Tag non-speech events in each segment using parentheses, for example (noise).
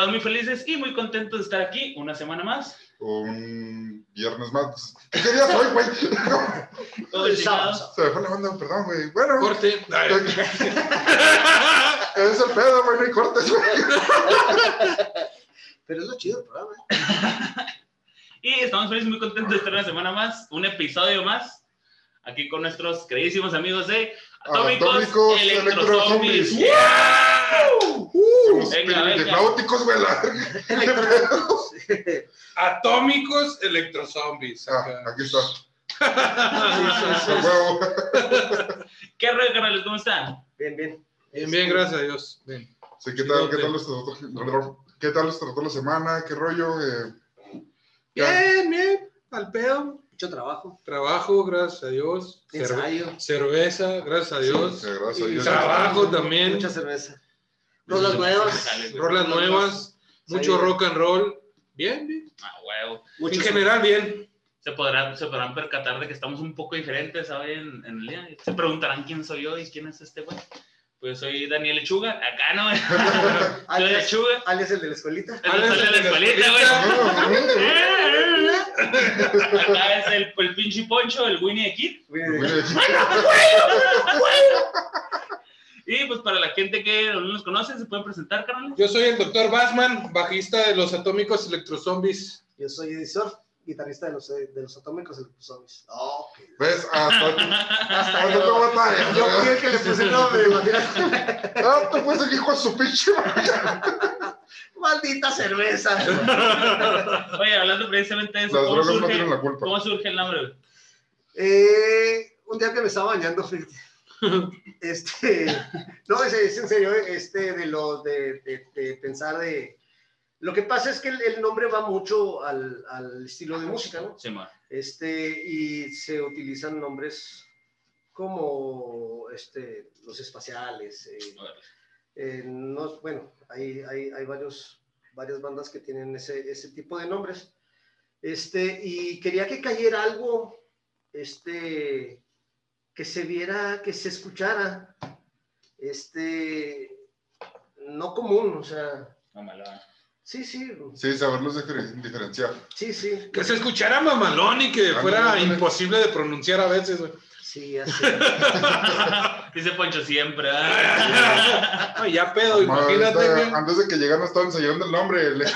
Todos muy felices y muy contentos de estar aquí una semana más. Un viernes más. ¿Qué día soy, güey? (laughs) Todos El sábado. Se me fue la banda, perdón, güey. Bueno, Corte. (laughs) es el pedo, güey, no hay cortes, güey. (laughs) Pero es lo chido del programa. Y estamos felices y muy contentos de estar una semana más, un episodio más, aquí con nuestros queridísimos amigos de Atómicos, Electrozombies. Electrozombies. ¡Yeah! Somos Venga, venga. perifláuticos, güey. la- (laughs) Atómicos electrozombies. Ah, aquí está. ¿Qué rollo, carnales? ¿Cómo están? Bien, bien. Bien, bien, gracias a Dios. Bien. Sí, ¿qué tal, qué tal les trató, qué tal les trató la semana? ¿Qué rollo? Eh, Bien, bien. Al pedo. Mucho trabajo. Trabajo, gracias a Dios. Ensayo. cerveza, gracias a Dios. sí, gracias a Y Dios. trabajo también. Mucha cerveza. Rolas nuevas. Rolas nuevas. Mucho rock and roll. Bien, bien. Ah, huevo. Mucho En general, bien. Se podrán, se podrán percatar de que estamos un poco diferentes, ¿saben? En el día. Se preguntarán quién soy yo y quién es este güey. Pues soy Daniel Lechuga. Acá no. (laughs) soy alias, Lechuga. alias el de la escuelita. Es Alias el de la escuelita, güey. escuelita. Acá es el, el pinche Poncho, el Winnie the Kid. Y pues para la gente que no nos conoce, ¿se pueden presentar, carnal? Yo soy el doctor Basman, bajista de los Atómicos Electrozombies. Yo soy editor, guitarrista de los, de los atómicos electrozombies. Oh, qué- ¿Ves? (laughs) Hasta, Hasta hasta batalla. Yo fui el que le puse el nombre, imagínate. Ah, te fuiste el hijo de su pinche. (laughs) Maldita cerveza. (laughs) Oye, hablando precisamente de eso, Las ¿cómo no surge, tienen la culpa. ¿cómo surge el nombre? güey? Eh, un día que me estaba bañando, fíjate. Este, no, es, es en serio, eh, este, de lo de, de- de pensar de. Lo que pasa es que el, el nombre va mucho al, al estilo de música, ¿no? Sí, man. Este, y se utilizan nombres como este, los espaciales. eh, eh, no, bueno, hay, hay, hay varios, varias bandas que tienen ese, ese tipo de nombres. Este, y quería que cayera algo este, que se viera, que se escuchara, este, no común, o sea, Mamalón. Sí, sí, Sí, saberlos diferen- diferenciar. sí, sí, Que se escuchara mamalón y que fuera Ándale. imposible de pronunciar a veces, güey. sí, así. (laughs) Dice Poncho siempre. ¿ah? (laughs) Ay, ya pedo, imagínate. Antes de que llegaran estaban ensayando el nombre. Le... (laughs)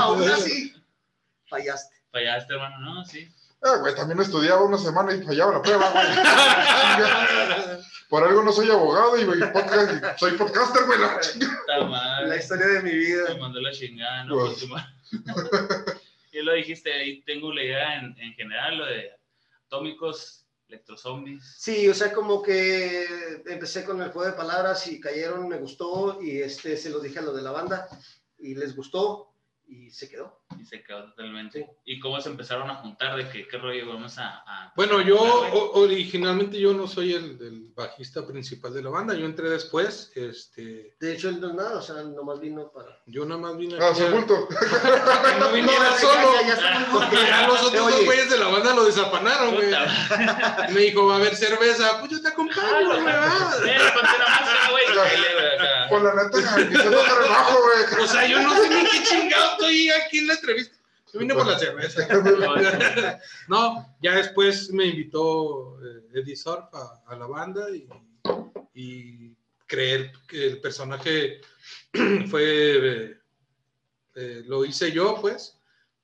Aún así, fallaste. Fallaste, hermano, ¿no? Sí. Ah, güey, también estudiaba una semana y fallaba la prueba, güey. Por algo no soy abogado y, podcast- soy podcaster, güey. la chingada. Historia de mi Me vida. mandó la chingada, ¿no? Pues. (laughs) Y lo dijiste, ahí tengo la idea en, en general, lo de atómicos, electrozombies. Sí, o sea, como que empecé con el juego de palabras y cayeron, me gustó y este se lo dije a lo de la banda y les gustó y se quedó. Y se quedó totalmente. ¿Y cómo se empezaron a juntar? ¿De que, qué rollo vamos a...? a- Bueno, yo o- originalmente yo no soy el, el bajista principal de la banda, yo entré después, este, De hecho, él no es nada, o sea, nomás vino para... yo nada más vine Ah, su bulto. no viniera ya, solo, ya, ya porque ya los otros Oye. dos güeyes de la banda lo desapanaron, güey. Me dijo, va a haber cerveza, pues yo te acompaño, güey. La neta, trabajo, güey. O sea, yo no sé ni qué chingado estoy aquí en la entrevista. Yo vine por la cerveza. (laughs) No, ya después me invitó eh, Eddie Surf a, a la banda y, y creé el, que el personaje (clears throat) fue, eh, eh, lo hice yo, pues.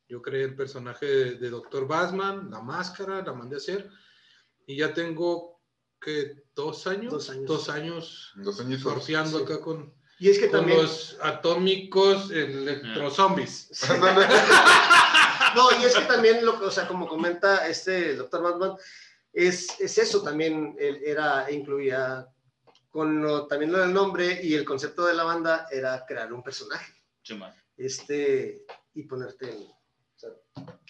Yo creé el personaje de, de Dr. Basman, la máscara, la mandé a hacer. Y ya tengo, que ¿Dos años? Dos años. Dos años Dos surfeando Sí. acá con, Y es que con también... los atómicos electrozombies. (laughs) No, y es que también, lo, que- o sea, como comenta este doctor Batman, es, es eso también, él era, incluía con lo- también lo del nombre y el concepto de la banda era crear un personaje, Chuma. este, y ponerte en... o sea,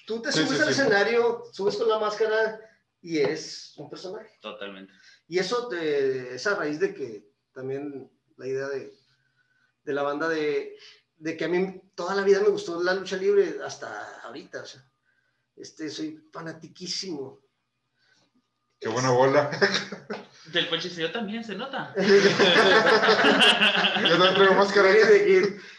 tú te Sí, subes sí, al sí. escenario, subes con la máscara y eres un personaje. Totalmente. Y eso te, es a raíz de que también la idea de, de la banda de, de que a mí toda la vida me gustó la lucha libre hasta ahorita. O sea, este, soy fanatiquísimo. Qué buena bola. (laughs) Del Ponche yo también se nota. (laughs) Yo también traigo máscara.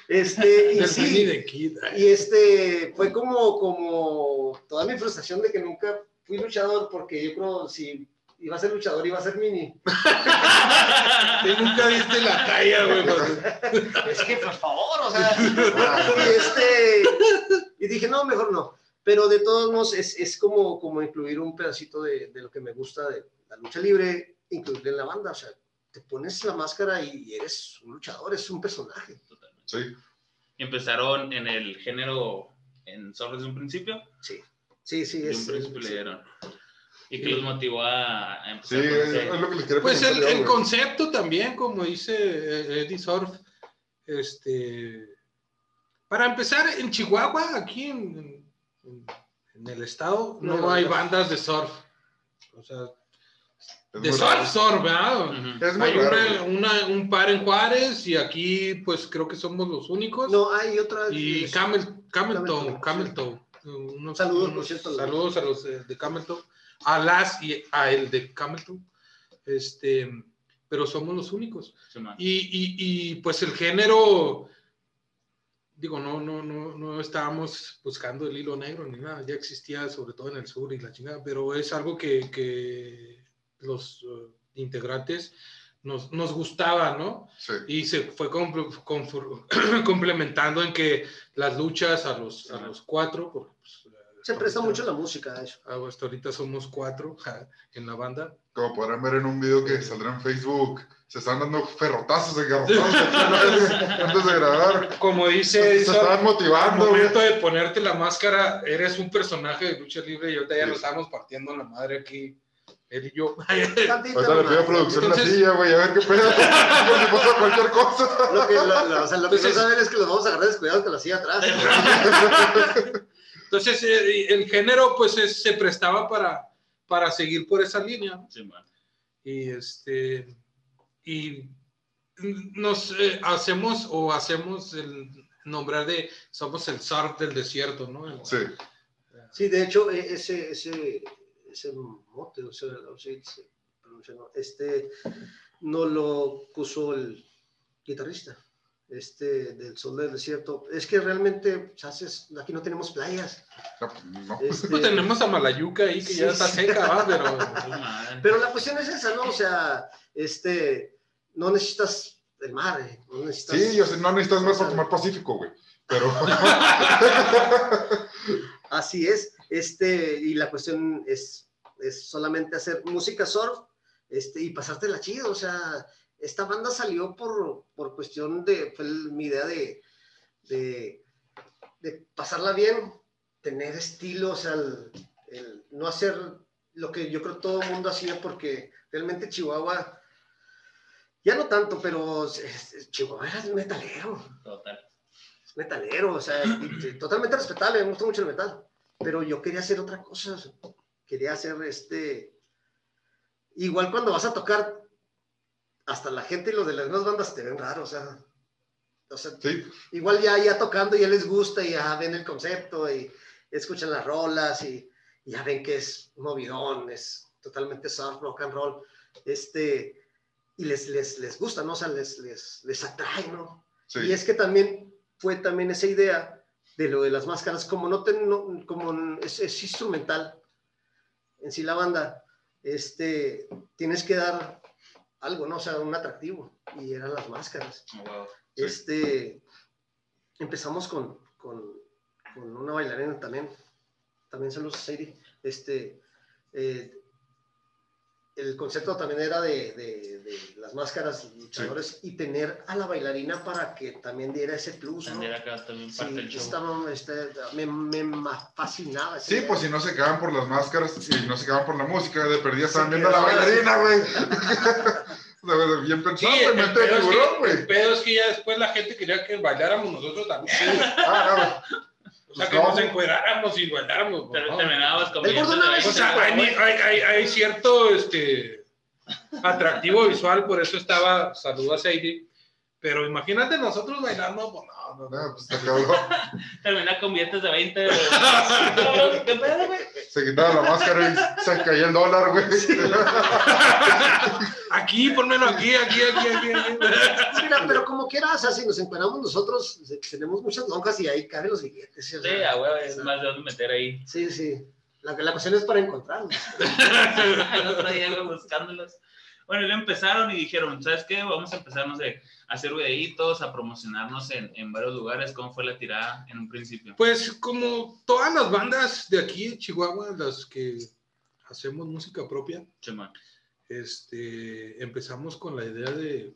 Este, y sí, Penny de Kid. y este, fue como, como toda mi frustración de que nunca fui luchador, porque yo creo si iba a ser luchador iba a ser mini. (laughs) Tú nunca viste la talla, güey. (laughs) Es que, por favor, o sea, (laughs) y este, y dije, no, mejor no. Pero de todos modos, es, es como, como incluir un pedacito de, de lo que me gusta de la lucha libre, incluirlo en la banda. O sea, te pones la máscara y eres un luchador, es un personaje. Totalmente. Sí. Empezaron en el género en solo desde un principio. Sí, sí, sí. Es, un principio sí. le dieron. ¿Y que los motivó a, a Sí, empezar? con es, lo que les quería Pues el, concepto también, como dice eh, Eddie Surf, este, para empezar, en Chihuahua, aquí en, en- en el estado, no, No, hay no. bandas de surf. O sea, Es de surf, raro. surf, ¿verdad? Es muy Hay raro. una, una- un par en Juárez y aquí, pues creo que somos los únicos. No, hay otra. y Camel, Camel Camel Toe, Unos- Saludos, por unos cierto. saludos a los de, de Toe, a las y a el de Camel Toe. Este, pero somos los únicos. Sí. Y, y, y, pues el género, digo, no, no, no, no estábamos buscando el hilo negro ni nada, ya existía sobre todo en el sur y la chingada, pero es algo que, que los eh, integrantes nos, nos gustaba, ¿no? Sí. Y se fue (clears throat) complementando en que las luchas a los, a los cuatro, porque, pues, Se presta mucho la música a eso. ah, Hasta ahorita somos cuatro ja, en la banda. Como podrán ver en un video que saldrá en Facebook, se están dando ferrotazos de garrotazos antes, (laughs) antes de grabar. Como dice se Edison, Al motivando, güey. momento de ponerte la máscara, eres un personaje de lucha libre y ahorita ya Sí. lo estamos partiendo en la madre aquí, él y yo. (laughs) Tantito Ahorita le nomás. producción la Entonces- silla, güey, a ver qué pedo. (laughs) Por si pasa cualquier cosa. Lo que, lo- lo- o sea, lo que Entonces- no saben es que los vamos a agarrar descuidados con la silla atrás. Entonces, eh, el género, pues, es- se prestaba para, para seguir por esa línea. Sí, man. Y este, y nos eh, hacemos o hacemos el nombrar de, somos el surf del desierto, ¿no? El- Sí, Sí, de hecho, e- ese, ese, ese mote, o sea, se pronuncia, ¿no? este, no lo puso el guitarrista, este, del Sol del Desierto. Es que realmente, chases, aquí no tenemos playas. no, pues, no. Este, Pues (laughs) tenemos a Malayuca ahí que Sí, ya está sí. seca, ¿va? Pero Sí, (laughs) pero la cuestión es esa, ¿no? O sea, este, no necesitas el mar, eh, no necesitas... Sí, yo sé, no necesitas más para tomar Pacífico, güey. Pero (laughs) Así es, este, y la cuestión es, es solamente hacer música surf este, y pasártela chido, o sea, esta banda salió por, por cuestión de, fue mi idea de, de, de pasarla bien, tener estilo, o sea, el, el no hacer lo que yo creo todo el mundo hacía, porque realmente Chihuahua, ya no tanto, pero es- es- Chihuahua era metalero Total. es metalero, o sea, y totalmente respetable, me gusta mucho el metal, pero yo quería hacer otra cosa, quería hacer este, igual cuando vas a tocar, hasta la gente y los de las demás bandas te ven raro, o sea, o sea, sí, igual ya, ya tocando ya les gusta y ya ven el concepto y escuchan las rolas y, y ya ven que es movidón, es totalmente surf, rock and roll, este, y les, les, les gusta, ¿no? O sea, les, les, les atrae, ¿no? Y sí. es que también fue también esa idea de lo de las máscaras, como no, no- como es, es instrumental en sí la banda, este, tienes que dar algo, ¿no? O sea, un atractivo, y eran las máscaras. Wow. Este, empezamos con, con, con una bailarina también, también saludos a Sadie, este, eh, el concepto también era de, de- de las máscaras luchadores y tener a la bailarina para que también diera ese plus, ¿no? Acá también parte Sí, del show. estaba, este, me, me fascinaba. Sí, idea. pues si no se quedaban por las máscaras y no se quedaban por la música, de perdida estaban viendo a la bailarina, güey. (laughs) Bien sí, pensado, güey, es tiburón, que, el güey. pedo es que ya después la gente quería que bailáramos nosotros también. Ah, O sea, Pues que no. nos encueráramos y bailáramos. Pero ¿no? terminabas como. El gordo una vez O sea, hay, hay, hay, hay cierto este, atractivo visual, por eso estaba, saludo a Sadie, Pero imagínate nosotros bailando, pues no, no, no. No, pues está cabrón. (laughs) Termina con billetes de 20. güey. (laughs) ¿Qué pedo, güey? Se quitaba la máscara y se caía el dólar, güey. Aquí, ponmelo aquí, aquí, aquí, aquí. aquí. Mira, pero como quieras, o sea, si nos empanamos nosotros, tenemos muchas lonjas y ahí caben los billetes. ¿sí? O Sí, a huevo, es más de dónde meter ahí. sí, sí. La, la cuestión es para encontrarlos. (laughs) El otro día güey, buscándolos. Bueno, y lo empezaron y dijeron, ¿sabes qué? Vamos a empezar, no sé, a hacer videitos, a promocionarnos en, en varios lugares. ¿Cómo fue la tirada en un principio? Pues como todas las bandas de aquí en Chihuahua, las que hacemos música propia, Chema. este, empezamos con la idea de,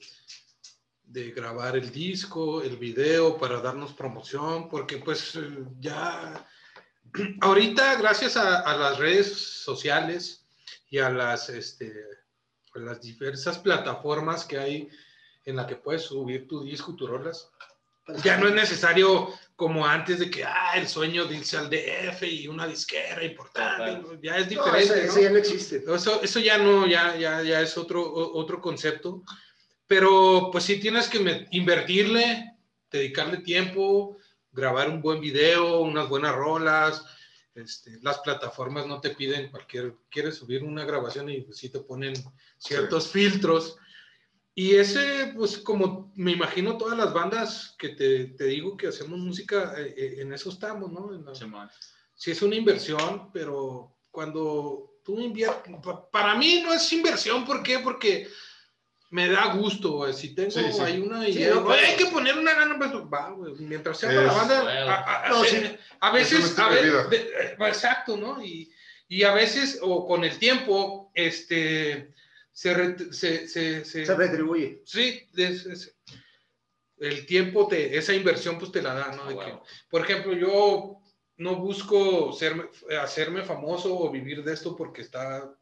de grabar el disco, el video para darnos promoción, porque pues ya (clears throat) ahorita gracias a, a las redes sociales y a las, este, a las diversas plataformas que hay en la que puedes subir tu disco y tus rolas, ya no es necesario como antes de que, ah, el sueño de irse al DF y una disquera importante, ya es No, diferente. eso, ¿no? eso ya no existe. Eso, eso ya no, ya, ya, ya es otro, otro concepto. Pero pues sí tienes que invertirle, dedicarle tiempo, grabar un buen video, unas buenas rolas. Este, las plataformas no te piden cualquier, quieres subir una grabación y pues, sí te ponen ciertos filtros. Y ese, pues como me imagino todas las bandas que te, te digo que hacemos música, eh, eh, en eso estamos, ¿no? En la- Chema. sí es una inversión, pero cuando tú inviertes, pa- para mí no es inversión, ¿por qué? Porque me da gusto, güey. si tengo Sí, sí. ahí una Sí, idea, no, hay que poner una lana, pues va, güey, mientras sea para la banda, Bueno. a, a- No, sí. a veces, a de ve- vida. de- exacto, ¿no? Y, y a veces, o con el tiempo, este, se, re- se, se, se- Se retribuye. sí, es- es- el tiempo, te, esa inversión, pues te la da, ¿no? De que, Wow. por ejemplo, yo no busco serme, hacerme famoso o vivir de esto porque está,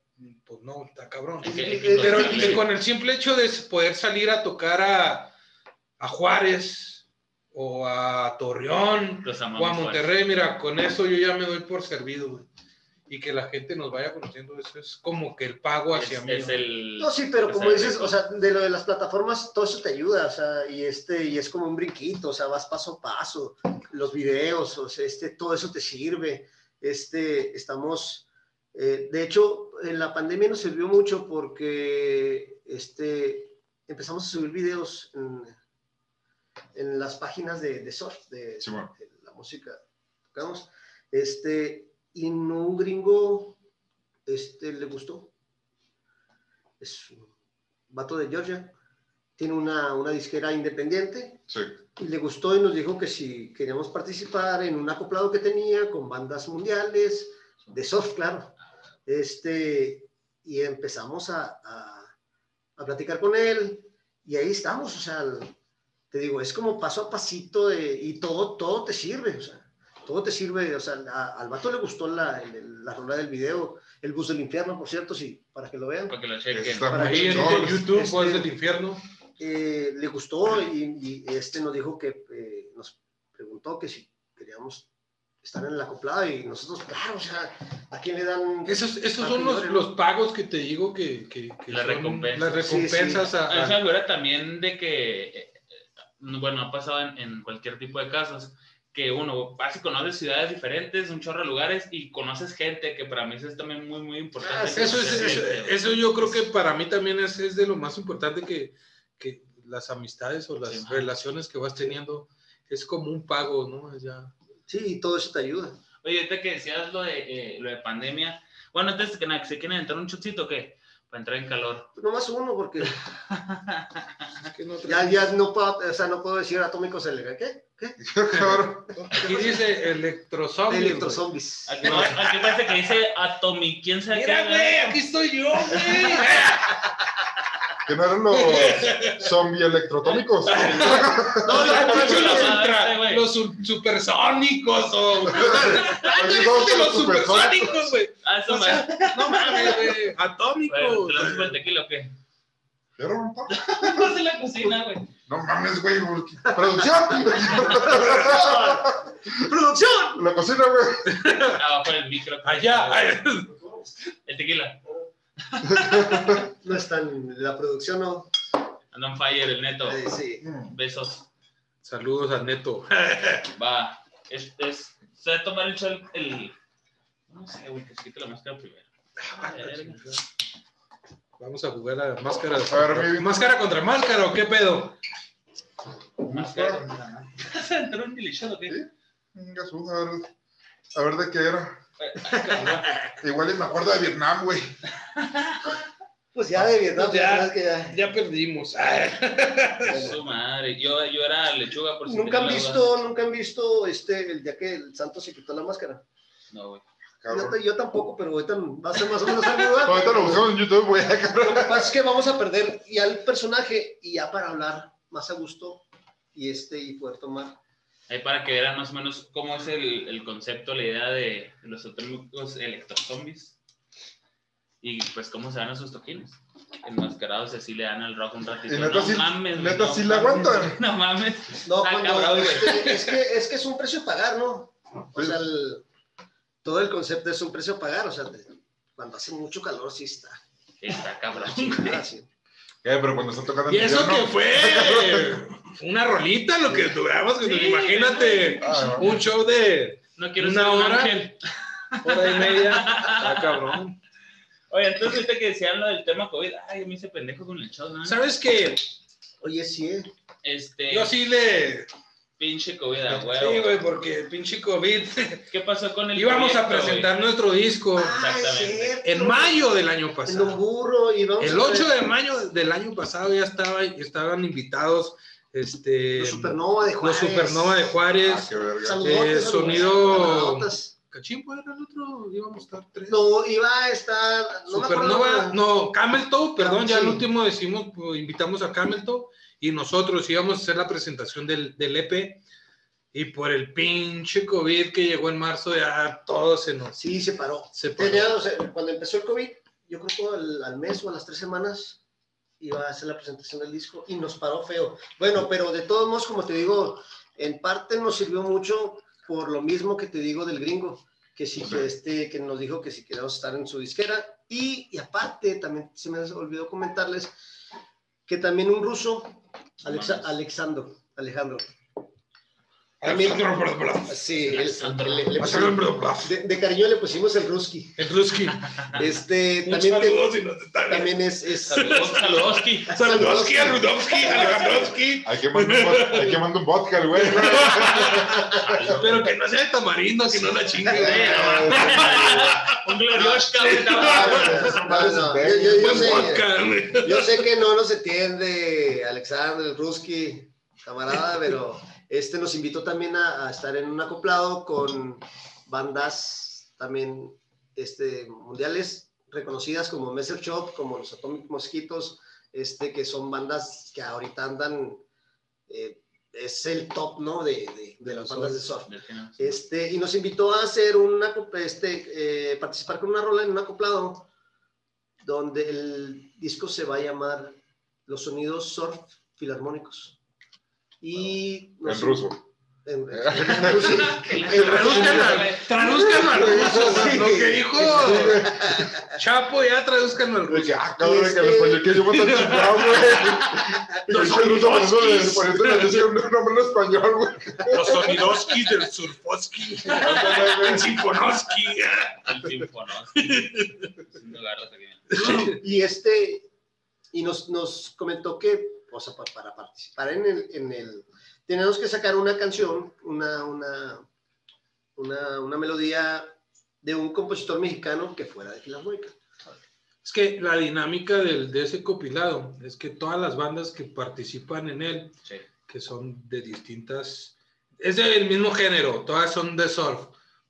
pues no, está cabrón. Eh, Pero sí, con el simple hecho de poder salir a tocar a, a Juárez o a Torreón o a. Monterrey, mira, con eso yo ya me doy por servido, güey. Y que la gente nos vaya conociendo, eso es como que el pago Es, hacia mí. es ¿no? el. No, sí, pero como el dices, o sea, de lo de las plataformas, todo eso te ayuda, o sea, y este, y es como un brinquito, o sea, vas paso a paso, los videos, o sea, este, todo eso te sirve, este, estamos, eh, de hecho, en la pandemia nos sirvió mucho porque, este, empezamos a subir videos en, en las páginas de, de surf, de, Sí, bueno. de la música tocamos, este, y no un gringo, este, le gustó es un vato de Georgia, tiene una, una disquera independiente Sí. y le gustó y nos dijo que si queríamos participar en un acoplado que tenía con bandas mundiales, de surf, claro. Este, y empezamos a, a, a platicar con él y ahí estamos, o sea, te digo, es como paso a pasito de, y todo, todo te sirve, o sea, todo te sirve, o sea, a- al vato le gustó la, el- la rola del video, el bus del infierno, por cierto, sí, para que lo vean. Para que lo chequen. Está Para Ahí en. YouTube, Este- Voz del Infierno. eh, le gustó y, y este nos dijo que eh, nos preguntó que si queríamos estar en el acoplado y nosotros, claro, o sea, ¿a quién le dan? Esos, esos son los, los pagos que te digo que, que, que Las recompensas. las recompensas Sí, sí. a- a- Esa algo era también de que, eh, bueno, ha pasado en, en cualquier tipo de casos, que uno vas y conoces ciudades diferentes, un chorro de lugares y conoces gente, que para mí eso es también muy, muy importante. Ah, Eso, es, eso, eso yo creo que para mí también es, es de lo más importante que, que las amistades o las Sí, relaciones que vas teniendo es como un pago, ¿no? Es ya- Sí, todo eso te ayuda. Oye, ahorita que decías lo de, eh, lo de pandemia, bueno, antes que nada, ¿se quieren entrar un chutcito o qué? Para entrar en calor. Nomás uno, porque (laughs) es que no ya, ya no puedo, o sea, no puedo decir atómicos electrónicos. ¿Qué? ¿Qué? (laughs) Aquí dice electrozombies. Electrozombies. Aquí, no, aquí parece que dice Atomic, ¿quién sabe Mira, qué? güey, aquí estoy yo, güey. (laughs) Que no eran los zombie electrotónicos. No, (laughs) no, no, no, los, ultra- güey. los su- supersónicos o (laughs) Aquí los los supersónicos, güey. Ah, no mames, güey. Atómicos. ¿te lo el tequila o qué? ¿Quiero un poco? No sé la cocina, güey. No mames, güey. Producción. ¡Producción! La cocina, güey. Abajo del micro. Allá. El tequila. (laughs) No están, la producción no. Anda on fire el neto. Eh, sí. Besos. Saludos al neto. (laughs) Va. Es, es, se va a tomar el sol el. No sé, güey, que se quite la máscara primero. Vamos a jugar a máscara. A ver, ¿Máscara contra máscara o qué pedo? Máscara. (laughs) ¿Se entró un dilichado o qué? Sí. Venga, su, a ver, a ver de qué era. (laughs) Igual y me acuerdo de Vietnam, güey. Pues ya de Vietnam, Pues ya. ya. que ya. Ya perdimos. (laughs) Su madre. Yo, yo era lechuga por si Nunca han visto, nunca han visto este, el día que el santo se quitó la máscara. No, güey. Yo, yo tampoco, pero ahorita va a ser más o menos algo igual. Ahorita lo buscamos en YouTube, güey. Lo que pasa es que vamos a perder ya el personaje y ya para hablar más a gusto y este y poder tomar. Ahí para que vean más o menos cómo es el, el concepto, la idea de los auténticos electrozombies. Y pues cómo se dan esos toquines. Enmascarados así le dan al rock un ratito. Y neta sí- mames, neta no sí la mames, aguantan. No mames. No, Está cuando- cabrón, güey. este, es, que, es que es un precio a pagar, ¿no? O sea, el- todo el concepto es un precio a pagar. O sea, te- cuando hace mucho calor, sí está. Está cabrón. sí. Eh, pero cuando están tocando Y eso invierno- que fue (laughs) una rolita lo que duramos. Sí, imagínate Ah, un show de No quiero Una ser un hora. ángel. hora y media. (laughs) Ah, cabrón. Oye, entonces ahorita que decían lo del tema COVID, ay, me hice pendejo con el show, ¿no? ¿Sabes qué? Oye, sí, ¿eh? Este, Yo sí le. pinche COVID, a Sí, güey, porque pinche COVID. ¿Qué pasó con el Íbamos a proyecto, presentar nuestro disco Ah, Exactamente. en mayo del año pasado. burro y vamos El a 8 ver de mayo del año pasado ya estaba, estaban invitados este, Los Supernova de los Juárez. Supernova de Ah, Juárez. Saludotes, Eh, sonido- camaradotas. ¿Cachimpo era el otro? Íbamos a estar tres. No, iba a estar. No Supernova, no, Camel Toe, perdón, ya Sí. el último decimos, pues, invitamos a Camel Toe y nosotros íbamos a hacer la presentación del, del EP y por el pinche COVID que llegó en marzo ya todo se nos Sí, se paró. se paró. Tenía, o sea, cuando empezó el COVID, yo creo que al, al mes o a las tres semanas iba a hacer la presentación del disco y nos paró feo. Bueno, pero de todos modos, como te digo, en parte nos sirvió mucho por lo mismo que te digo del gringo, que sí, que, este, que nos dijo que si queríamos estar en su disquera. Y, y aparte, también se me olvidó comentarles que también un ruso, Alexa. Alexandro, Alejandro, Sí, él- Alexandro. le- le pusimos- Alejandro de, de cariño le pusimos el Ruski. El Ruski. Este, también, te- saludo si nos está viendo. también es, es Saludos, Saludoski. Saludowski, a Rudowski, a Alejandrovski. Hay que mandar un, vo- hay que mandar un vodka, al güey. Pero que no sea de tamarindo, que no la chingue. güey. Un glorioshka. Yo sé que no nos entiende Alexander, el Ruski, camarada, pero este nos invitó también a, a estar en un acoplado con bandas también este, mundiales reconocidas como Messer Shop, como los Atomic Mosquitos, este, que son bandas que ahorita andan, eh, es el top, ¿no? De, de- de las bandas de surf. Este, y nos invitó a hacer una, este, eh, participar con una rola en un acoplado donde el disco se va a llamar Los Sonidos Surf Filarmónicos. Y En nos- ruso. En, (laughs) en ruso. Traduzcan al- Traduzcan al ruso, Sí. lo que dijo (laughs) Chapo, ya traduzcan al ruso. ah, cabrón, Este- que (laughs) el español que yo tan chingado, güey. Los le sonidoskis. por eso le decía un nombre en español, güey. Los sonidoskis del surfoski, el sinfonoski. El Sinfonoski. Y este, y nos, nos comentó que, o sea, pa- para, participar en el, en el, tenemos que sacar una canción, una, una, una, una melodía de un compositor mexicano que fuera de Filarmónica. Es que la dinámica del, de ese compilado es que todas las bandas que participan en él, Sí. que son de distintas, es del mismo género, todas son de surf,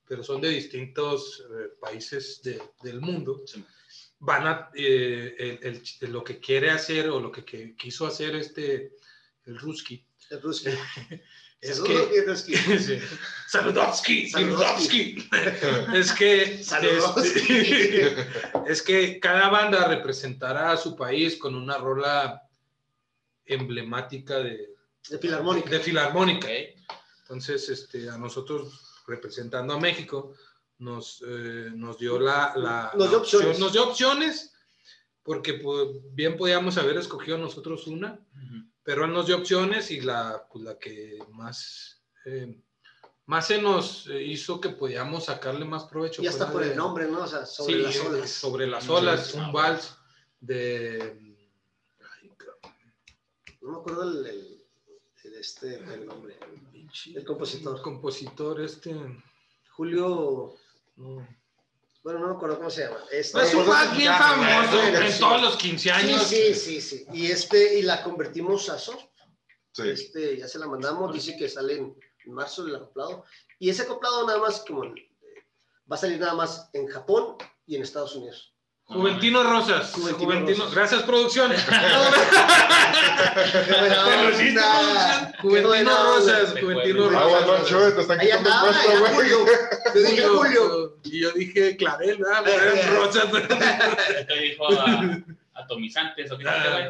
pero son de distintos eh, países de- del mundo, Sí. Van a, eh, el- el- lo que quiere hacer o lo que, que quiso hacer este, el Ruski, El Ruski. es que... Ruski. Saludowski, Saludowski. Es que este, (laughs) es que cada banda representará a su país con una rola emblemática de, De Filarmónica. de filarmónica. Ok. Entonces, este, a nosotros representando a México nos, eh, nos dio la, la- Nos dio la opción- opciones. nos dio opciones porque pues, bien podíamos haber escogido nosotros una, pero él nos dio opciones y la, pues, la que más, eh, más se nos eh, hizo que podíamos sacarle más provecho. Y hasta por de- el nombre, ¿no? O sea, sobre Sí, las olas. sobre las olas, sí, un vals de... ay, No me acuerdo el, el- el este, el nombre. El compositor. El compositor este... Julio. Bueno, no me acuerdo cómo se llama. Este, Es un pues, vals bien famoso en sí. todos los 15 sí, años. sí, sí, sí. Y este, y la convertimos a soft. Sí. Este, ya se la mandamos, dice que sale en, marzo el acoplado. Y ese acoplado nada más como eh, va a salir nada más en Japón y en Estados Unidos. Juventino Rosas. Juventino Juventino, Rosas. Gracias, producción. (laughs) Juventino Rosas. Juventino Rosas. te están quitando el puesto, güey. Julio. Y yo dije Clavel, ¿verdad? (laughs) Rosas. Te dijo a, atomizantes o qué güey.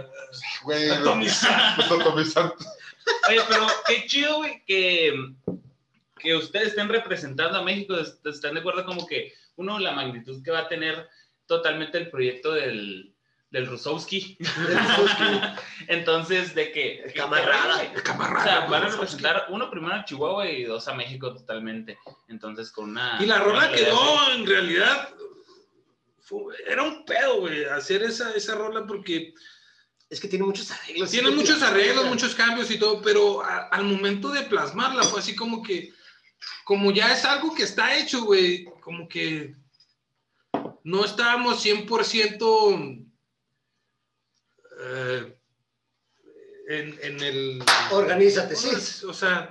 Güey, Atomizar. pues, (laughs) atomizante. Oye, pero qué chido, güey, que, que ustedes estén representando a México, est- están de acuerdo como que, uno, la magnitud que va a tener totalmente el proyecto del, del (laughs) Rusowski. Entonces, de que... El camarada. El O sea, camarada. van a representar uno primero a Chihuahua y dos a México totalmente. Entonces, con una... Y la rola quedó, en realidad, fue- era un pedo, güey, hacer esa, esa rola porque Es que tiene muchos arreglos. tiene Sí, muchos arreglos, muchos cambios y todo, pero a- al momento de plasmarla fue así como que, como ya es algo que está hecho, güey, como que no estábamos 100% eh, en, en el... Organízate, sí. O sea,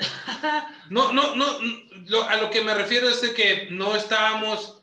no, no, no, lo- a lo que me refiero es de que no estábamos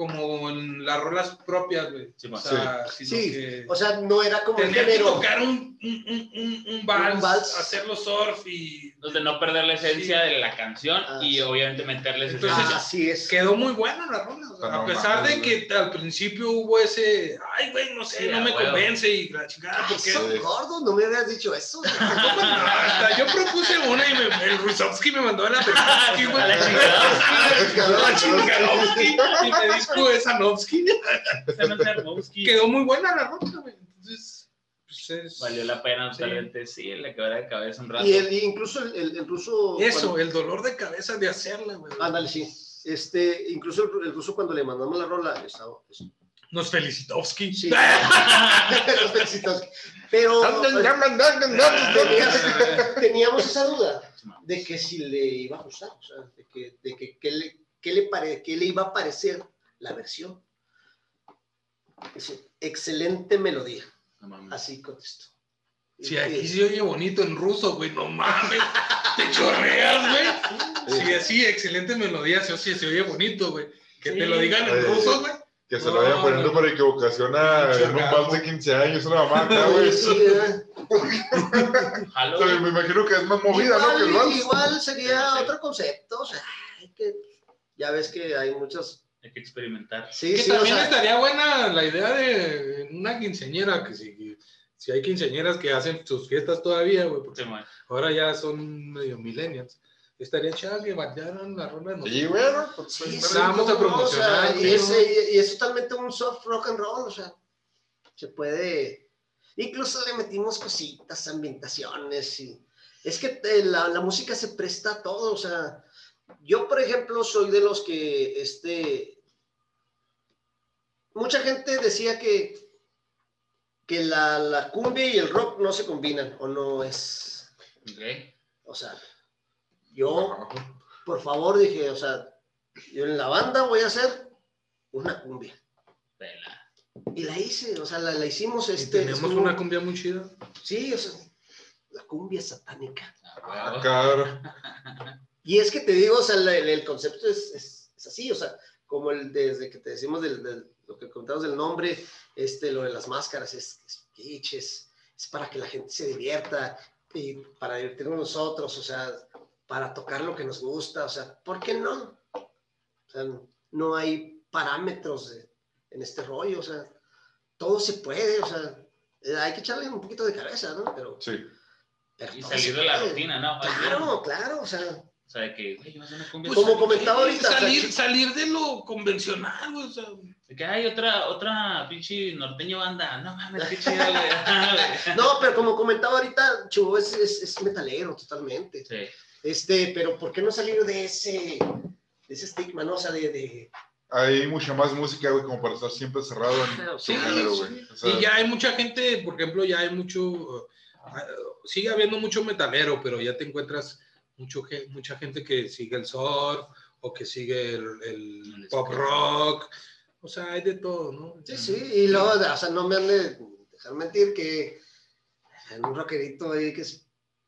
como en las rolas propias, güey. Sí, o sea, Sí, que o sea, no era como el tener que tocar un, un, un, un, un vals, Un vals. hacerlo surf y de no perder la esencia Sí. de la canción Ah, y sí. obviamente meterles Entonces, esencia. Así es. quedó muy buena la rola. o sea, Ah, a pesar de que al principio hubo ese, ay, güey, no sé, Sí, no me huevo. convence y la chingada, porque... Eso, gordo, no me habías dicho eso. (laughs) Hasta yo propuse una y me- el Rusovsky me mandó a la Petrowski, (laughs) güey. A la chingada. A la Chinganovsky, y me disco es Armowski. Quedó muy buena la rola, güey. Entonces, pues es... Valió la pena Sí. Sí, le quedó de cabeza un rato. Y el, y incluso el, el, el ruso. Eso, cuando- el dolor de cabeza de hacerla, güey. Ándale, sí. Este, incluso el, el ruso cuando le mandamos la rola, estaba. es- Nos felicitovsky. Sí. (laughs) Besitos. Pero teníamos esa duda de que si le iba a gustar, o sea, de que, de que, qué le, qué le, pare- qué le iba a parecer la versión. Dice, excelente melodía, No mames. así contestó. Si aquí se oye bonito en ruso, güey, no mames. Te chorreas, güey. Sí, así, excelente melodía, se, oye- se oye bonito, güey. Que te Sí. lo digan en Eh, ruso, güey. Que se lo vayan poniendo por equivocación a en un vals de 15 años, una mamá acá, güey. Sí, güey. me imagino que es más movida, ¿no? Que el igual, vals. igual sería Sí. otro concepto, o sea, que, ya ves que hay muchos, Hay que experimentar. sí, Que sí, o también sea, estaría buena la idea de una quinceañera, que si, si hay quinceañeras que hacen sus fiestas todavía, güey, porque Sí, ahora ya son medio millennials. Estaría chido que bailaran la rola de nosotros. Sí, bueno, pues Sí, pues, sí, vamos a promocionar, o sea, y, sí, es, y es totalmente un soft rock and roll, o sea, se puede, incluso le metimos cositas, ambientaciones, y es que eh, la, la música se presta a todo, o sea, yo por ejemplo soy de los que, este, mucha gente decía que, que la, la cumbia y el rock no se combinan, o no es, Ok. o sea, yo por favor, dije, o sea, yo en la banda voy a hacer una cumbia. Vela. Y la hice, o sea, la, la hicimos este. tenemos una cumbia muy chida. Sí, o sea, la cumbia satánica. Ah. (laughs) Y es que te digo, o sea, el, el concepto es, es- es así, o sea, como el desde que te decimos del, del- lo que contamos del nombre, este, lo de las máscaras, es, es es, es para que la gente se divierta y para divertirnos nosotros, o sea, para tocar lo que nos gusta, o sea, ¿por qué no? O sea, no hay parámetros de- en este rollo, o sea, todo se puede, o sea, eh, hay que echarle un poquito de cabeza, ¿no? Pero, Sí. pero Y salir de la rutina, ¿no? Claro, claro, o sea, O sea, de que, güey, vas a una cumbia. Como salir- comentaba ahorita, o sea, Salir, salir de lo convencional, güey. O sea, De que hay otra, otra pinche norteño banda. No mames, qué chido, (laughs) güey. No, pero como comentaba ahorita, Chubo es, es, es metalero totalmente. Sí. Este, pero ¿por qué no salir de ese, de ese estigma, no? O sea, de, de Hay mucha más música, güey, como para estar siempre cerrado en sí, género, sí. güey. O sea, y ya hay mucha gente, por ejemplo, ya hay mucho, uh, sigue habiendo mucho metalero, pero ya te encuentras mucho, mucha gente que sigue el surf o que sigue el, el El pop rock. O sea, hay de todo, ¿no? Sí, sí, y luego, o sea, no me han de dejar mentir que en un rockerito ahí que se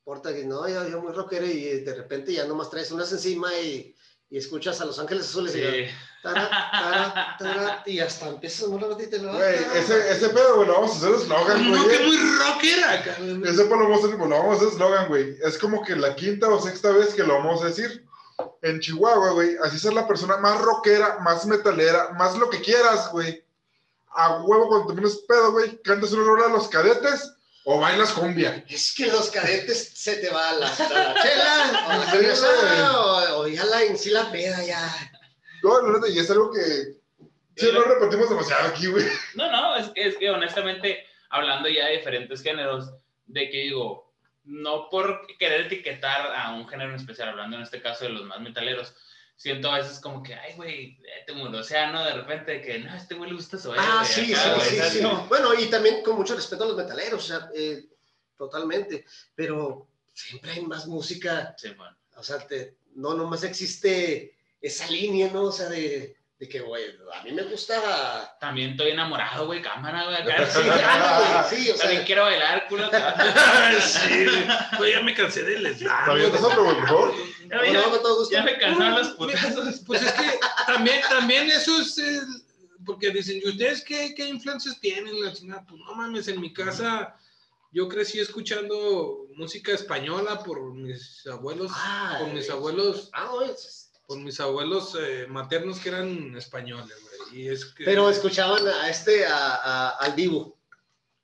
porta que no, yo, yo muy rockero y de repente ya nomás traes unas encima y, y escuchas a Los Ángeles Azules y, (laughs) Y hasta empiezas a la ratita y lo Güey, ese, ese pedo, güey, lo vamos a hacer eslogan, No, güey. que muy rockera, cabrón. Ese pedo lo vamos a hacer, lo vamos a hacer eslogan, güey. Es como que la quinta o sexta vez que lo vamos a decir. En Chihuahua, güey, así ser la persona más rockera, más metalera, más lo que quieras, güey. A huevo cuando termines pedo, güey, cantas una rola a los cadetes o bailas cumbia. Es que los cadetes se te va la, la (laughs) chela, o la Sí, o, o ya la en sí la peda, ya. No, y es algo que sí lo repetimos demasiado aquí, güey. No, no, es que, es que honestamente, hablando ya de diferentes géneros, de que digo, no por querer etiquetar a un género en especial, hablando en este caso de los más metaleros, siento a veces como que, ay, güey, este murociano de repente, que, no, a este güey le gusta eso. Ah, sí, sí, sí, sí. No, Bueno, y también con mucho respeto a los metaleros, o sea, eh, totalmente, pero siempre hay más música, sí, bueno. o sea, te- no nomás existe esa línea, ¿no? O sea, de, de que, güey, a mí me gusta... También estoy enamorado, güey, cámara, güey. (laughs) Sí, claro, güey, sí, o También quiero bailar, culo. (laughs) sí, güey. Ya me cansé del slam. ¿También? Ya, no, ya- no, con todo gusto. ya me cansaron los putazos. Pues es que (laughs) también, también eso es el- porque dicen, ¿y ustedes qué, qué influencias tienen? La chingada, pues no mames, en mi casa yo crecí escuchando música española por mis abuelos, Ah, por mis eh, abuelos, Ah, es- por mis abuelos eh, maternos que eran españoles, güey. Y es que. Pero escuchaban a este, a, a- al vivo.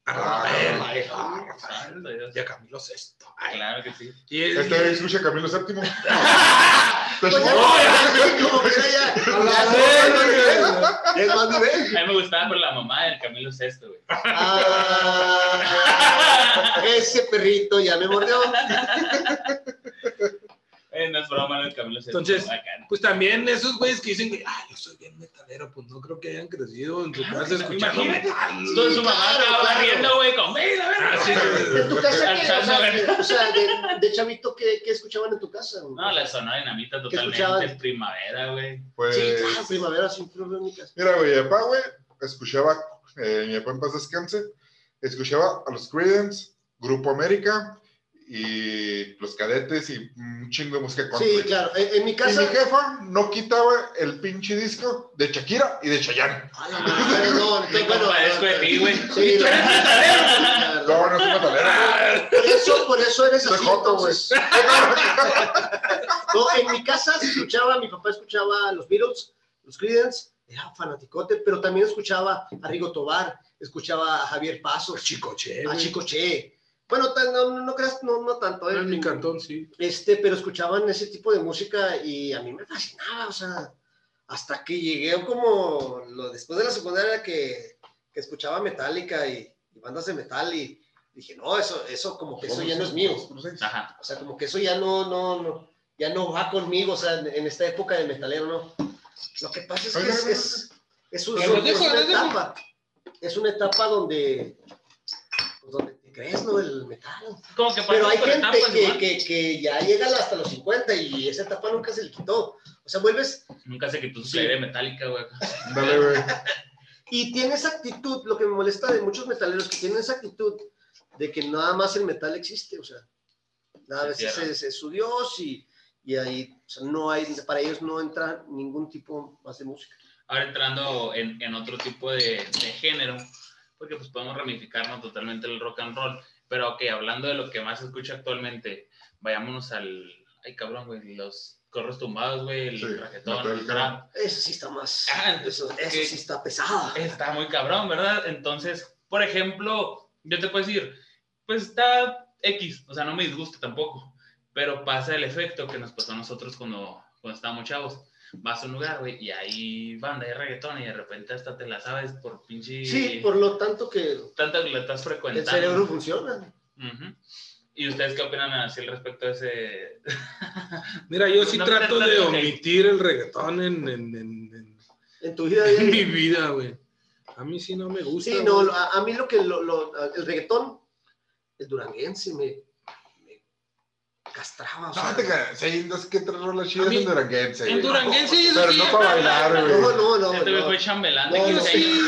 A Rafael, Ay, a Rafael, Santo Dios. y a Camilo Sesto. Ay, Claro que sí. y es- Este escucha Camilo VII. (laughs) (laughs) Pues ya, es más nivel. A mí me gustaba por la mamá del Camilo Sesto, güey. Ah, ese perrito ya me mordió. (laughs) Eh, no es broma, no Camilo. Entonces. Pues también esos güeyes que dicen que, ay, yo soy bien metalero, pues no creo que hayan crecido en su Claro, casa escuchando imagínate. metal. Todo su mamá Claro, estaba claro. riendo, güey, con verdad. Ah, sí, sí, ¿En tu casa qué? O sea, de, o sea, de, de chavito, ¿qué, ¿qué escuchaban en tu casa? No, la sonora dinamita totalmente en primavera, güey. Pues, Sí, claro, primavera siempre veo en mi casa. mira, güey, papá, güey, escuchaba, eh, mi papá en paz descanse, escuchaba a los Creedence, Grupo América y los cadetes y un chingo de música country. Sí, claro. En, en mi Y casa. mi jefa no quitaba el pinche disco de Shakira y de Chayanne. Ay, la madre, no, entonces, Me bueno, compadezco de ti, güey. Sí, la- la No, verdad. no soy metalero. Por eso, por eso eres Soy así. joto, güey. entonces. No, en mi casa se escuchaba, mi papá escuchaba los Beatles, los Creedence, era fanaticote, pero también escuchaba a Rigo Tobar, escuchaba a Javier Pasos, Chicoche, a güey. Bueno, no, no creas, no, no tanto. ¿eh? En mi cantón, sí. Este, pero escuchaban ese tipo de música y a mí me fascinaba, o sea, hasta que llegué como lo, después de la secundaria que, que escuchaba Metallica y, y bandas de metal y dije, no, eso, eso como que eso ya no es mío. Ajá. O sea, como que eso ya no, no, no, ya no va conmigo, o sea, en, en esta época de metalero, ¿no? Lo que pasa es que es, es, es, un- es una etapa, es una etapa donde, pues, donde te crees, ¿no? El metal. Como que Pero hay gente que, que, que ya llega hasta los 50 y esa etapa nunca se le quitó. O sea, vuelves Nunca se quitó su Sí. metálica, güey. Y tienes actitud, lo que me molesta de muchos metaleros que tienen esa actitud de que nada más el metal existe, o sea, nada más es, es- es su Dios y, y ahí, o sea, no hay, para ellos no entra ningún tipo más de música. Ahora entrando en, en otro tipo de, de género, porque pues podemos ramificarnos totalmente el rock and roll, pero ok, hablando de lo que más se escucha actualmente, vayámonos al, ay cabrón, güey, los corros tumbados, güey, el Sí, el Eso sí está más, Ah, eso, eso que- sí está pesado. está muy cabrón, ¿verdad? Entonces, por ejemplo, yo te puedo decir, pues está X, o sea, no me disgusta tampoco, Pero pasa el efecto que nos pasó a nosotros cuando, cuando estábamos chavos. Vas a un lugar, güey, y ahí banda de reggaetón y de repente hasta te la sabes por pinche... Sí, por lo tanto que Tanto que la estás el frecuentando. cerebro funciona. ¿Y ustedes qué opinan así al respecto de ese...? (laughs) Mira, yo sí No trato de omitir el reggaetón en, en- en- en- En tu vida (laughs) en mi vida, güey. A mí sí no me gusta. Sí, no, a, a mí lo que lo, lo- el reggaetón, el duranguense me castraba. O sea, No, te creas, sí, no es que tres rolas chidas en Duranguense. En. Duranguense Pero no para bailar, güey. no, no, no. Este güey no. fue chambelán de No, 15 no, años. sí.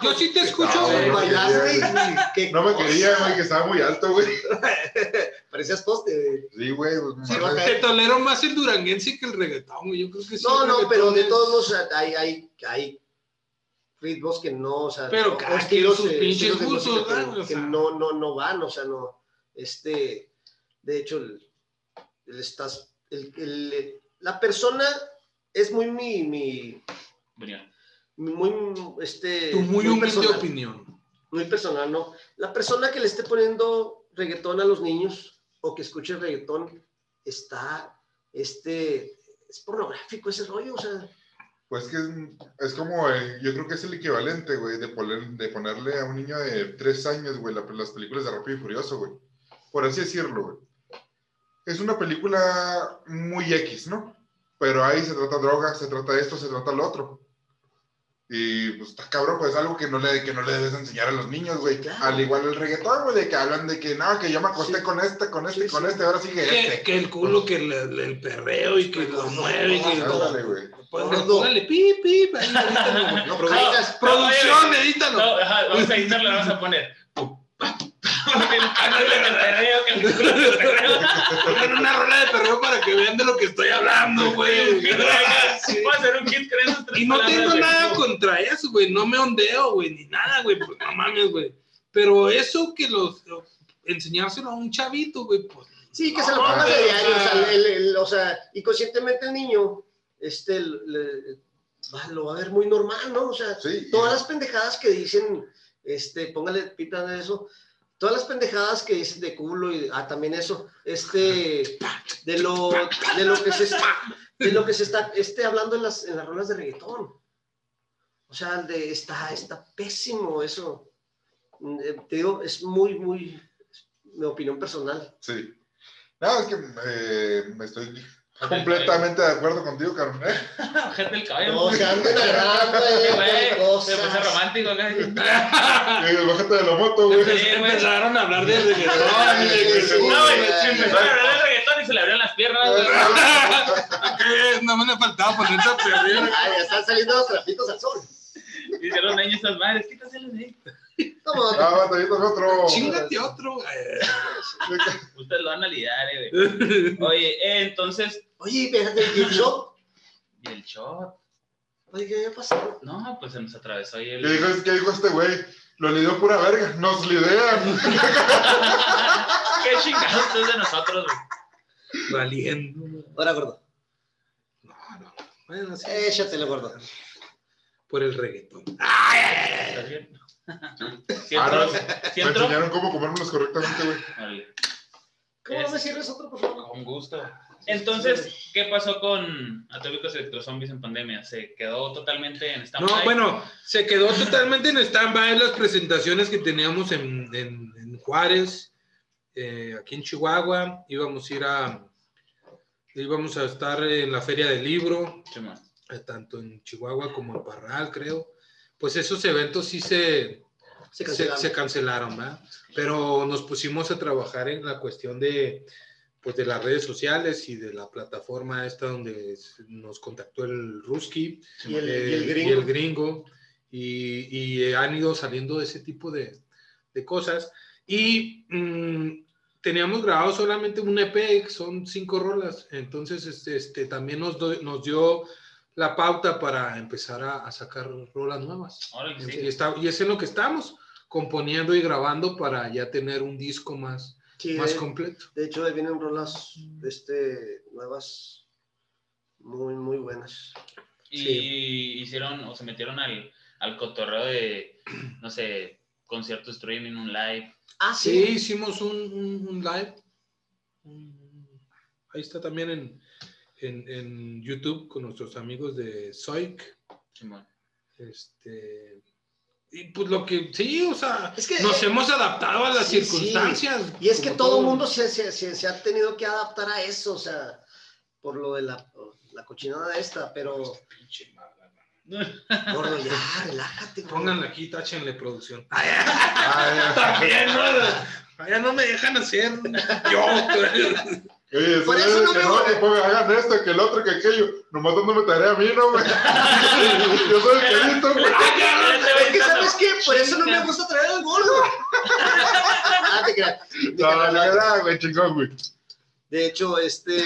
(laughs) Yo sí te escucho, No, güey. no, qué No me quería, güey, que estaba muy alto, güey. (laughs) Parecías poste. güey. Sí, güey. pues, Te tolero más el duranguense que el reggaetón, güey. Yo creo que sí. No, no, pero de todos modos o sea, hay, hay, hay ritmos que no, o sea, Pero o cada estilos, quien sus eh, pinches gustos, que, que sea. no, no, no van, o sea, no, este, de hecho, el, el estás, el, el- la persona es muy mi, mi, muy, este, Tu muy humilde personal, opinión. muy personal, ¿no? La persona que le esté poniendo reggaetón a los niños o que escuche reggaetón está, este, es pornográfico ese rollo, o sea, Pues que es, es como, eh, yo creo que es el equivalente, güey, de, poner, de ponerle a un niño de tres años, güey, la- las películas de Rápido y Furioso, güey. Por así decirlo, güey. Es una película muy X, ¿no? Pero ahí se trata droga, se trata esto, se trata lo otro. Y pues está cabrón, pues algo que no le, que no le debes enseñar a los niños, güey. Claro. Al igual el reggaetón, güey, de que hablan de que no, que yo me acosté Sí. con este, con este, Sí, con sí. este, ahora sigue Que, este. que el culo, que el, el- perreo y que lo mueve. y que Ándale, güey. Póngale, pi, pi, ahí, edítalo, no. Producción, edítalo. No, ajá, vamos a editarlo, vamos a poner. Una rola de perreo para que vean de lo que estoy hablando, güey. Y no tengo nada contra eso, güey. No me ondeo, güey, ni nada, güey. Pues no mames, güey. Pero eso que los. Enseñárselo a un chavito, güey, pues. Sí, que se lo pongas de diario, o sea- el- el- o sea, y conscientemente el niño, este, le- lo va a ver muy normal, ¿no? O sea, Sí. todas las pendejadas que dicen, este, póngale pita de eso, todas las pendejadas que dicen de culo y, ah, también eso, este, de lo, de lo que se está, de lo que se está, este, hablando en las, en las rolas de reggaetón. O sea, de, está, está pésimo eso. Mm, eh, Te digo, es muy, muy, mi opinión personal. Sí. No, es que eh, me estoy completamente de acuerdo contigo, Carmen. ¿eh? (laughs) Ojete el caballo. No se anden agarrando, (laughs) Güey, con Se puso romántico, güey. (laughs) Bájate de la moto, güey. Empezaron a hablar de reggaetón. No, güey, empezó a hablar de reggaetón y se le abrieron las piernas, güey. ¿Qué? No me le faltaba ponerse a perder. Ah, ya están saliendo los trapitos al sol. Dijeron niños estas madres, quítaselos de ahí. Toma, Ah, batallito es otro. Chingate otro, güey. Ustedes lo van a lidiar, eh, güey. Oye, eh, entonces. Oye, fíjate el gift shop. (laughs) ¿Y el shot? Oye, ¿qué había pasado? No, pues se nos atravesó ahí el. ¿Qué dijo, ¿Qué dijo este güey? Lo lidió pura verga. Nos lidean. (laughs) Qué chingados es de nosotros, güey. Valiendo. Ahora, gordo. No, no. Bueno, sí. Échatelo, gordo. Por el reggaetón. ¿Estás bien? (laughs) ¿Sí entró? ¿Sí Me entró? enseñaron cómo comérmelos correctamente, güey. Órale. ¿Cómo Es- me sirves otro, por favor? Con gusto. Entonces, ¿qué pasó con Atómicos Electrozombies en pandemia? ¿Se quedó totalmente en stand No, bueno, se quedó totalmente en stand-by las presentaciones que teníamos en, en- en Juárez, eh, aquí en Chihuahua. Íbamos a ir a. Íbamos a estar en la Feria del Libro, eh, tanto en Chihuahua como en Parral, creo. Pues esos eventos sí se, Se se, cancelaron. se cancelaron, ¿verdad? Pero nos pusimos a trabajar en la cuestión de, pues, de las redes sociales y de la plataforma esta donde nos contactó el Ruski Y el, eh, y el gringo. y el gringo, y, y han ido saliendo de ese tipo de, de cosas. Y mm, teníamos grabado solamente un EP, son cinco rolas, entonces este, este, también nos, do- nos dio la pauta para empezar a, a sacar rolas nuevas. Y, sí. está- y es en lo que estamos, componiendo y grabando para ya tener un disco más, Sí, más de, completo. de hecho, ahí vienen rolas este, nuevas muy, muy buenas. Y hicieron o se metieron al, al cotorreo de, no sé, concierto streaming, un live. Ah, Sí, hicimos un, un- un live, ahí está también en, en, en YouTube con nuestros amigos de Zoic. Simón. Este, y pues lo que, sí, o sea, Es que, nos eh, hemos adaptado a las sí, sí. circunstancias. Y es que todo el mundo se, se, se, se ha tenido que adaptar a eso, o sea, por lo de la, la cochinada esta, pero... Pinche madre. Gordo, ya, relájate, güey. Pónganle aquí, táchenle producción. Ah, También, ¿no? Allá no me dejan hacer yo. (laughs) Oye, Por eso eso es no que me no, gusta. que pues, hagan esto, que el otro, que aquello. Nomás dándome tarea a mí, ¿no, güey? (laughs) Yo soy el que güey. Es que, ¿sabes qué? Por eso no me gusta traer al gordo. (laughs) Ah, te creas. No, la verdad, güey, chingón, güey. De hecho, este...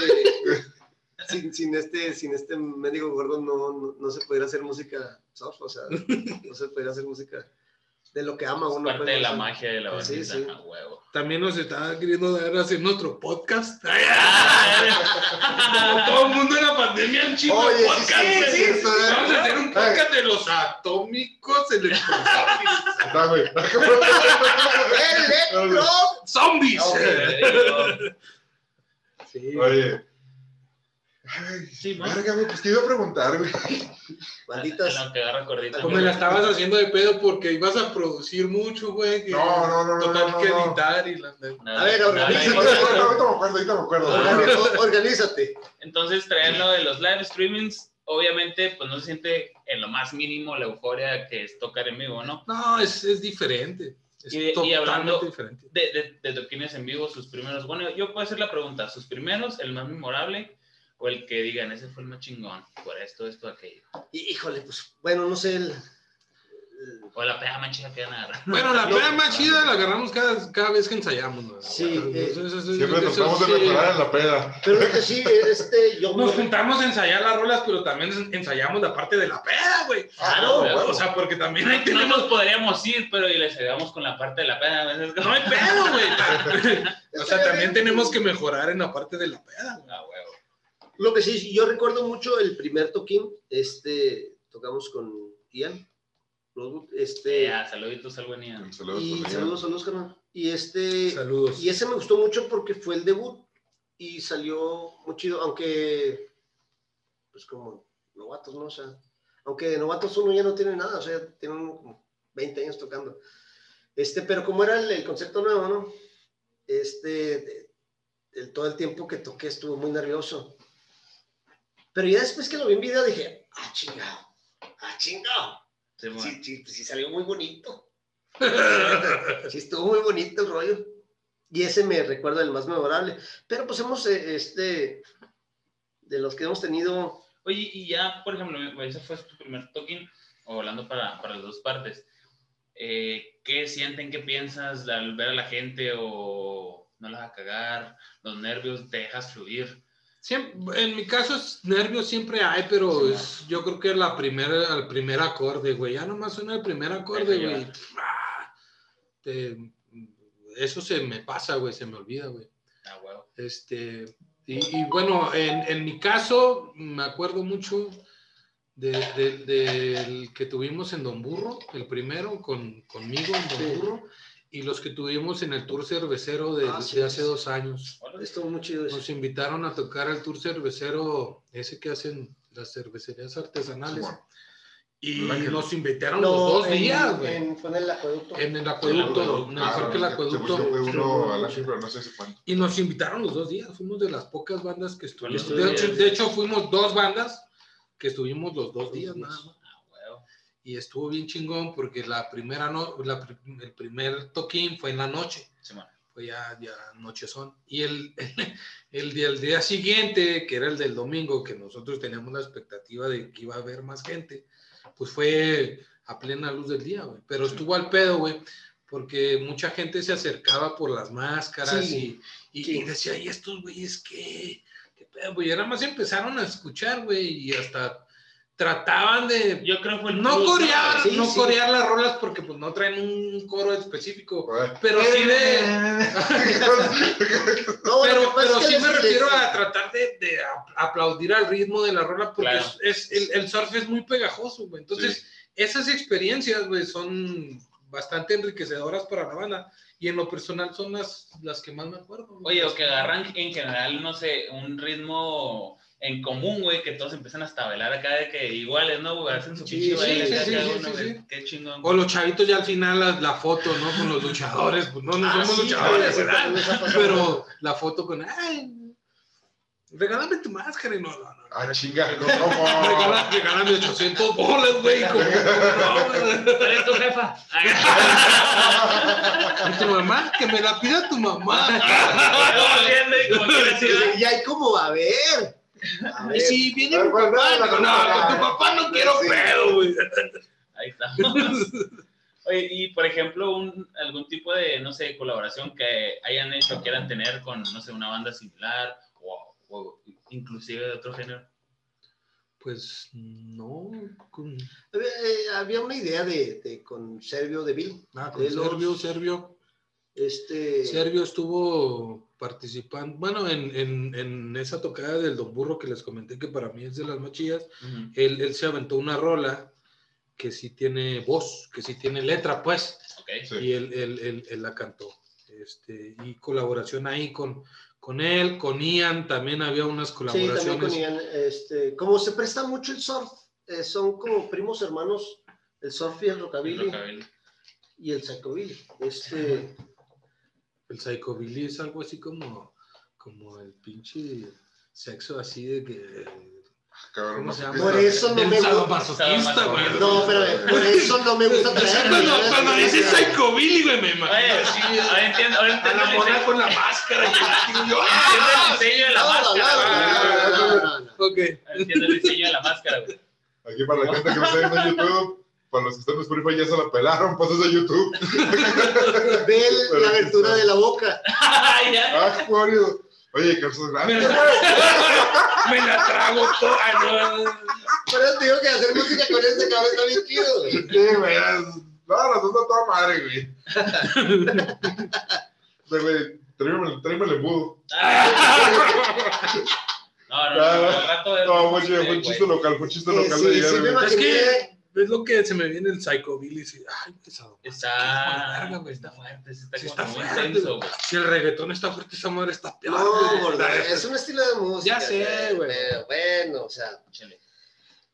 Sin, sin este, sin este médico gordo no, no, no se pudiera hacer música soft, o sea, no se pudiera hacer música de lo que ama Es uno. parte pues, de la magia de la Sí, bandita, sí. a huevo. También nos está queriendo dar a hacer nuestro podcast. (laughs) Como todo el mundo en la pandemia, un chingo Oye, de sí, podcast. sí, güey. sí, sí. Vamos a hacer un podcast de los atómicos electrozombies. (laughs) (laughs) ¡Electro! ¡Zombies! Sí. Oye. Ay, Sí, ¿no? verga, güey, pues te iba a preguntar, güey. Malditas. Que agarra cordita. Como la estabas haciendo de pedo porque ibas a producir mucho, güey. que No, no, no, no, Total no, que no. editar y la... Nada, A ver, organízate. Ahorita ahorita me acuerdo, ahorita me acuerdo. Orga- Organízate. Entonces, traer lo de los live streamings, obviamente, pues no se siente en lo más mínimo la euforia que es tocar en vivo, ¿no? No, es, es diferente. Es Y- y totalmente hablando- diferente. De, de, de toquines en vivo, sus primeros. Bueno, yo puedo hacer la pregunta: ¿sus primeros, el más memorable? O el que digan, ese fue el más chingón, por esto, esto, aquello. Y- Híjole, pues, bueno, no sé, el, el- O la peda más chida que van a agarrar. Bueno, la (laughs) peda más chida la agarramos cada, cada vez que ensayamos. ¿no? Sí, eh, Eso- eso- Siempre eso tratamos de sí. mejorar en la peda. Pero es que sí, este, yo... Nos juntamos a ensayar las rolas, pero también ensayamos la parte de la peda, güey. Claro, güey. O sea, porque también ahí No tenemos... nos podríamos ir, pero y les ayudamos con la parte de la peda. a veces como- No hay pedo, güey. (laughs) O sea, también tenemos que mejorar en la parte de la peda. güey. Ah, huevo. Lo que sí, yo recuerdo mucho el primer toquín, este, tocamos con Ian, este, Ya, saluditos al buen Ian. Saludos, y saludos, saludos, carnal. Y este, Saludos. y ese me gustó mucho porque fue el debut y salió muy chido, aunque, pues como novatos, ¿no? O sea, aunque de novatos uno ya no tiene nada, o sea, tiene uno como 20 años tocando. Este, pero como era el, el concepto nuevo, ¿no? Este, de- el, todo el tiempo que toqué estuvo muy nervioso. Pero ya después que lo vi en video dije, ah, chingado, ah, chingado. Sí, bueno. Sí, sí, sí salió muy bonito. (laughs) Sí, estuvo muy bonito el rollo. Y ese me recuerda el más memorable. Pero pues hemos, eh, este, de los que hemos tenido, Oye, y ya, por ejemplo, ese fue tu primer toquín, o hablando para, para las dos partes. Eh, ¿Qué sienten, qué piensas al ver a la gente o no la vas a cagar? Los nervios, te dejas fluir. Siempre, en mi caso, es- nervios siempre hay, pero es, yo creo que la primera, el primer acorde, güey. Ya nomás suena el primer acorde, güey. Ah, te- eso se me pasa, güey, se me olvida, güey. Ah. Este, y, y bueno, en, en mi caso, me acuerdo mucho de- de- del que tuvimos en Don Burro, el primero, con, conmigo en Don Sí. Burro, y los que tuvimos en el Tour Cervecero de, Ah, sí, de hace sí. dos años. estuvo muy chido. Nos invitaron a tocar el tour cervecero, ese que hacen las cervecerías artesanales. Y ¿Verdad que nos invitaron No, los dos en- días, güey. En, en- Fue en el acueducto. el acueducto, en el Ah, acueducto. al pero no sé si cuánto. Y nos invitaron los dos días. Fuimos de las pocas bandas que estuvimos. De hecho, de hecho, fuimos dos bandas que estuvimos los dos días nada más. Y estuvo bien chingón porque la primera no, la el primer toquín fue en la noche. Sí, fue ya, ya nochezón. Y el, (laughs) el, día, el día siguiente, que era el del domingo, que nosotros teníamos la expectativa de que iba a haber más gente, pues fue a plena luz del día, güey. Pero estuvo al pedo, güey, porque mucha gente se acercaba por las máscaras Sí, y, y, sí. y decía, ¿y estos güeyes qué? ¿Qué pedo, güey? Y nada más empezaron a escuchar, güey, y hasta trataban de Yo creo que fue el no plus, corear, Sí, no sí. corear las rolas porque pues no traen un coro específico, pero sí de (laughs) No, pero, que pasa pero es que sí me refiero a tratar de, de aplaudir al ritmo de la rola porque Claro. es, es- el, el surf es muy pegajoso, güey. Entonces, esas experiencias, güey, son bastante enriquecedoras para la banda y en lo personal son las, las que más me acuerdo. güey. Oye, o que agarran en general, no sé, un ritmo en común, güey, que todos empiezan hasta a bailar acá de que iguales, ¿no? Güey, hacen su Sí, pinche sí, baile sí, acá sí, uno, güey. Qué chingón. O los chavitos ya al final la, la foto, ¿no? Con los luchadores. Pues no, no Ah, somos sí, luchadores, ¿verdad? Pero la foto con, ay, regálame tu máscara y no, no, no. Ah, chinga, no, ¿cómo? Regala- Regálame 800 bolas, güey. Como, no, güey. ¿Cuál es tu jefa? Y tu mamá, que me la pida tu mamá. (laughs) Y (laughs) Y hay como, a ver. Y si viene mi papá, no, con tu papá no quiero Sí. pedo, güey. Ahí estamos. Oye, y por ejemplo, un, algún tipo de, no sé, colaboración que hayan hecho, quieran tener con, no sé, una banda similar o, o inclusive de otro género. Pues no. con- Había, eh, había una idea de, de- con Servio de Bill. Ah, con De los- Servio, Servio. Este. Servio estuvo participando, bueno, en, en, en esa tocada del Don Burro que les comenté que para mí es de las más chidas, Ujú. él, él se aventó una rola que sí tiene voz, que sí tiene letra, pues, Ok. Sí. y él, él, él, él la cantó. Este, y colaboración ahí con, con él, con Ian, también había unas Sí, colaboraciones. también con Ian, este, como se presta mucho el surf, eh, son como primos hermanos, el surf y el rockabilly Rockabilly. y el psychobilly. Este, El psychobilly es algo así como, como el pinche sexo así de que... Cabrón, ¿Cómo se llama? Por eso no me gusta. güey. no, pero por eso no me gusta traer. Cuando, cuando dices psychobilly, güey, me imagino. Oye, ahora entiendo, ahora a la el mona diseño- con la máscara. (laughs) yo, entiendo el ¡ah! diseño de la máscara. Ok. Entiendo el diseño de la máscara, güey. Aquí para la gente que no está viendo en YouTube, para los que están en Spotify ya se la pelaron, pasas a YouTube. (laughs) Ve la abertura de la boca. ya. Ah, Mario. Oye, que eso es Me grande. la, me la trago toda. no. Pero te digo que hacer música con este cabrón está bien chido. güey. Sí, güey. No, la está toda madre, güey. (laughs) Güey, tráeme, tráeme el embudo. (laughs) No, no, no, al rato de- No, fue, un chiste- fue un güey. chiste local, fue un chiste Sí, local Es lo que se me viene el psychobilly. Ay, pesado. Está, Verga, güey, está fuerte, está, Sí, está fuerte, intenso, güey. Si el reggaetón está fuerte, esa madre está peor. No, güey. es un estilo de música. Ya sé, güey. Pero bueno, o sea. Chale.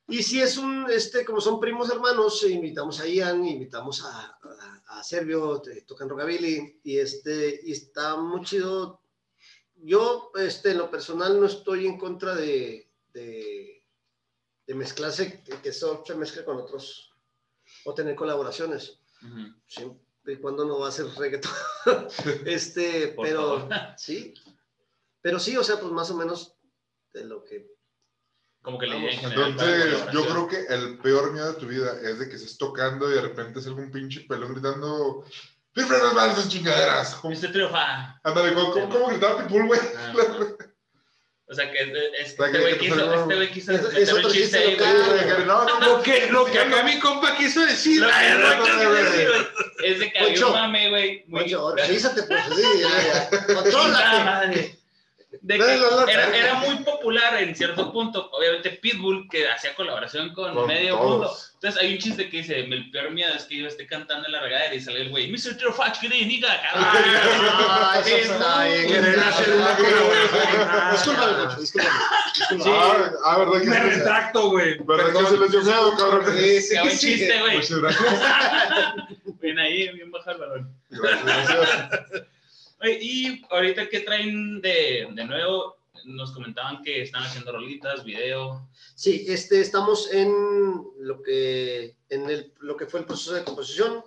Y si es un, este, como son primos hermanos, eh, invitamos a Ian, invitamos a, a, a Servio, te- tocan rockabilly, y este, y está muy chido. Yo, este, en lo personal, no estoy en contra de, de, de mezclarse, que, que eso se mezcle con otros, o tener colaboraciones, siempre y cuando no va a ser reggaetón. (laughs) este, Por pero, favor. sí, pero sí, o sea, pues más o menos de lo que Como que la idea en general. Entonces, yo creo que el peor miedo de tu vida es de que estés tocando y de repente es algún pinche pelón gritando ¡Fifre las manos chingaderas! ¿Cómo- Este triunfa. Ándale, ¿cómo, cómo, cómo gritaba Pitbull, güey? Ah, (laughs) O sea, que este que- güey quiso, este güey quiso Es- meter es un otro chiste ahí. No, no, Lo que, lo que acá mi compa quiso decir. Lo que no no, es de que había un mame, güey, organízate, pues, sí, ya, ya. Chingada Contrólate. De que era, era muy popular en cierto punto. Obviamente Pitbull, que hacía colaboración con, Con medio todos. mundo. Entonces hay un chiste que dice, el peor miedo es que yo esté cantando en la regadera y sale el güey, Mr. Trofach, que (laughs) Ah, eso está bien. Querer hacer una. Discúlpame, Nacho, discúlpame. Discúlpame. Ah, ah, ¿verdad que Me sí? retracto, güey. ¿Verdad que se les dio miedo, cabrón? Sí, sí, Qué buen sí. chiste, güey. Muchas gracias. (laughs) Bien ahí, bien bajo el balón. Gracias, y ahorita, ¿qué traen de, de nuevo? Nos comentaban que están haciendo rolitas, video. Sí, este, estamos en lo que, en el, lo que fue el proceso de composición.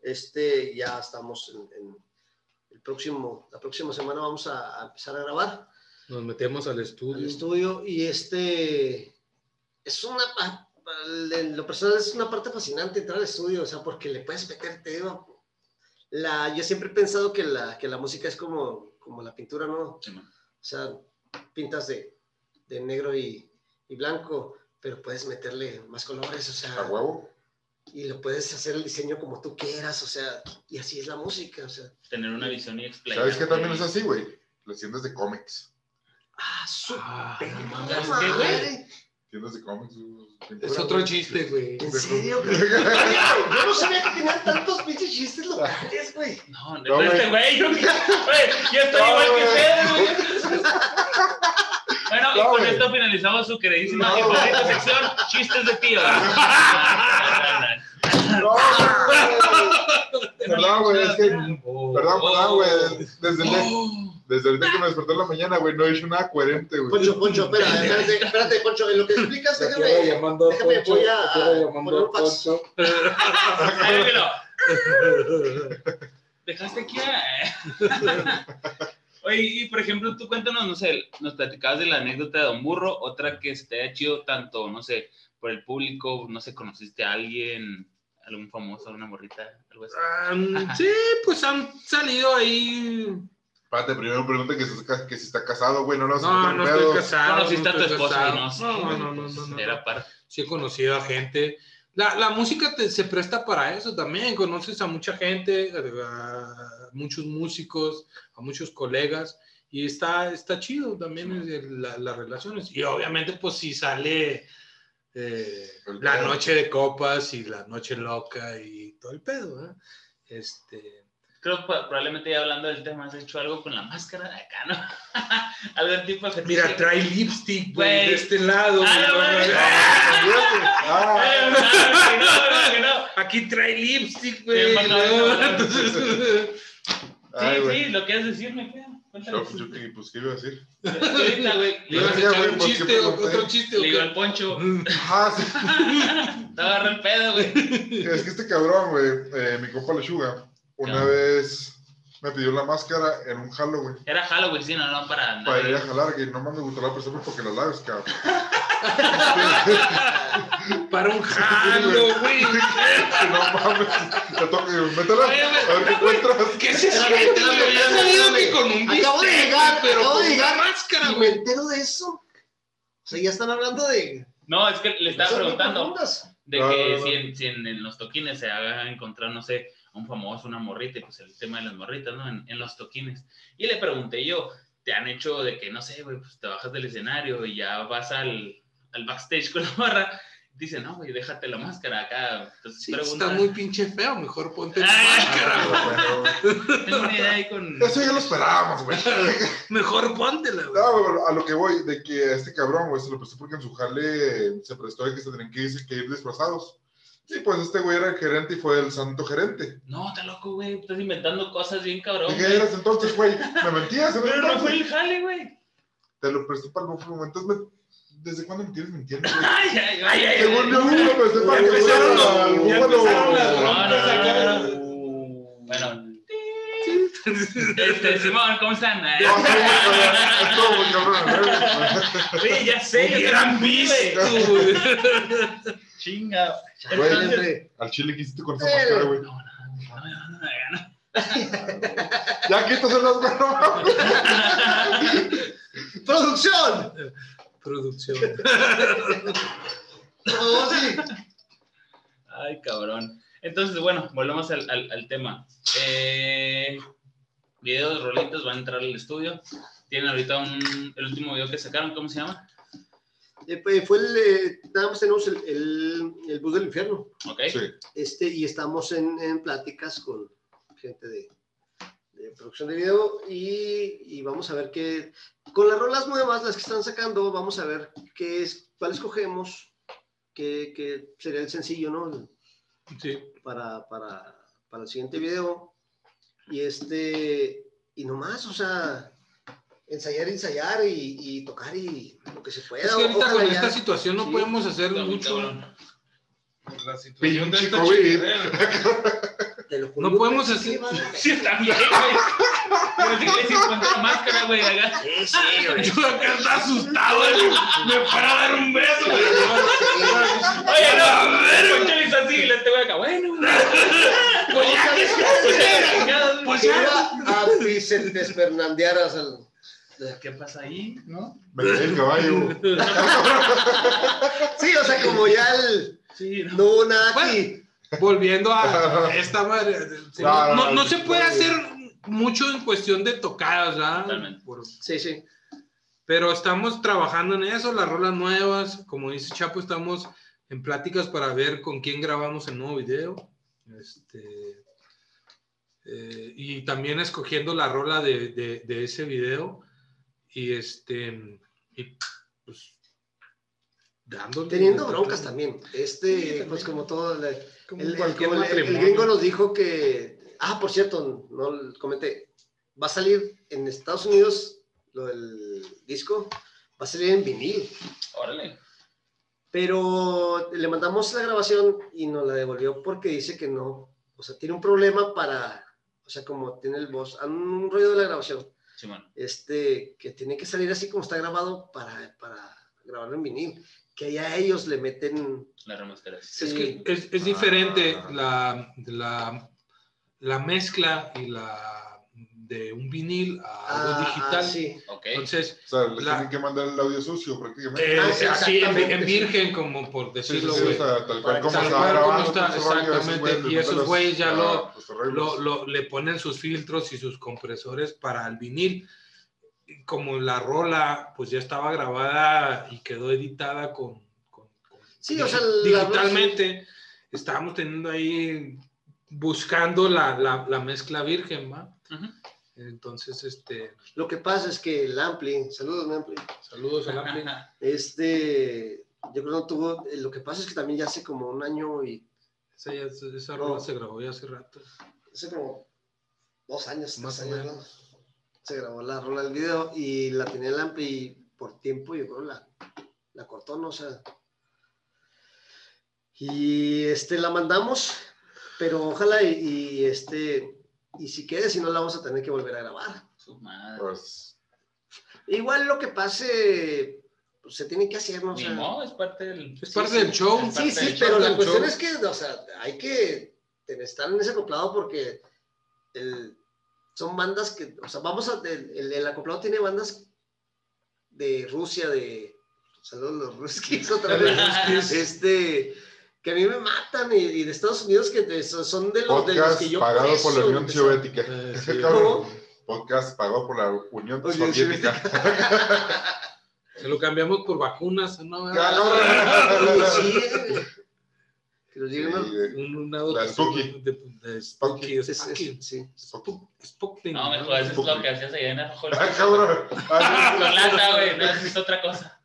Este, ya estamos en, en el próximo, la próxima semana vamos a, a empezar a grabar Nos metemos al al estudio. estudio y este, es una, en lo personal es una parte fascinante entrar al estudio, o sea, porque le puedes meter, te digo, la, yo siempre he pensado que la, que la música es como, como la pintura, ¿no? Sí. O sea, pintas de, de negro y, y blanco, pero puedes meterle más colores, o ¿A sea, huevo? y lo puedes hacer el diseño como tú quieras, o sea, y así es la música, o sea. Tener una visión y explayar. ¿Sabes qué también es así, güey? Las tiendas de cómics. Ah, su Ah. Tiendas de cómics. Es otro chiste, güey. ¿En serio? güey? (laughs) Yo no sabía que tenían tantos pinches chistes locales, güey. No, No, no, este güey, yo, güey, yo estoy No, igual que güey. ustedes, güey. Bueno, y con esto finalizamos su queridísima No, y favorita güey. sección, chistes de tío. (laughs) No, güey. (laughs) Perdón, güey, es que. Perdón, perdón, güey. Desde, el Oh. Desde el día que me desperté en la mañana, güey, no he hecho nada coherente, güey. Poncho, Poncho, espera, espérate, espérate, Poncho, en lo que explicas, déjame. llamando déjame, Poncho, voy a- poner un fax. (laughs) Dejaste aquí. a- (laughs) Oye, y por ejemplo, tú cuéntanos, no sé, nos platicabas de la anécdota de Don Burro, otra que se te haya chido tanto, no sé, por el público, no sé, conociste a alguien, algún famoso, una morrita, algo así. Ah, sí, pues han salido ahí. Espérate, primero pregunta que si, está- que si está casado, güey, no nos No, no estoy casado. Conociste a tu estoy esposa y no. No, no, no, no, no. Era para. Sí he conocido a gente. La, la música te- se presta para eso también. Conoces a mucha gente, a muchos músicos, a muchos colegas. Y está, está chido también el- la- las relaciones. Y obviamente, pues si sale eh, la noche de copas y la noche loca y todo el pedo. ¿eh? Este, Creo que probablemente ya hablando del tema, has hecho algo con la máscara de acá, ¿no? (laughs) algo del tipo de mira, trae lipstick güey, de este lado. Ah, güey, no, no, no, güey. no. Ah, que que. Aquí trae lipstick, güey. Sí, Sí, lo quieres decirme, ¿qué? No, Cuéntanos. pues yo qué, pues qué iba a decir. Ahorita, güey, le ¿Le ibas a echar un pues, ¿qué chiste otro chiste digo qué? el poncho, Ah, sí. (laughs) el pedo, güey. Es que este cabrón, güey, eh, mi compa Lechuga, una Ah. vez me pidió la máscara en un Halloween. Era Halloween, sí, no, no, para andar. Para ir a jalar, que no más me gustó la persona porque los labios, cabrón. (laughs) Para un güey. (laughs) no mames, te toca, métela, a ver qué encuentras. ¿Qué se siente? sabido espérame. que con un Acabo de bistec, llegar, pero acabo con de llegar. máscara, Y me entero de eso. O sea, ya están hablando de. No, es que le estaba preguntando de No, que si, en, si en, en los toquines se haga encontrar, no sé, a un famoso, una morrita, y pues el tema de las morritas, ¿no? En, en los toquines. Y le pregunté yo, ¿te han hecho de que, no sé, güey, pues te bajas del escenario y ya vas al, al backstage con la barra? Dice, no, güey, déjate la máscara acá. Entonces Sí, pregunta, está muy pinche feo, mejor ponte la máscara, güey. tengo una idea ahí con... Eso ya lo esperábamos, güey. (laughs) Mejor póntela, güey. No, güey, a lo que voy, de que a este cabrón, güey, se lo prestó porque en su jale se prestó de que se tenían que ir, que ir disfrazados. Y pues este güey era el gerente y fue el santo gerente. No, está loco, güey, estás inventando cosas bien cabrón, ¿Y qué eras entonces, güey? ¿Me mentías? Pero no fue el jale, güey. Te lo presté para el bufo, entonces me... ¿Desde cuándo me tienes mintiendo, güey? (laughs) Ay, ay, ay, ay. Según yo, me lo presté para que fuera búfalo. empezaron las broncas acá. Bueno. Este, Simón, ¿cómo están? Sí. Oye, ya sé. Hubieran visto. Chinga. Güey, Entre- Al chile que hiciste con esa Eh. máscara, güey. No, no, no, no, no, no, no. Ya quítate las manos. ¡Producción! Producción. No, sí. Ay, cabrón. Entonces, bueno, volvemos al, al, al tema. Eh, videos, rolitos, van a entrar al estudio. Tienen ahorita un, el último video que sacaron, ¿cómo se llama? Eh, pues, fue el. eh, nada más tenemos el, el, el bus del infierno. Ok. Sí. Este, y estamos en, en pláticas con gente de, de producción de video y, y vamos a ver qué, con las rolas nuevas, las que están sacando, vamos a ver qué es, cuál escogemos, qué, qué sería el sencillo, ¿no? Sí. Para, para, para el siguiente video. Y este, y nomás, o sea, ensayar, ensayar y, y tocar y lo que se pueda. Es que ahorita Ojalá con ya- esta situación no Sí. podemos hacer Está muy mucho. cabrón. La situación de esta te lo juro, No podemos hacer- sí. (laughs) Sí, también, güey. Yo que si encuentro la máscara, güey, acá. Sí, sí, güey. Yo acá está asustado, güey. Me para a dar un beso, güey. Oye, no, el Poncho le hizo así y le güey acá, bueno, güey. (laughs) Pues ya Pues ya, Pues Que ya. iba a Vicentes Fernandearas al... ¿Qué pasa ahí? ¿No? Me el caballo. (laughs) Sí, o sea, como ya el... Sí, no. Nada Bueno. aquí. Volviendo a (laughs) esta madre. sí, No, No, no, no, no, se puede hacer mucho en cuestión de tocadas, ¿verdad? Totalmente. Por- Sí, sí. Pero estamos trabajando en eso, las rolas nuevas, como dice Chapo, estamos en pláticas para ver con quién grabamos el nuevo video. Este, eh, y también escogiendo la rola de, de- de ese video. Y este, y pues dándole. Teniendo broncas también. Este, Sí, también. pues como todo, la- Como el, el- el- gringo nos dijo que, ah, por cierto, no lo comenté, va a salir en Estados Unidos lo del disco, va a salir en vinil, Órale. pero le mandamos la grabación y nos la devolvió porque dice que no, o sea, tiene un problema para, o sea, como tiene el voz, un ruido de la grabación, Este, que tiene que salir así como está grabado para, para grabarlo en vinil, que ya ellos le meten... La remasterización. Es sí, que es, es diferente Ah. la, la, la mezcla y la de un vinil a algo ah, digital. sí. Ok. Entonces, O sea, le La- tienen que mandar el audio sucio prácticamente. eh, Ah, sí, así en, virgen, como por Sí, sí, decirlo, sí, o sea, tal cual como está, pues, esos exactamente, y esos güeyes ya lo- ah, arreglos. lo, lo- le ponen sus filtros y sus compresores para el vinil. Como la rola, pues ya estaba grabada y quedó editada con, con- con- Sí, o sea, digitalmente, estábamos teniendo ahí buscando la, la- la mezcla virgen, ¿va? Ujú. Entonces, este, Lo que pasa es que el Ampli, saludos mi Ampli, saludos a la (laughs) este, yo creo que no tuvo, eh, lo que pasa es que también ya hace como un año y, Esa, ya- esa No. rola se grabó ya hace rato. hace como dos años, Más tres años. Se grabó la rola del video y la tenía el Ampli y por tiempo yo creo la, la cortó, ¿no? O sea, y este, la mandamos, pero ojalá y, y, este, y si quede, si no la vamos a tener que volver a grabar. Su madre. Pues, Igual lo que pase, pues, se tiene que hacer, ¿no? O Ni sea, modo, es parte del. Es Sí, parte sí. del show. Es Sí, parte sí, del pero show, la cuestión show. es que, o sea, hay que estar en ese acoplado porque el- son bandas que, o sea, vamos a, el, el- el acoplado tiene bandas de Rusia, de, saludos los ruskis otra (laughs) vez, este, que a mí me matan y, y de Estados Unidos que de- son de los, de los podcast que yo pagado por la Unión Soviética. Eh, (laughs) sí. Cabrón. Podcast pagado por la Unión Soviética. (laughs) Se lo cambiamos por vacunas, ¿no? Cabrón. (laughs) Sí, eh, que nos lleguen Sí. Un, dotación Spooky. de, de Spooky. es- Spooky. es- sí. Spook- Spooky, No, mejor, eso es lo que hacías allá en. Ah, cabrón. Ah, Con lata, güey, no es otra cosa.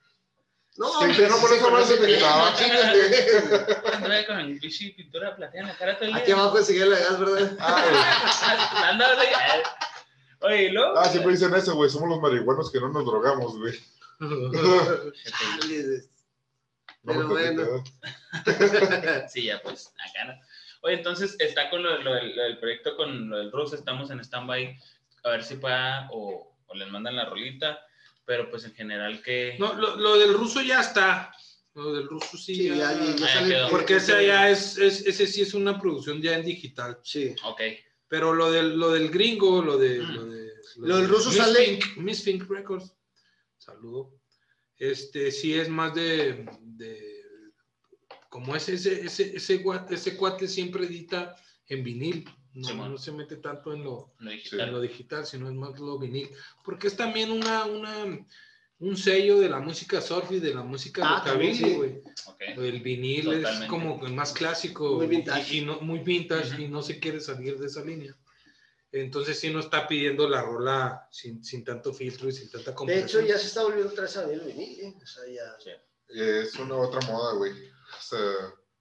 No, que no por se eso se no chingues, güey. Anduve con el bichi pintura plateada en la cara todo el día. Aquí abajo enseguida la gas, ¿verdad? ah, Anda, güey. (laughs) Oye, ¿y luego? ah, siempre dicen eso, güey. Somos los marihuanos que no nos drogamos, güey. (laughs) Pero bueno. (laughs) Sí, ya pues, acá no. Oye, entonces está con lo, lo del, lo del proyecto con lo del ruso, estamos en stand-by, a ver si pueda o, o les mandan la rolita, pero pues en general que... No, lo, lo del ruso ya está. Lo del ruso sí, Sí, ya. ya, ya, ya Ah, sale. Porque ese ya es, es- ese sí es una producción ya en digital. Sí. Ok, Pero lo del, lo del gringo, lo de. Mm. Lo, de, Lo del de ruso Miss sale- Fink- Miss Fink Records. Saludo. Este sí es más de. de como es ese, ese, ese, guat- ese cuate siempre edita en vinil. No, Sí, no se mete tanto en lo, lo en digital. lo digital, sino es más lo vinil. Porque es también una, una, un sello de la música surf y de la música Ah, rockabilly, sí. El vinil es como el más clásico Muy y- vintage. Y, no, muy vintage y no se quiere salir de esa línea. Entonces sí no está pidiendo la rola sin, sin tanto filtro y sin tanta De compresión. hecho, ya se está volviendo otra vez a el vinil, ¿eh? O sea, ya. Sí. Es una otra moda, güey. O sea,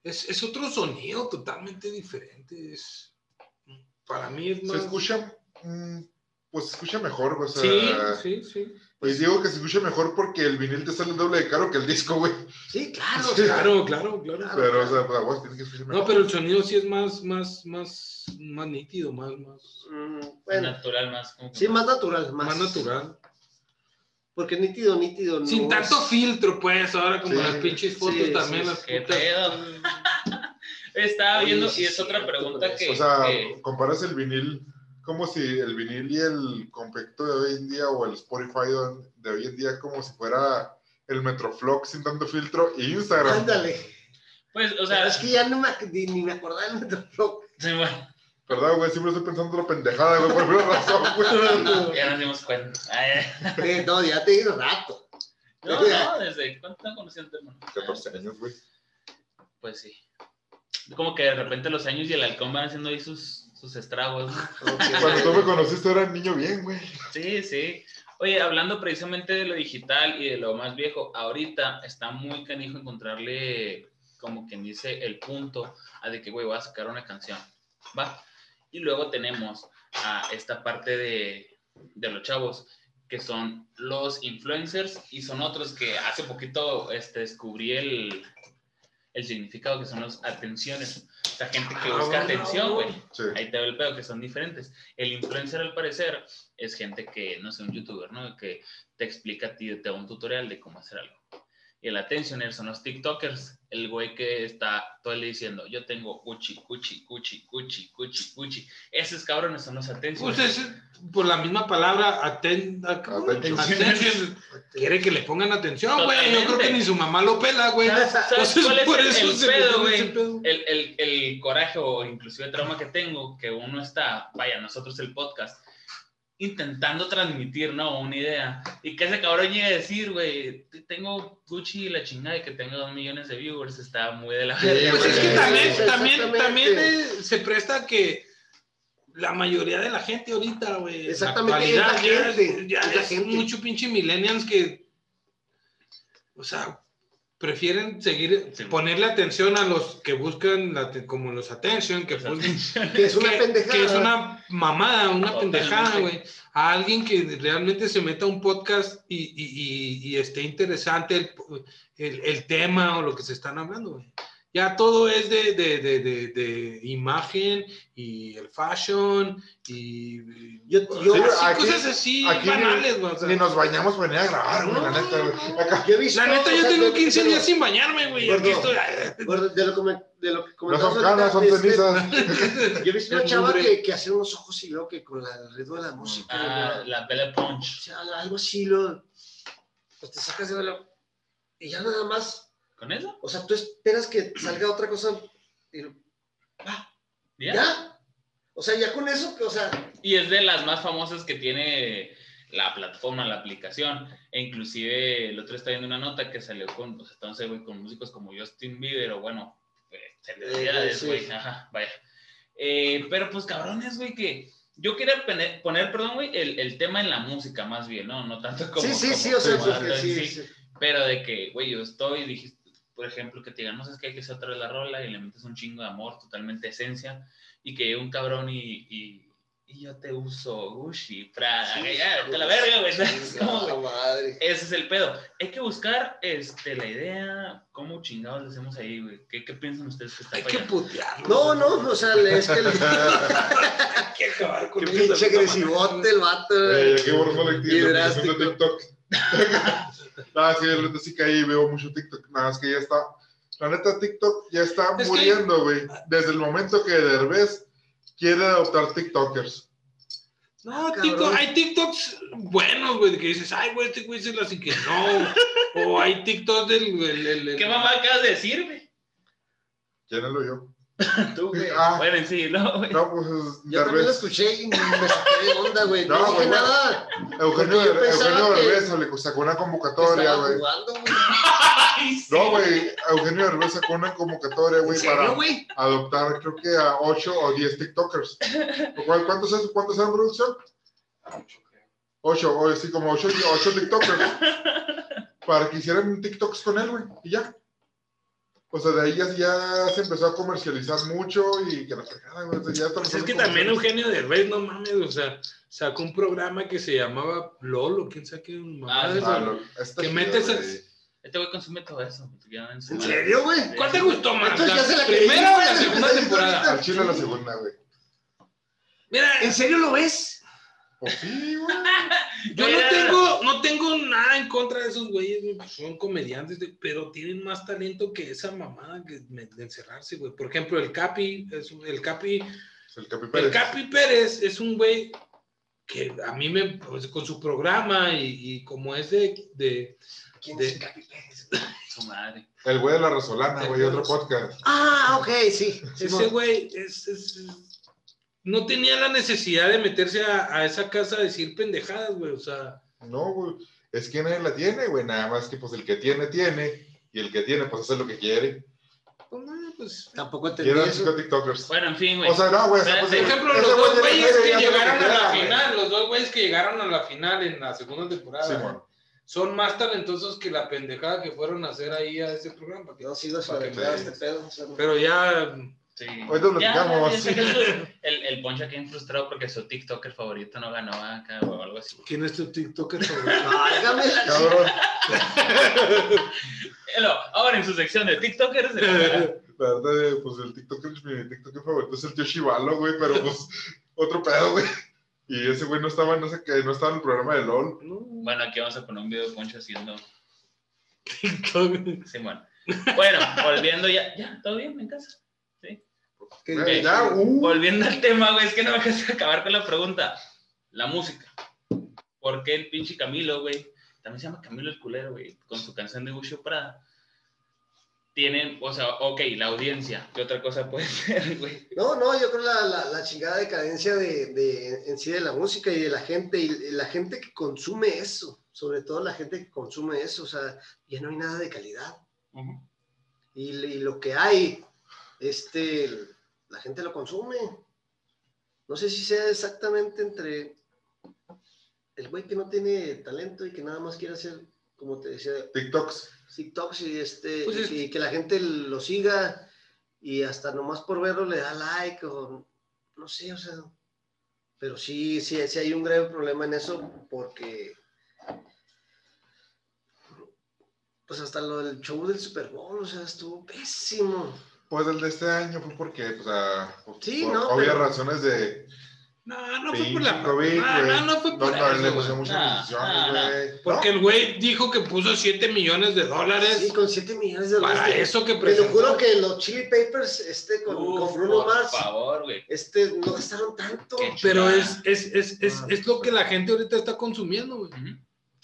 es, es otro sonido totalmente diferente. Es, para mí es se más... escucha, mm, pues se escucha mejor, güey. O sea, sí, sí, sí. Pues digo que se escucha mejor porque el vinil te sale el doble de caro que el disco, güey. Sí, claro. Sí. Claro, claro, claro. Claro. Pero, o sea, pues, a vos tienes que escuchar mejor. No, pero el sonido sí es más, más, más, más nítido, más, más, Mm, bueno, natural más. Como sí, más natural. Más, más natural. Porque nítido, nítido. no Sin tanto es- filtro, pues, ahora como Sí. las pinches fotos Sí, también, sí, las ¿Qué putas- pedo? (laughs) Estaba viendo, y es otra pregunta que, O sea, que- comparas el vinil como si el vinil y el compacto de hoy en día o el Spotify de- hoy en día como si fuera el Metroflog sin tanto filtro y Instagram. Ándale. pues, o sea, es que ya no me, ni, ni me acordaba del Metroflog. sí, bueno, ¿Verdad, güey? Siempre estoy pensando en la pendejada, güey, por alguna razón, (laughs) güey. Ya nos dimos cuenta. Ay, no, ya te di rato. no, no, desde cuánto conociendo tu hermano. 14 años, güey. Pues sí. Como que de repente los años y el halcón van haciendo ahí sus, sus estragos. ¿no? (laughs) Cuando tú me conociste era niño bien, güey. Sí, sí. Oye, hablando precisamente de lo digital y de lo más viejo, ahorita está muy canijo encontrarle, como quien dice, el punto a de que, güey, voy a sacar una canción. ¿Va? Y luego tenemos a esta parte de, de los chavos, que son los influencers y son otros que hace poquito este, descubrí el, el significado que son las atenciones. O sea, gente que Ah, busca atención, güey. Sí. Ahí te veo el pedo, que son diferentes. El influencer, al parecer, es gente que, no sé, un youtuber, ¿no? Que te explica a ti, te da un tutorial de cómo hacer algo. Y el attentioner son los TikTokers. El güey que está todo el día diciendo, yo tengo Gucci, Gucci, Gucci, Gucci, Gucci, Gucci. Esos cabrones son los attentioners. Pues es por la misma palabra, aten. Quiere que le pongan atención, güey. Yo creo que ni su mamá lo pela, güey. ¿Sabes, sabes Entonces, cuál es por el, eso el se pedo, güey? pedo. El, el, el coraje o inclusive trauma que tengo, que uno está, vaya, nosotros el podcast, intentando transmitir, ¿no? Una idea. Y que ese cabrón llegue a decir, güey, tengo Gucci y la chingada y que tenga dos millones de viewers, está muy de la Sí, Pues es que también, Sí, también, exactamente. también se presta que la mayoría de la gente ahorita, güey, en la Exactamente, es la actualidad ya, gente, ya es la gente. mucho pinche millennials que, o sea, prefieren seguir, Sí. ponerle atención a los que buscan, la como los attention, que, buscan- Que es una que- pendejada. que es una mamada, una Totalmente. pendejada, güey. A alguien que realmente se meta a un podcast y, y, y, y esté interesante el, el, el tema o lo que se están hablando, güey. Ya todo es de, de, de, de, de imagen y el fashion y, Yo, yo, Sí, así, cosas así aquí banales, güey. o sea. Ni nos bañamos para venir a grabar, güey, la neta, güey. no. Acá, yo he visto, La neta, o yo sea, tengo de- 15 pero- días sin bañarme, güey. Aquí Gordo. estoy. Gordo, de lo que, me- de lo que no comentabas son canas, son este, cenizas. (laughs) Yo he visto una (laughs) chava que, que hace unos ojos y luego que con la, el ritmo de la música, Ah, güey, la Bella o Punch. sea, algo así, lo, pues te sacas de la... Y ya nada más, ¿Con eso? o sea, tú esperas que salga otra cosa y ah, ¿Ya? ¿ya? O sea, ya con eso, o sea, Y es de las más famosas que tiene la plataforma, la aplicación. E inclusive el otro está viendo una nota que salió con, pues, entonces, güey, con músicos como Justin Bieber o bueno, eh, celebridades, sí. güey, ajá, vaya. Eh, pero pues cabrones, güey, que yo quería poner, poner, perdón, güey, el, el tema en la música más bien, ¿no? No tanto como... sí, sí, como- sí, o sea, como sí, sí. sí. Pero de que, güey, yo estoy, dijiste, por ejemplo, que te digan, no sabes que hay que hacer otra vez la rola y le metes un chingo de amor, totalmente esencia, y que llegue un cabrón y, y, y yo te uso Gucci, Prada, Sí, ya, te la verga, güey. Ese es el pedo. Hay que buscar este, la idea, cómo chingados le hacemos ahí, güey. ¿Qué, qué piensan ustedes que está Hay que putearlo. No, no, o sea, es que el (laughs) (laughs) Hay que acabar con de pinche agresivote el vato. Eh, güey. aquí borrando la Y drástico. TikTok. (laughs) Nada, es que la neta sí caí y veo mucho TikTok. Nada, es que ya está. La neta, TikTok ya está Es que- muriendo, güey. Desde el momento que Derbez quiere adoptar TikTokers. No, Cabrón. TikTok, hay TikToks buenos, güey, que dices, ay, güey, este güey se las y que no. (laughs) o hay TikToks del. el- el- el- ¿Qué mamá acabas de decir, güey? ¿Quién lo yo? (laughs) Tú, güey. Ah. Bueno, en sí, ¿no, güey? No, pues Yo también lo Derbez. escuché y me saqué de onda, güey. No, No, dije güey, nada. Eugenio, Eugenio que- Derbez le sacó una convocatoria, güey. jugando, güey. (laughs) Ay, sí. No, güey, Eugenio Derbez sacó una convocatoria, ¿En güey, serio, para güey? adoptar, creo que a 8 o 10 TikTokers. (laughs) ¿Cuántos es, cuántos eran producción? 8, o sí, como 8, TikTokers. para que hicieran TikToks con él, güey, y ya. O sea, de ahí ya, ya se empezó a comercializar mucho y que la fregada, güey, o sea, ya estamos Pues es que también Eugenio Derbez, no mames, o sea, sacó un programa que se llamaba LOL, o quién sabe qué, Ah, de está Que metes a- güey. Este güey consume todo eso. ya en su ¿En madre. serio, güey? ¿Cuál te gustó más? Entonces ya ¿La se la primera o la (laughs) segunda temporada? Al chile la segunda, güey. Mira, ¿En serio lo ves? Pues sí, güey. (laughs) yo no tengo, no tengo nada en contra de esos güeyes, güey, pues son comediantes, pero tienen más talento que esa mamada que de encerrarse, güey. Por ejemplo, el Capi, el Capi el Capi El Pérez. Capi Pérez es un güey que a mí me, pues, con su programa y, y como es de, de- ¿Quién De- es el Capi Pérez? (laughs) Su madre. El güey de la Resolana, güey, otro podcast. Ah, ok, sí. ese güey es, es- es- no tenía la necesidad de meterse a, a esa casa a decir pendejadas, güey. O sea, No, güey. Es que nadie la tiene, güey. Nada más que, pues, el que tiene, tiene. Y el que tiene, pues, hace lo que quiere. pues, no, pues. Tampoco cinco TikTokers. Bueno, en fin, güey. O sea, no, güey. o sea, Por pues, Por ejemplo, los dos güeyes que llegaron a la final, los dos güeyes que llegaron a la final en la segunda temporada, son más talentosos que la pendejada que fueron a hacer ahí a ese programa. Sigo Para que me- este pedo. o sea, no. Pero ya, Sí. Que es (laughs) el, el Poncho aquí frustrado porque su TikToker favorito no ganó acá o algo así. ¿quién es tu TikToker (laughs) favorito? Válgame Cabrón. (laughs) Hello, ahora en su sección de TikTokers. La verdad, eh, pues el TikToker, mi TikToker favorito es el tío Shivalo, güey. Pero, pues, otro pedo, güey. Y ese güey no estaba, no sé qué, no estaba en el programa de LOL. No, Bueno, aquí vamos a poner un video de Poncho haciendo. TikTok. Sí, bueno. Bueno, volviendo ya. Ya, todo bien en casa. Sí. que- ya, uh. Volviendo al tema, güey, es que no me dejas acabar con la pregunta. La música. ¿Por qué el pinche Camilo, güey? También se llama Camilo el culero, güey, con su canción de Gusho Prada. Tienen, o sea, ok, la audiencia. ¿Qué otra cosa puede (laughs) ser, güey? No, no, yo creo la, la, la chingada decadencia de, de, en sí de la música y de la gente, y la gente que consume eso, sobre todo la gente que consume eso, o sea, ya no hay nada de calidad. Y, y lo que hay, este, la gente lo consume. No sé si sea exactamente entre el güey que no tiene talento y que nada más quiere hacer, como te decía, TikToks. TikToks y, este, Pues es- y que la gente lo siga y hasta nomás por verlo le da like o no sé, o sea, pero sí, sí, sí hay un grave problema en eso porque pues hasta lo del show del Super Bowl, o sea, estuvo pésimo. Pues el de este año fue porque, pues, a, Sí, por no, obvias pero- razones de No, no fue por la. COVID, no, no, no fue por No, le eso. muchas Ah, ah, güey. Porque el güey dijo que puso 7 millones de dólares Sí, con 7 millones de dólares. para eso que Me lo presentó. juro que los Chili Papers, este, con, Uf, con Bruno por Mars, favor, güey. este, no gastaron tanto. Pero es, es, es, es, Ah. es lo que la gente ahorita está consumiendo, güey.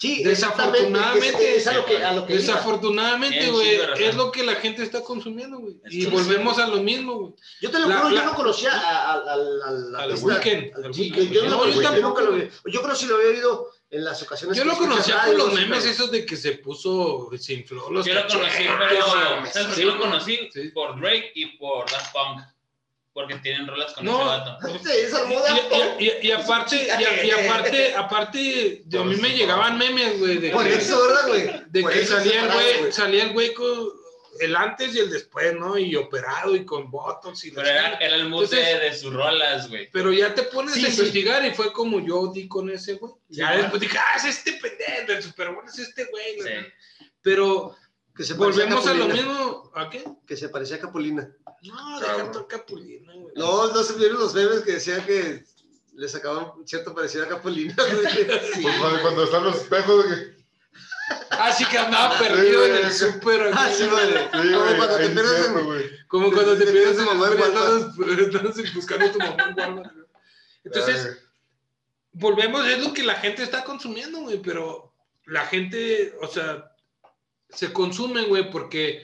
Sí, Desafortunadamente, es, es a lo que, a lo que. Desafortunadamente, güey, es lo que la gente está consumiendo, güey. Es Y volvemos a lo mismo, güey. Yo te lo juro, yo no conocía a- a- al Weeknd. Yo, nunca lo vi. Yo creo que sí lo había oído en las ocasiones. Yo que lo conocía por los memes pero- esos de que se puso, se infló los Yo lo conocí, pero güey. ¿sabes por qué Sí, lo conocí? Sí. Por Drake y por Daft Punk. Porque tienen rolas con No. ese vato. (laughs) Sí. Y, y- y- y aparte, y, y aparte, aparte, de a mí me llegaban memes, güey, de Por que, eso, ¿verdad, güey? de Por que salía el güey, salía el güey con el antes y el después, ¿no? Y operado y con botox y Pero era, era el de, Entonces- de sus rolas, güey. Pero ya te pones Sí, a sí. investigar y fue como yo di con ese güey. Ya Sí, después dije, ah, es este pendejo, el Super Bowl es este güey. Sí. Pero Que se volvemos a lo Capulina, mismo. ¿A qué? Que se parecía a Capulina. No, deja tu capulina, güey. No, no se vieron los memes que decían que le sacaban cierto parecido a Capulina. (laughs) güey. Pues cuando, cuando están los espejos, que- Ah, sí que andaba perdido en el súper. Ah, sí, vale. sí, Como güey, cuando te pierdes cierto, en-. Como cuando te pierdes tu mamá en Estás estás (laughs) buscando a tu mamá en Walmart. güey. Entonces, Ay, volvemos, es lo que la gente está consumiendo, güey, pero la gente, o sea, se consume, güey, porque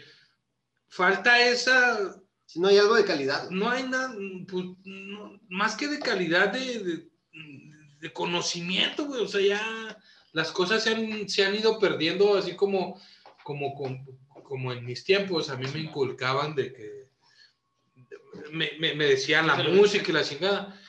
falta esa, Si no hay algo de calidad. no hay nada, pues, no, más que de calidad de, de, de conocimiento, güey, o sea, ya las cosas se han, se han ido perdiendo, así como, como, como, como en mis tiempos, a mí me inculcaban de que, me, me, me decían la música y la chingada.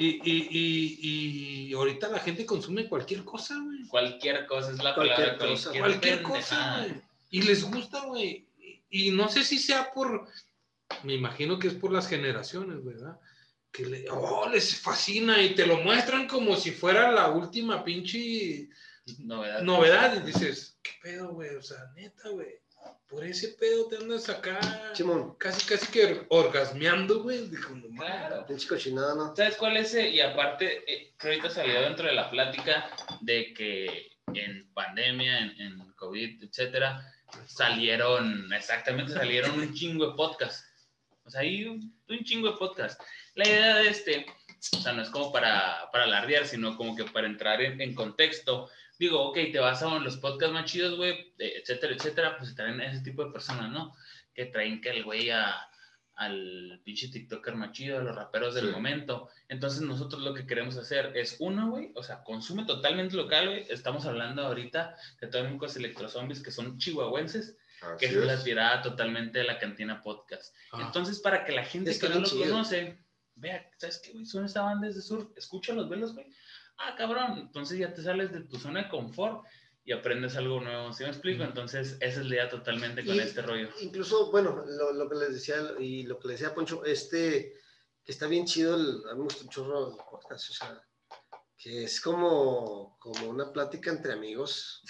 Y, y, y, y ahorita la gente consume cualquier cosa, güey. Cualquier cosa es la Cualquier palabra. cosa, Cualquier, Cualquier cosa, güey. Y les gusta, güey. Y, y no sé si sea por, me imagino que es por las generaciones, ¿verdad? Que le, oh, les fascina y te lo muestran como si fuera la última pinche Novedad. novedad. Y dices, ¿qué pedo, güey? O sea, neta, güey. Por ese pedo te andas acá Simón, casi, casi que orgasmeando, güey. Dijo, no mames. Claro. pinche cochinada, ¿no? ¿Sabes cuál es? ese? Y aparte, eh, que ahorita salió dentro de la plática de que en pandemia, en, en COVID, etcétera, salieron, exactamente, salieron un chingo de podcasts. O sea, hay un, un chingo de podcasts. La idea de este, o sea, no es como para, para alardear, sino como que para entrar en, en contexto. Digo, ok, te vas a los podcasts más chidos, güey, etcétera, etcétera, pues traen ese tipo de personas, ¿no? Que traen que el güey a, al pinche TikToker más chido, a los raperos del Sí. momento. Entonces nosotros lo que queremos hacer es uno, güey, o sea, consume totalmente local, güey. Estamos hablando ahorita de tónicos electrozombies que son chihuahuenses, que Así es la es. tirada totalmente de la cantina podcast. Ah. Entonces, para que la gente Está que no bien lo chido. conoce, vea, ¿sabes qué, güey? Son esta banda de sur, escúchalos, velos, güey. Ah, cabrón, entonces ya te sales de tu zona de confort y aprendes algo nuevo, ¿sí me explico? Entonces, esa es la idea totalmente con Y- este rollo. Incluso, bueno, lo, lo que les decía y lo que le decía Poncho, este, que está bien chido, el, a mí me gusta un chorro el podcast, o sea, que es como, como una plática entre amigos.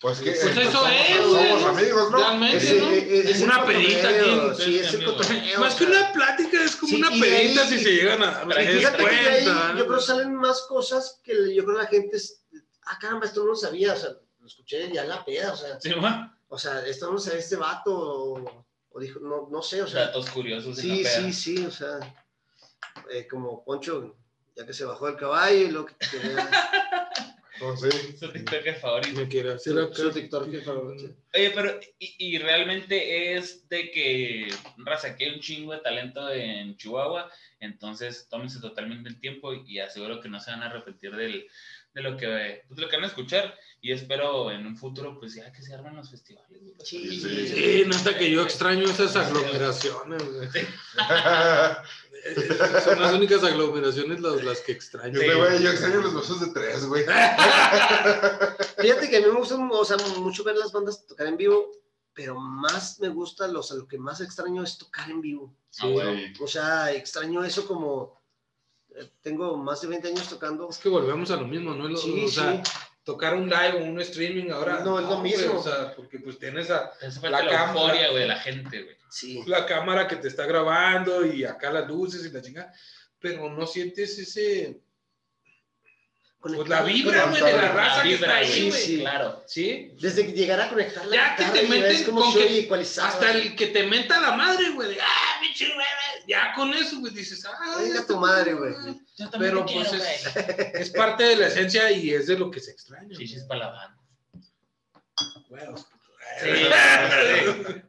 Pues que Pues eh, eso somos, es, somos amigos, ¿no? Realmente, Ese- ¿no? Es una pedita aquí. Sí, es el. Más que una plática, es como Sí, una pedita ahí- si se llegan a fíjate que ahí cuenta. yo creo que salen más cosas que yo creo que la gente es, ah, caramba, esto no lo sabía, o sea, lo escuché ya en la peda, o sea, ¿Sí, ma? o sea, esto no lo sabía este vato, o, o dijo, no, no sé, o sea, Datos curiosos. Sí, la peda. sí, sí, o sea, eh, como Poncho, ya que se bajó del caballo y lo que quería, No, (laughs) sí. Su TikToker favorito. Me quiero hacer su, acá. su TikTok favorito. Oye, pero, y, y realmente es de que, raza, que hay un chingo de talento en Chihuahua, entonces tómense totalmente el tiempo y aseguro que no se van a arrepentir del, de lo que, pues, lo que van a escuchar. Y espero en un futuro, pues ya que se arman los festivales. Sí, Sí. Sí, no hasta que yo extraño esas aglomeraciones. Eh, Son las únicas aglomeraciones las, las que extraño. Este güey, yo extraño los besos de tres, güey. (laughs) Fíjate que a mí me gusta o sea, mucho ver las bandas tocar en vivo, pero más me gusta, los, lo que más extraño es tocar en vivo. Ah, bueno. Sí. O sea, extraño eso como, tengo más de 20 años tocando. Es que volvemos a lo mismo, ¿no? Lo- Sí, o sea, sí. tocar un live o un streaming ahora. No, es lo mismo. o sea, porque pues tienes a, La la, cámara. euforia, güey, de la gente, güey. Sí. la cámara que te está grabando y acá las luces y la chingada, pero no sientes ese, pues la vibra, güey, de la La raza que vibra, está ahí, güey, sí. Claro. ¿Sí? Desde que llegar a conectar la Ya que te meten cómo con que-. Hasta el que te menta la madre, güey, de, ah, pinche güey, ya con eso, güey, dices, ah, Venga este tu madre, güey. Yo también Pero te pues quiero, es, (laughs) es parte de la esencia y es de lo que se extraña. güey. Chichis para la banda. Huevos. Sí, (laughs) sí.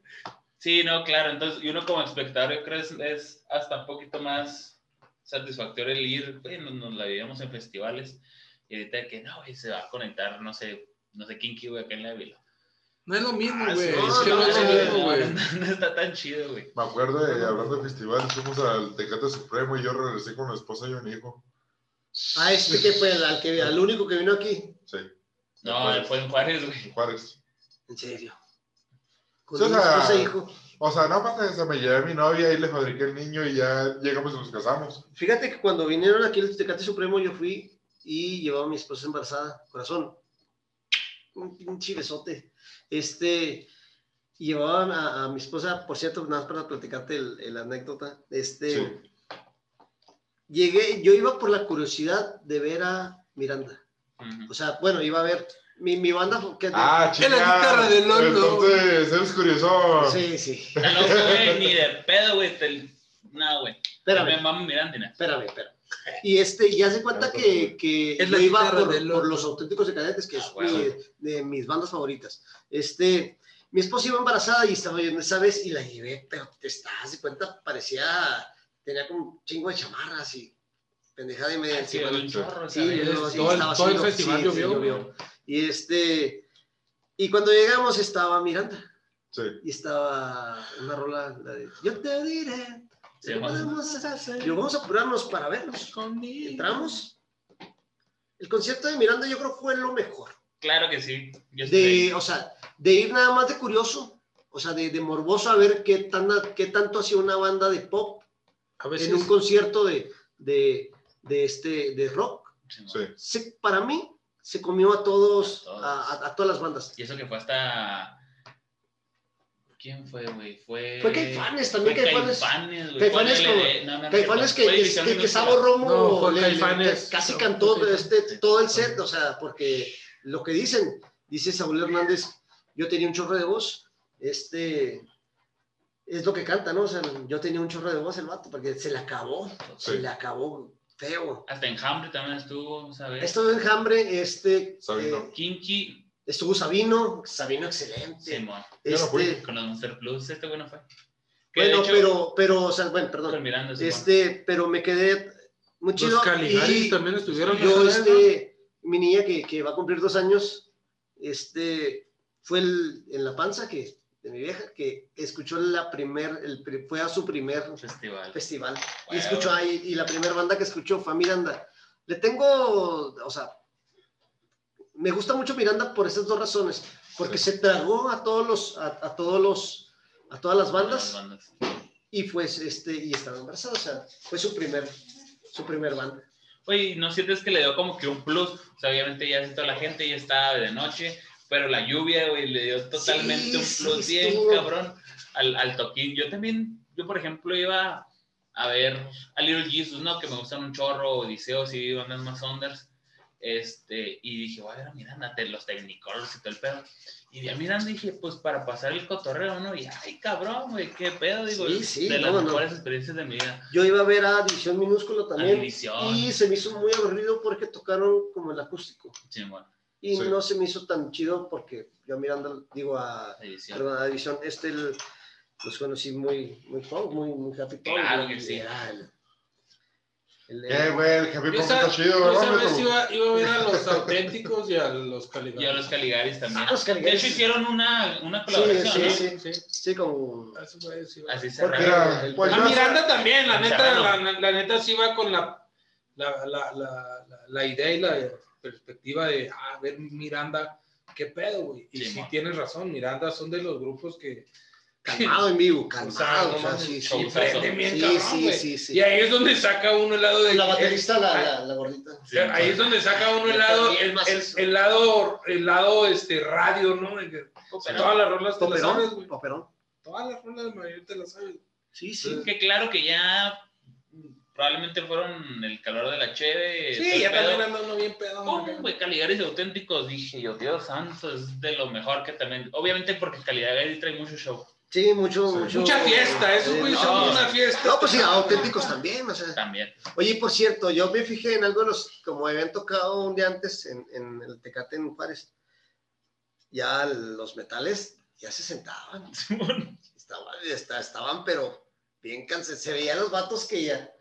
Sí, no, claro. Entonces, y uno como espectador, yo creo es, es hasta un poquito más satisfactorio el ir. Bueno, nos la vivíamos en festivales y ahorita que no, güey, se va a conectar, no sé, no sé, Kinky, güey, acá en la vila. No es lo mismo, Ah, güey. sí, es que no, es no, lo mismo, no, güey. no, no está tan chido, güey. Me acuerdo de, hablando de festivales, fuimos al Tecate Supremo y yo regresé con mi esposa y un hijo. Ah, este que fue el, al, que, al único que vino aquí. Sí. No, él fue en Juárez, güey. en Juárez. En serio. Con Sí, o mi sea, esposa e hijo. O sea, no pasa eso, me llevé a mi novia y le fabriqué el niño y ya llegamos y nos casamos. Fíjate que cuando vinieron aquí el Tecate Supremo, yo fui y llevaba a mi esposa embarazada, corazón. Un pinche besote. Este, y llevaba a, a mi esposa, por cierto, nada más para platicarte el, el anécdota. Este, Sí. llegué, yo iba por la curiosidad de ver a Miranda. O sea, bueno, iba a ver mi, mi banda. Que, Ah, En la guitarra de Lolo. Entonces, eres curioso. sí, sí. No, güey, ni de pedo, güey. No, güey. Espérame. Me mamo mirando. Espérame, espérame. Y este, ya se cuenta que, que Es yo la iba por, del por los auténticos decadentes, que es Ah, bueno. mi- de mis bandas favoritas. Este, mi esposa iba embarazada y estaba yendo esa vez y la llevé, pero te estás de cuenta, parecía, tenía como un chingo de chamarras y pendejada y media Ah, Sí, encima. un chorro, Sí, ¿sabes? no, sí, todo el- festival sí, sí, llovió, llovió. Y este, y cuando llegamos estaba Miranda Sí. y estaba una rola, la de, yo te diré. Sí, ¿qué vamos. podemos hacer?". Digo, vamos a apurarnos para vernos. Entramos. El concierto de Miranda yo creo fue lo mejor. Claro que sí. Yo De, o sea, de ir nada más de curioso, o sea, de, de morboso a ver qué, tan, qué tanto hacía una banda de pop A veces en un concierto de, de, de este, de rock. ahí. Sí. Se- para mí, se comió a todos, Todos. a, a- a todas las bandas. Y eso que fue hasta. ¿Quién fue, güey? Fue. Fue Caifanes, también fue Caifanes. Caifanes, güey. Caifanes como- LD, no, no, no, Caifanes que, que, que. Sabo Romo No, fue le- le- Caifanes. casi No, cantó este, todo el set, o sea, porque lo que dicen, dice Saúl Hernández, yo tenía un chorro de voz, este, es lo que canta, ¿no? O sea, yo tenía un chorro de voz el vato, porque se le acabó, se le acabó feo. Hasta Enjambre también estuvo, ¿sabes? Estuvo Enjambre, este, Sabino. eh, Kinky, estuvo Sabino, Sabino excelente. Simón. Yo no fui. Este, Con los Monster Plus, este güey no fue. Que Bueno, hecho, pero, pero, o sea, bueno, perdón. Miranda, sí, Este, pero me quedé muy chido. Los Caligaris y también estuvieron. yo, este, mi niña que, que va a cumplir dos años, este, fue el- en la panza que, de mi vieja, que escuchó la primer, el, fue a su primer bueno, festival. festival. Y escuchó ahí, y la primera banda que escuchó fue a Miranda. Le tengo, o sea, me gusta mucho Miranda por esas dos razones. Porque se tragó a todos los, a, a todos los, a todas las bandas Las bandas. y pues, este, y estaba embarazada. O sea, fue su primer, su primer banda. Oye, ¿no sientes que le dio como que un plus? O sea, obviamente ya toda la gente ya estaba de noche, pero la lluvia, güey, le dio totalmente Sí, un sí, plus bien estuvo. cabrón al, al toquín. Yo también, yo por ejemplo iba a ver a Little Jesus, ¿no? Que me gustan un chorro, Odiseos y bandas más onders. Este, y dije, voy a ver a Miranda, te- los Technicolors y todo el pedo. Y vi a Miranda dije, pues para pasar el cotorreo, ¿no? Y ay, cabrón, güey, qué pedo, digo, Sí, sí, de las cómo no. mejores experiencias de mi vida. Yo iba a ver a División Minúsculo también. División. Y se me hizo muy aburrido porque tocaron como el acústico. Sí, bueno, Y Sí. no se me hizo tan chido porque yo a Miranda, digo a, edición. perdón, a División, este el- los conocí muy, muy muy, muy happy Claro que sí. El- Eh, güey, el está chido, esa vez iba, iba a ver a los auténticos y a los Caligaris. Y a los Caligaris también. Ah, los Caligaris. De hecho, hicieron una, una colaboración, sí, ¿no? sí. Sí, Sí, como... a iba. Así se el- pues a yo- Miranda también, la neta, Serrano. la, la neta sí va con la, la, la, la, la- la idea y la perspectiva de, ah, ver Miranda, qué pedo, güey. Y Sí, sí, tienes razón, Miranda son de los grupos que... Calmado en vivo, calmado. o sea, sí, sí. Sí, sí, sí, sí. Y ahí es donde saca uno el lado de... La baterista, la, Ah, la, la gordita. Sí, ahí es donde saca uno el lado, el el, lado, el lado este, radio, ¿no? Todas las rolas te las sabes, güey. Poperón. Todas las rolas de mayoría te las sabes. Sí, sí. que claro que ya probablemente fueron el calor de la cheve. Sí, ya también anda uno bien pedo. ¿Cómo, güey? Caligaris auténticos, dije yo, Dios santo, es de lo mejor que también. Obviamente porque Caligaris trae mucho show. Sí, mucho, Sí. mucho. Mucha fiesta, esos eh, güeyes no. son una fiesta. No, pues sí, auténticos también, o sea. También. Oye, y por cierto, yo me fijé en algo de los, como habían tocado un día antes en, en el Tecate en Juárez, ya los metales ya se sentaban, (laughs) estaban, esta- estaban pero bien cansados, se veían los vatos que ya,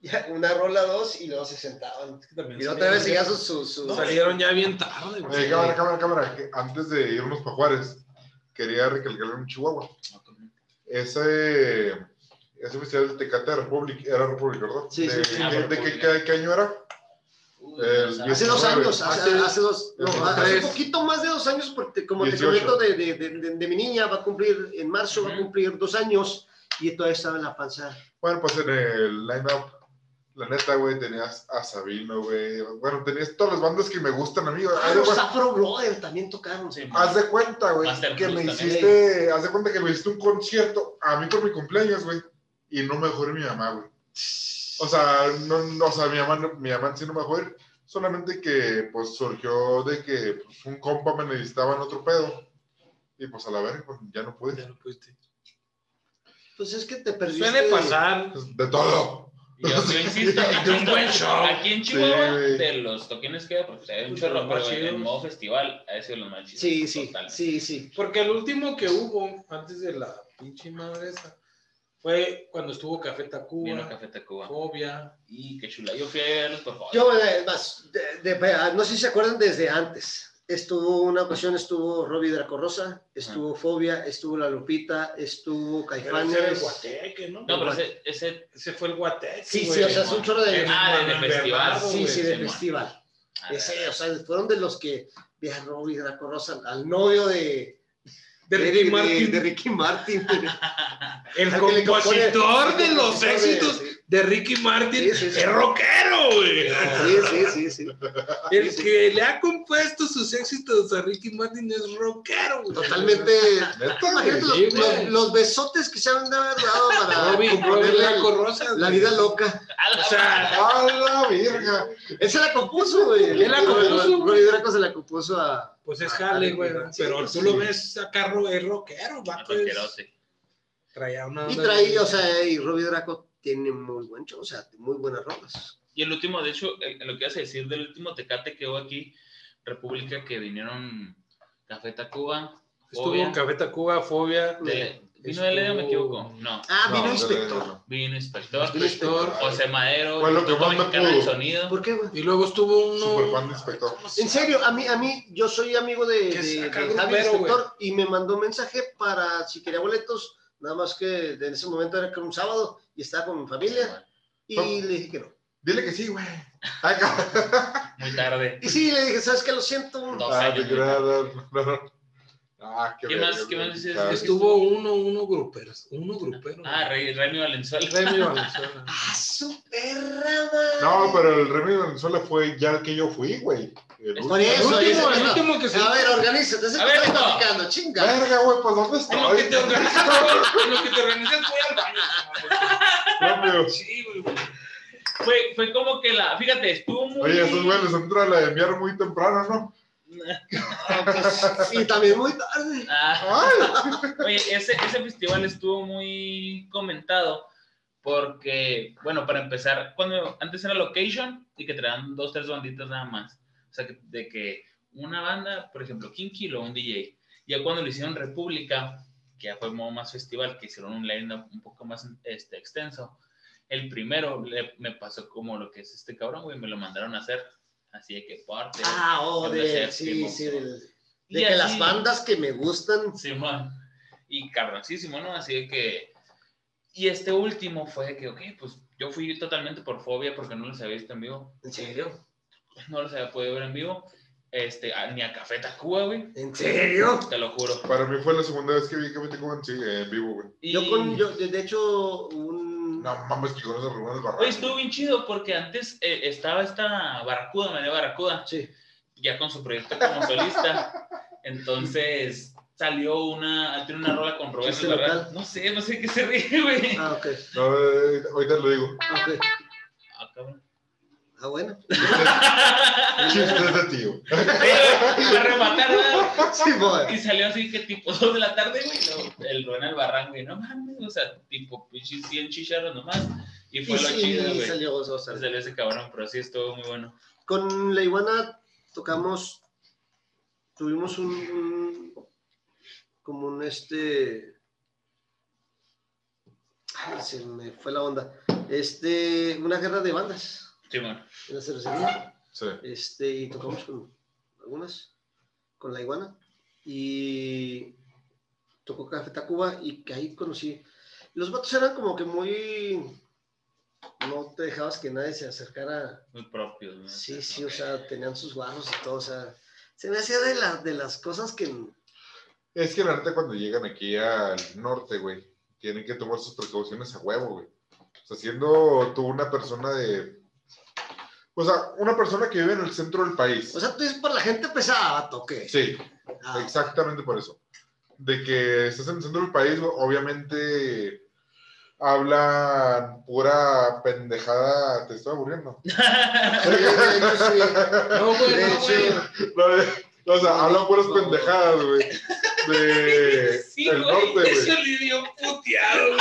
ya una rola, dos, y luego se sentaban. Es que también Y otra vez salieron seguía su, ya- Salieron ya bien tarde. Oye, cámara, cámara, cámara. Antes de irnos para Juárez, quería recalcar en Chihuahua. Ese, ese festival de Tecate Republic, era Republic, ¿verdad? Sí, sí, ¿De, sí. de- Ah, qué, qué- qué año era? El. Hace dos 19, años, hace, hace- hace dos, no, hace tres. poquito más de dos años, porque como te 18. comento, de, de, de, de- de mi niña va a cumplir, en marzo va a cumplir dos años, y todavía estaba en la panza. Bueno, pues en el line-up, la neta, güey, tenías a Sabino, güey. Bueno, tenías todas las bandas que me gustan a mí. güey. Ah, los Afro Brother también tocaron. Sí, Haz de cuenta, güey, que Plus me también. hiciste, haz de cuenta que me hiciste un concierto a mí por mi cumpleaños, güey, y no me dejó ir mi mamá, güey. O sea, no, no, o sea, mi mamá, no- mi mamá sí no me dejó ir, solamente que, pues, surgió de que pues, un compa me necesitaba en otro pedo, y pues a la verga, pues, ya no pude. Ya no pudiste. Pues es que te perdiste. Suele pasar. De todo. (laughs) Yo, yo insisto, De un buen show. Aquí en Chihuahua, güey. de los toquines que porque hay un Pues, chorro, pero en- en chidos. modo festival, ha sido los más chidos. Sí, sí, Total. sí, sí. Porque el último que hubo, antes de la pinche madre esa, fue cuando estuvo Café Vino Tacuba, Café Tacuba. Fobia. Y qué chula. Yo fui a verlos, por favor. Yo, eh, más, de- de- no sé si se acuerdan desde antes. Estuvo una ocasión, estuvo Robbie Dracorrosa, estuvo Fobia, estuvo La Lupita, estuvo Pero ese era el Caifanes. Guateque, ¿no? No, pero ese, ese Ese fue el Guateque. Sí, sí, o sea, es un chorro de. Ah, de- de festival. Bernardo, Sí, güey. sí, de festival. ah, Ese, o sea, fueron de los que viajan Robbie Dracorrosa al novio de, De Ricky Martin. de Ricky Martin. (laughs) El compositor de los éxitos de Ricky Martin es rockero, güey. Sí, sí, sí, sí. El que le ha compuesto sus éxitos a Ricky Martin es rockero, güey. Totalmente. Los, besotes que se han dado para Rosa. la vida loca. O sea, ¡A la virga! Él se la compuso, güey. Él la compuso. Robbie Draco se la compuso a. pues es a- jale, a- güey. sí, Pero pues tú sí. lo ves acá, ro- es rockero, a vato. Traía una. Y traía, de- o sea, y Robbie Draco tiene muy buen show, o sea, muy buenas rolas. Y el último, de hecho, lo que ibas a decir del último Tecate que hubo aquí, República, que vinieron Café Tacuba, Estuvo Fobia, Café Tacuba, Fobia. de- ¿Vino de Led o me equivoco? No. Ah, vino No, inspector. no. Vino inspector. Vino inspector. José Madero. Fue lo que más me pudo. Sonido. ¿Por qué, güey? Y luego estuvo uno. Super fan de inspector. En serio, a mí, a mí, yo soy amigo de, de, de Inspector y me mandó un mensaje para si quería boletos, nada más que en ese momento era que era un sábado y estaba con mi familia y ¿Cómo? le dije que no. Dile que sí, güey. Muy tarde. Y sí, le dije, ¿sabes qué? Lo siento. Dos Ah, años. no, no. Ah, qué ¿Qué más- qué más dices? Estuvo uno, uno grupero. Uno grupero. Ah, Rey, Remy Valenzuela. Remy (laughs) Valenzuela. ¡Ah, su perra! No, pero el Remy de Venezuela fue ya el que yo fui, güey. El Por último. eso, El último, el último que se- A ver, organízate. Ese A ver, estás no. chinga. Verga, güey, pues ¿dónde En lo que te estoy? organizas, (laughs) en lo que te organizas, voy al baño. Rápido. (laughs) Sí, güey. Fue, fue como que la. Fíjate, estuvo muy. Oye, esos güeyes les entra la de enviar muy temprano, ¿no? (laughs) Y también muy tarde. Ah, oye, ese, ese festival estuvo muy comentado porque, bueno, para empezar, cuando antes era location y que traían dos, tres banditas nada más. O sea, que, de que una banda, por ejemplo, Kinky o un DJ. Ya cuando lo hicieron República, que ya fue modo más festival, que hicieron un line un poco más este, extenso, el primero le- me pasó como lo que es este cabrón, güey, me lo mandaron a hacer. Así de que parte. Ah, oh, de, séptimo. sí, sí, del- Y de que así- las bandas que me gustan. Y cabroncísimo, ¿no? Así de que. Y este último fue de que, ok, pues yo fui totalmente por fobia porque no los había visto en vivo. ¿En serio? No los había podido ver en vivo. Este, a- ni a Café Tacuba, güey. ¿En serio? Te lo juro. para mí fue la segunda vez que vi que me tocó en, sí, en vivo, güey. Y, Yo con, yo, de hecho, un... No mames, que con esos rumones Oye, barracos. estuvo bien chido porque antes eh, estaba esta Barracuda, María Barracuda, Sí. ya con su proyecto como solista. Entonces salió una, tiene una rola con Roberto ¿Chiste Barra- local? No sé, no sé qué se ríe, güey. Ah, ok. (laughs) No, eh, ahorita lo digo. Ah, ok. Ah, cabrón. Ah, bueno. (laughs) Chistes de tío. Para rematar. Y salió así que tipo 2 de la tarde, güey, lo- el Rubén Albarrán, güey, no mames, o sea, tipo pinches 100 chicharros nomás. Y Y, fue lo sí, chido, güey. salió gozosa. Salió ese cabrón, pero sí estuvo muy bueno. Con la iguana tocamos, tuvimos un, un- como un este, ay, se me fue la onda, este, una guerra de bandas Sí, bueno. en la cervecería, Sí. este, y tocamos con algunas, con la iguana, y tocó Café Tacuba y que ahí conocí, los vatos eran como que muy, no te dejabas que nadie se acercara Muy propios, ¿no? Sí, sí, o sea, tenían sus barros y todo, o sea, se me hacía de, la- de las cosas que... Es que la neta cuando llegan aquí al norte, güey, tienen que tomar sus precauciones a huevo, güey. O sea, siendo tú una persona de... O sea, una persona que vive en el centro del país. O sea, tú dices para la gente pesada, toque. Sí, Ah, exactamente por eso. De que estás en el centro del país, obviamente hablan pura pendejada. Te estoy aburriendo. (laughs) sí, hecho, sí. No, güey, no, güey. No, o sea, hablan puras pendejadas, güey. De Sí, el norte, güey. le dio puteado, güey.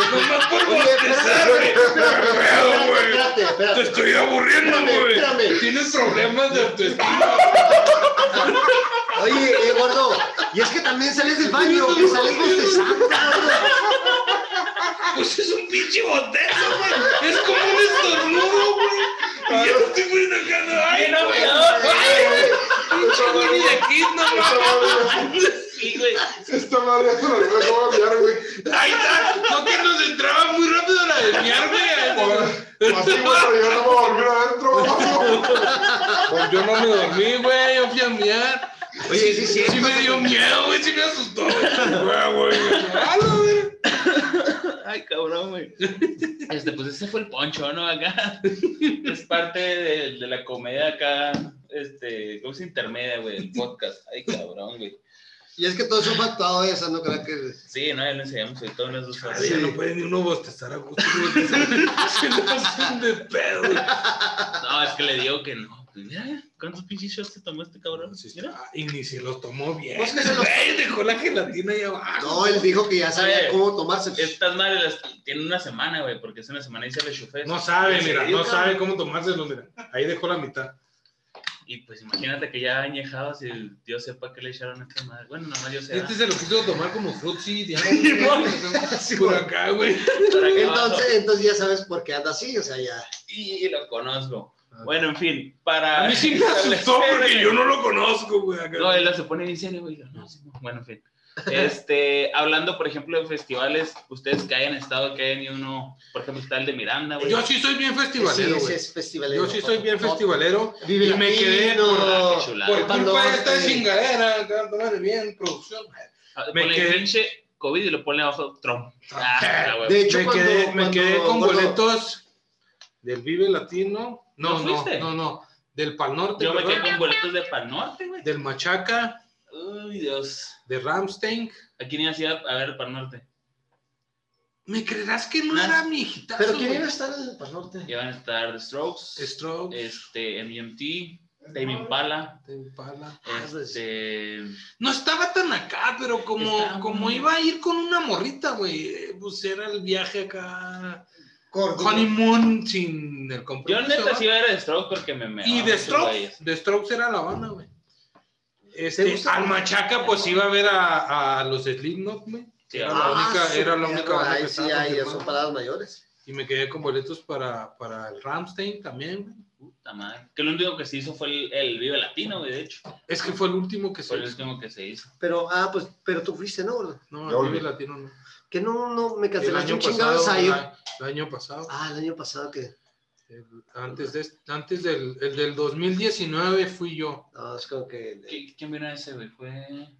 (laughs) Nomás por bostezar, güey. espérate, espérate, Te estoy aburriendo, güey. espérame. Tienes problemas de autoestima. Oye, eh, gordo, y es que también sales del baño y sales bostezando. Pues es un pinche botezo, güey. Es como un estornudo, güey. Y ya estoy muy acá. Ay, Bien güey. Pinche güey de aquí, no mames. Sí, güey. Esta madre se la voy a cambiar, güey. Ahí está. No que nos entraba muy rápido la de miar, güey. Así, güey, pero yo no me voy a dormir adentro. Pues yo no me dormí, güey. Yo fui a miar. Oye, sí, sí, Sí me dio miedo, güey. Sí me asustó. Güey, (laughs) güey. Malo, güey. Ay, cabrón, güey. Este, pues ese fue el poncho, ¿no? Acá. Es parte de, de la comedia acá, este, cosa intermedia, güey, el podcast. Ay, cabrón, güey. Y es que todo eso fue actuado eso, no creo que... Sí, no, ya lo enseñamos hoy todas las dos horas. Ya no puede ni uno bostezar a gusto. (laughs) Se lo hacen de pedo, güey. No, es que le digo que no. Pues mira, ¿cuántos pinches shots se tomó este cabrón? Sí, Mira. Y ni se los tomó bien. Pues que se los- Güey, dejó la gelatina ahí abajo. No, él dijo que ya sabía Oye, cómo tomarse. Estas madres las tienen una semana, güey, porque es una semana y se rechufé. No sabe, ¿En mira, no cabrón? sabe cómo tomárselo, mira. Ahí dejó la mitad. Y pues imagínate que ya añejados y Dios sepa que le echaron a esta madre. Bueno, nada más yo sé. Este se lo quiso tomar como frutzi, digamos. (laughs) Sí, por acá, güey. Entonces, entonces ya sabes por qué anda así, o sea, ya. Y lo conozco. Bueno, en fin, para. A mí sí me (laughs) asustó porque yo no lo conozco, güey. acá. No, él se pone bien serio, güey. No, sí, no. Bueno, en fin. (laughs) Este, hablando, por ejemplo, de festivales, ustedes que hayan estado, que hayan ido uno, por ejemplo, está el de Miranda, güey. Yo sí soy bien Sí, festivalero, ese güey. es festivalero. Yo sí soy bien No, festivalero. Vive Y me quedé Latino, Ah, qué chulada. Por Pal culpa de esta chingadera, bien, producción. Ah, me ponle quedé- pinche COVID y lo pone abajo Trump. Ah, (laughs) güey. De hecho, me cuando- quedé, me cuando- quedé con cuando- boletos del Vive Latino. No, ¿No no, fuiste? no, no. Del Pal Norte, Yo me quedé con boletos de Pal Norte, güey. del Machaca, Uy, Dios. de Ramstein. ¿A quién ibas a a ver Pal Norte? ¿Me creerás que no era mi hijitazo, Pero ¿quién iba a estar en el Pal Norte? Iban a estar The Strokes, Strokes, este, MGMT, Tame Impala, de Impala. Ah, pues. este... No estaba tan acá, pero como, Estaba como muy- iba a ir con una morrita, güey, eh, pues era el viaje acá. Corto. Honeymoon sin el Yo compromiso. neta ¿va? sí iba a ir a The Strokes porque me... me Y The Strokes, güeyes. The Strokes era la banda, güey. ¿Te Este, al Machaca, pues iba a ver a, a los Slipknot, güey. Sí, Era ah, la única, su era la única ahí que sí, estaba ahí ya son palabras mayores. Y me quedé con boletos para, para el Ramstein también, güey. Puta madre. Que lo único que se hizo fue el, el Vive Latino, güey, de hecho. Es que fue el último que se Fue el hizo. último que se hizo. Pero, ah, pues, pero tú fuiste, ¿no? No, el Vive. Latino no. Que no, no, me El cancelaste año un chingado pasado, ensayo. el, año pasado. Ah, el año pasado que. El- antes de, antes del, el del 2019 fui yo. No, es como que. ¿Qui- ¿Quién vino a ese, güey? Fue...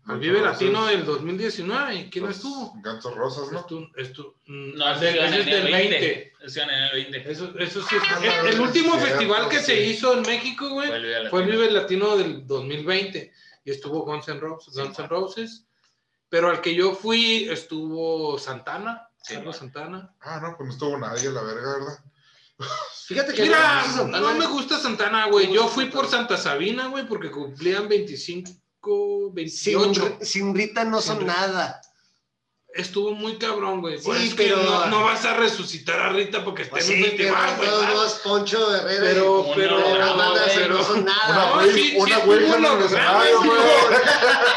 Al Vive Latino del 2019. ¿Y quién Los estuvo? Gansos Rosas, ¿no? Estu- estu- mm, No, del- es del 20. Ese en el 20. Eso, eso sí. Ah, el, el no, último es festival que se hizo en México, güey, Fue el Vive Latino. fue el Vive Latino del 2020. Y estuvo Guns N' Roses. Guns N' Roses. Pero al que yo fui estuvo Santana. Sí, Carlos. Santana. Ah, no, pues no estuvo nadie, la verga, ¿verdad? (laughs) Fíjate que. Mira, no, Santana, no me gusta Santana, güey. Yo fui por Santa Sabina, güey, porque cumplían 25, Sin, 28. sin Rita no son Sin- nada. Estuvo muy cabrón, güey. Sí, Pues es que pero- no, no vas a resucitar a Rita porque está Pues en un sí, pero festival, güey. todos modos, Poncho Herrera. Pero, pero, un y las holograma, bandas güey, no son Una nada. No, güey, sí, una sí güey (laughs) el güey.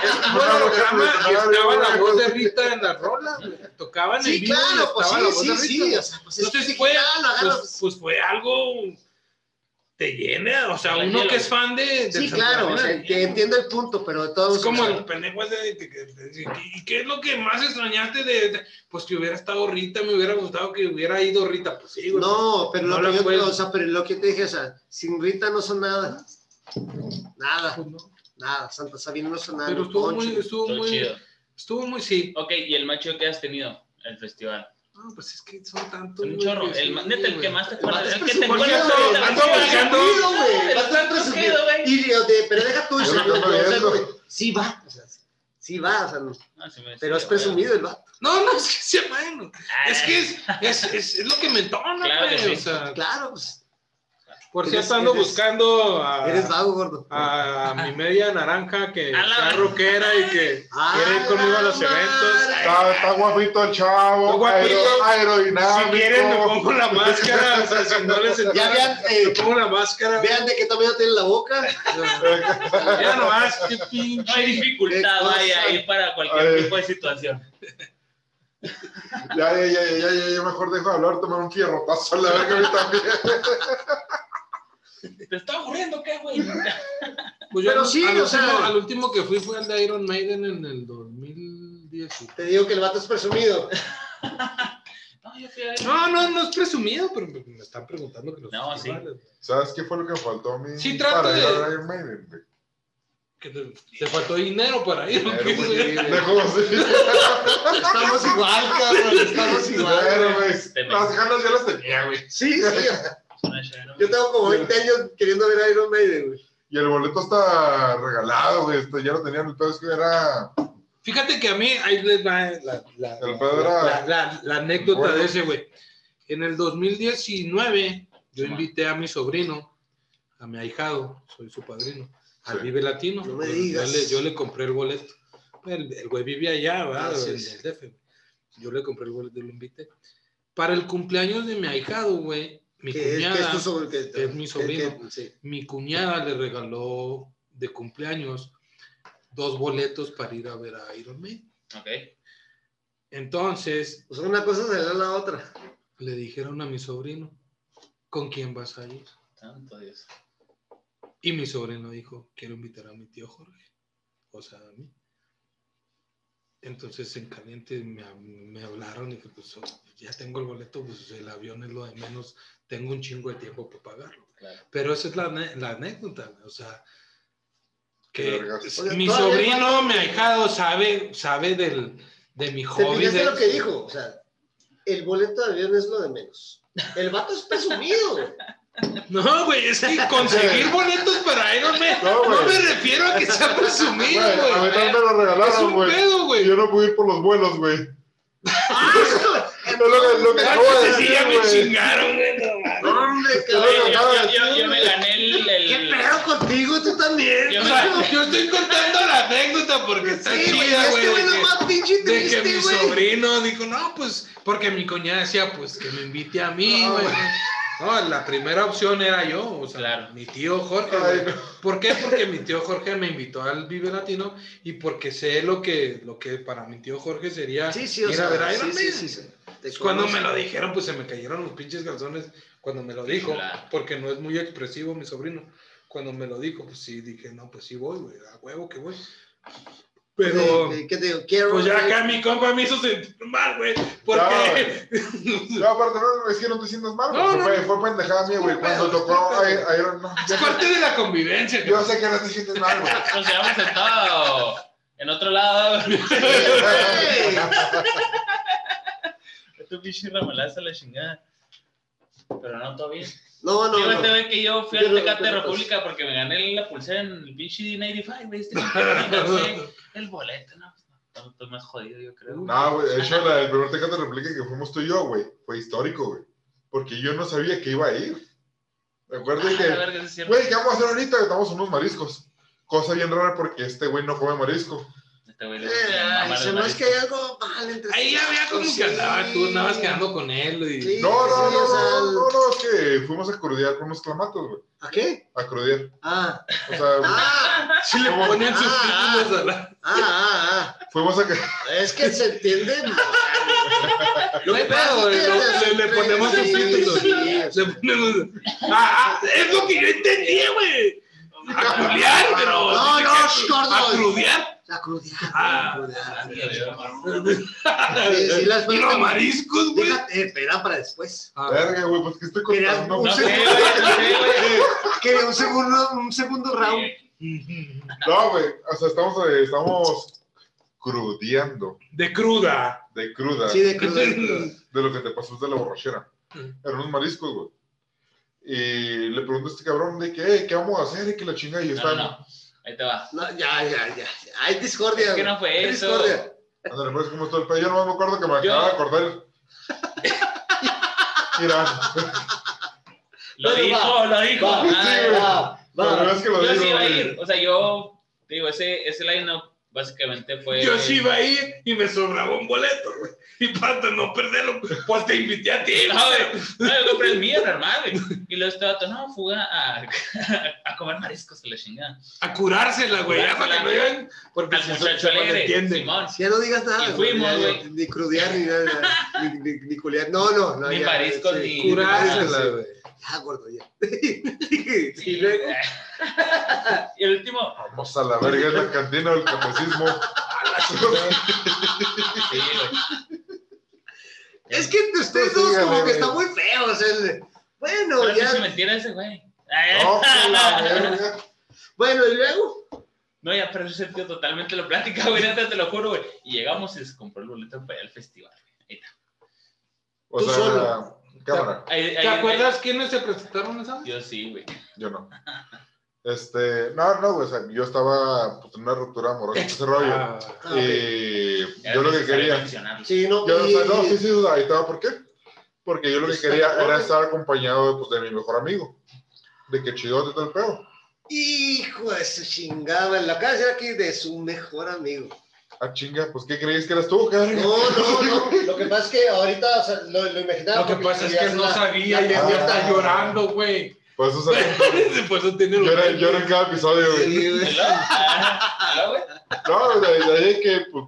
Estuvo Una el mujer holograma y estaba la güey. voz de Rita en la rola, güey. Tocaban en Sí, vivo y claro, pues estaba la sí, voz sí, de sí. Rita. O sea, pues Entonces es fue, pues, pues fue algo te llena, o sea, uno que es fan de, de Sí, claro, o sea, que entiendo el punto, pero de todos Es como o sea, el pendejo ese ¿y qué es lo que más extrañaste de, de- pues que hubiera estado Rita, me hubiera gustado que hubiera ido Rita, pues sí, güey. No, pero No lo que yo puedes- o sea, pero lo que te dije, o sea, sin Rita no son nada. Nada, Pues no. nada. Santa Sabina no son nada. Pero estuvo muy, estuvo Todo muy, chido. estuvo muy, sí. Ok, ¿y el macho que has tenido? El festival. No, pues es que son tantos. Un güey, chorro. que El, neta, el que güey. más te acuerdas. es El que te acuerdas güey, güey. güey, güey. Y yo de- pero deja tú, Yo o sea, lo yo- estoy yo, o sea, viendo. güey, sí va, o sea, sí va, o sea, no- Ah, pero es presumido el vato. No, no, es que sea bueno. Ah, Es que es, es, lo que me entona, güey. sí. O sea, Claro, pues, por cierto, ando eres- buscando a, eres vago, gordo. a mi media naranja que sea rockera y que Ah, quiere ir conmigo a los eventos. Está, está guapito el chavo, Está guapito. aero- aerodinámico. Si quieren, me pongo la máscara. O sea, si no les (laughs) Ya vean, eh, me pongo la máscara. vean de qué tamaño tiene la boca. (laughs) Ya nomás, qué No hay pinche. dificultad, vaya, ahí para cualquier Ay. tipo de situación. Ya, ya, ya, ya, ya, ya, mejor dejo de hablar, tomar un fierrotazo a la verga a mí también. (laughs) ¿Te está aburriendo qué, güey? Pues yo Pero sí, al, o sea- último, al último que fui fue el de Iron Maiden en el 2010. Te digo que el vato es presumido. (laughs) No, yo fui a ver. No, no, no es presumido, pero me me están preguntando que los No, sí. festivales, ¿Sabes qué fue lo que faltó a mí? Sí, trato para de- a Iron Maiden, güey? que te, te faltó dinero para ir. ¿o Dinero, qué, güey. así. Estamos igual, cabrón, estamos igual. Dinero, güey. Las ganas ya las tenía, güey. Sí, sí. Yo tengo como 20 años queriendo ver a Iron Maiden, güey. Y el boleto está regalado, güey. Este, ya lo tenían. El pedo es que era. Fíjate que a mí, ahí les va la, la, El la- pedo era- la- la- la anécdota Bueno. de ese, güey. En el 2019, yo invité a mi sobrino, a mi ahijado, soy su padrino, al Sí. Vive Latino. No me Yo- digas. Yo le, yo le compré el boleto. El, el güey vivía allá, ¿verdad? Ah, En el DF. Yo le compré el boleto y lo invité. Para el cumpleaños de mi ahijado, güey, mi Que es, que es cuñada, que- es mi sobrino. que- sí. mi cuñada le regaló de cumpleaños dos boletos para ir a ver a Iron Man. Ok. Entonces Pues una cosa se da la otra. le dijeron a mi sobrino, ¿con quién vas a ir? Santo Dios. Y mi sobrino dijo, quiero invitar a mi tío Jorge, o sea, a mí. Entonces en caliente me, me hablaron y dije, pues oh, ya tengo el boleto, pues el avión es lo de menos, tengo un chingo de tiempo para pagarlo. Claro. Pero esa es la, la anécdota, o sea, que Oye, mi sobrino, mi ahijado, sabe, sabe del, de mi ¿Te hobby. de- lo que dijo? O sea, el boleto de avión es lo de menos. El vato es presumido. No, güey, es que conseguir boletos para Iron Man, No, no, me refiero a que sea presumido, Güey, a mí también me lo regalaron, güey. yo no pude ir por los vuelos, güey. (laughs) Es lo que, lo que Entonces sí, decir, ya me chingaron, no. Hombre, Yo Oye, cabrón. yo, acabo de yo- yo- decir, yo me gané el. el- ¿Qué pedo contigo? Tú también. Yo O me- sea, (laughs) yo estoy contando la anécdota porque está Sí, güey, chida, este güey. de que- más pinche de que triste, mi sobrino dijo, no, pues, porque mi cuñada decía, pues, que me invite a mí, No, güey. No, la primera opción era yo, o sea, Claro. mi tío Jorge, Ay, güey. no. ¿Por qué? Porque mi tío Jorge me invitó al Vive Latino y porque sé lo que, lo que para mi tío Jorge sería Sí, sí, o ir sea, a ver a Iron sí, sí, Man. sí, sí. Te Pues cuando me lo dijeron, pues se me cayeron los pinches calzones cuando me lo dijo, Claro. porque no es muy expresivo mi sobrino. Cuando me lo dijo, pues sí, dije, no, pues sí voy, güey, a huevo que voy. Pero, ¿Qué- ¿Qué te digo? Quiero. pues ya acá mi compa me hizo sentir mal, güey, porque... (laughs) No, aparte, no, es que no te sientas mal, güey. No, fue, no, fue pendejada mía, güey. Cuando tocó Iron no, es parte de la convivencia. Yo sé que no te sientes mal, güey. (laughs) Nos llevamos sentado en otro lado. Ey, (laughs) Tu pinche ramalazo a la chingada. Pero no, todo bien. No, no, Fíjate, no. güey, que yo fui Yo al no- Tecate yo República porque me gané la pulsera en el pinche D95, güey. Este, (laughs) el boleto, no. Estoy más jodido, yo creo. No, güey, de hecho, la, el primer Tecate Replica que fuimos tú y yo, güey, fue histórico, güey. Porque yo no sabía que iba a ir. Recuerda Ah, que, güey, ¿qué vamos a hacer ahorita? Estamos unos mariscos. Cosa bien rara porque este güey no come marisco. Este güey le- Eh, ay, mama se me hace que hay algo mal entre Ahí había como vatos, que andaba, sí. tú andabas quedando con él y... Sí. No, no, sí, no, o sea, no, no, no, es que fuimos a crudear con unos clamatos, güey. ¿A qué? A crudear. Ah, O sea, ah, (laughs) Sí le ponían sus Ah, títulos a la... ah, ah, fuimos a que. ah. Es que se entiende. No hay pedo, güey, lo- le, le ponemos sus Sí, títulos. sí, Le ponemos... Ah, ah, es lo que yo entendí, güey. A crudear, pero... No, no, gordo. A crudear. A crudear. Ah. a crudear. Dios. Sí, las Y los mariscos, güey. Déjate, espera para después. Verga, güey, pues que estoy contando. un segundo- un segundo, un segundo round. No, güey, o sea, estamos, eh, estamos crudeando De cruda. de cruda Sí, de crudo. (laughs) de lo que te pasó de la borrachera. Eran unos mariscos, güey. Y le pregunto a este cabrón de que, "Eh, ¿qué vamos a hacer? Y que la chingada. Y yo estaba, no. Ahí te va. No, ya, ya, ya. Hay discordia. Es que güey. no fue Hay eso. discordia. ándale, pues, ¿cómo está el pedo? Yo no me acuerdo que me Yo- acaba de acordar. (laughs) Mira, Lo Bueno, dijo, va, lo dijo. Va, Ah, va, la verdad va. es que lo yo digo, sí iba a güey. ir. O sea, yo, te digo, ese, ese line-up básicamente fue. Yo sí iba a ir y me sobraba un boleto, güey. Y para no perderlo, pues te invité a ti, No. No, yo compré el mío normal, güey. Y luego este vato, no, fuga a, (laughs) a comer mariscos a la chingada. A curársela, güey. Ya para que no. Porque Al muchacho se alegre, malentiende. Simón. Ya no digas nada. Y fuimos, güey. Ni crudear, ni nada. Ni, ni, ni culiar. No, no. no Ni ya, mariscos, sí. ni- Curársela, güey. Ya, gordo, ya. (laughs) Sí, Sí, luego. (laughs) Y el último, Vamos a la verga, es la cantina del catecismo. sí, güey. Es que entre ustedes Sí, dos como güey. que está muy feo. O sea, el- bueno, Pero ya. mentira ese güey. No, (laughs) pues, la verga. Bueno, y luego. No, ya perdió sentido totalmente la plática, güey, neta, te lo juro, güey. Y llegamos y se compró el boleto para ir al festival. Ahí está. O Tú sea, solo. Cámara. ¿Te acuerdas quiénes se presentaron esa vez? Yo sí, güey. Yo no. Este, no, no, güey, o sea, yo estaba pues, en una ruptura amorosa, ese rollo. Ah. Y Era yo lo que quería. Sí, no. Yo, o sea, y- no, sí, sí, ahí estaba, ¿por qué? Porque yo lo que quería era estar acompañado pues, de mi mejor amigo. De que chidote todo el pedo. Hijo de su chingada. Lo acaba de decir aquí de su mejor amigo. Ah, chinga, pues ¿qué creías que eras tú, cabrón? No, no, no. (laughs) Lo que pasa es que ahorita o sea, lo, lo imaginaba. Lo que pasa es que no sabía y ya está llorando, güey. Pues, o sea, Por eso tiene los llora, llora en cada episodio, güey. Sí, güey. ¿hello, güey? No, de, ahí que, pues.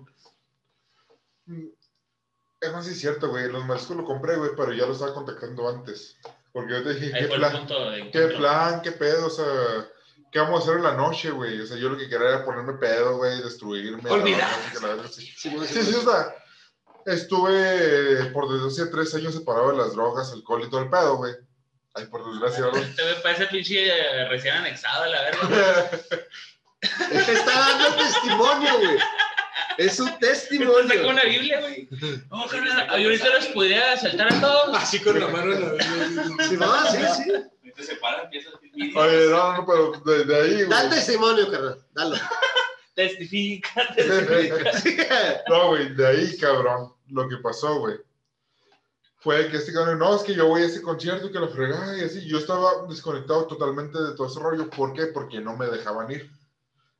Es más, sí es cierto, güey. Los mariscos lo compré, güey, pero ya lo estaba contactando antes. Porque yo te dije, Ahí ¿qué plan? punto ¿Qué plan? ¿Qué pedo? O sea, ¿qué vamos a hacer en la noche, güey? O sea, yo lo que quería era ponerme pedo, güey, destruirme. Olvidar. sí. Sí, Sí, o sea, estuve por hace tres años separado de las drogas, alcohol y todo el pedo, güey. Ay, por desgracia. Este güey parece pinche eh, recién anexado la verga. (laughs) Te está dando testimonio, güey. Es un Sacó (laughs) testimonio. una Biblia, güey. No, carnal, yo ahorita los podría asaltar a todos. Así con la mano en la Sí, no, sí, sí. Ahorita se para, empieza a decir, Oye, no, no, pero de, de ahí, Da güey. testimonio, carnal. Dalo. (laughs) Testifica, (laughs) testifica. No, güey, de ahí, cabrón, lo que pasó, güey. Fue que este cabrón, no, es que yo voy a ese concierto y que lo fregaba y así. Yo estaba desconectado totalmente de todo ese rollo. ¿Por qué? Porque no me dejaban ir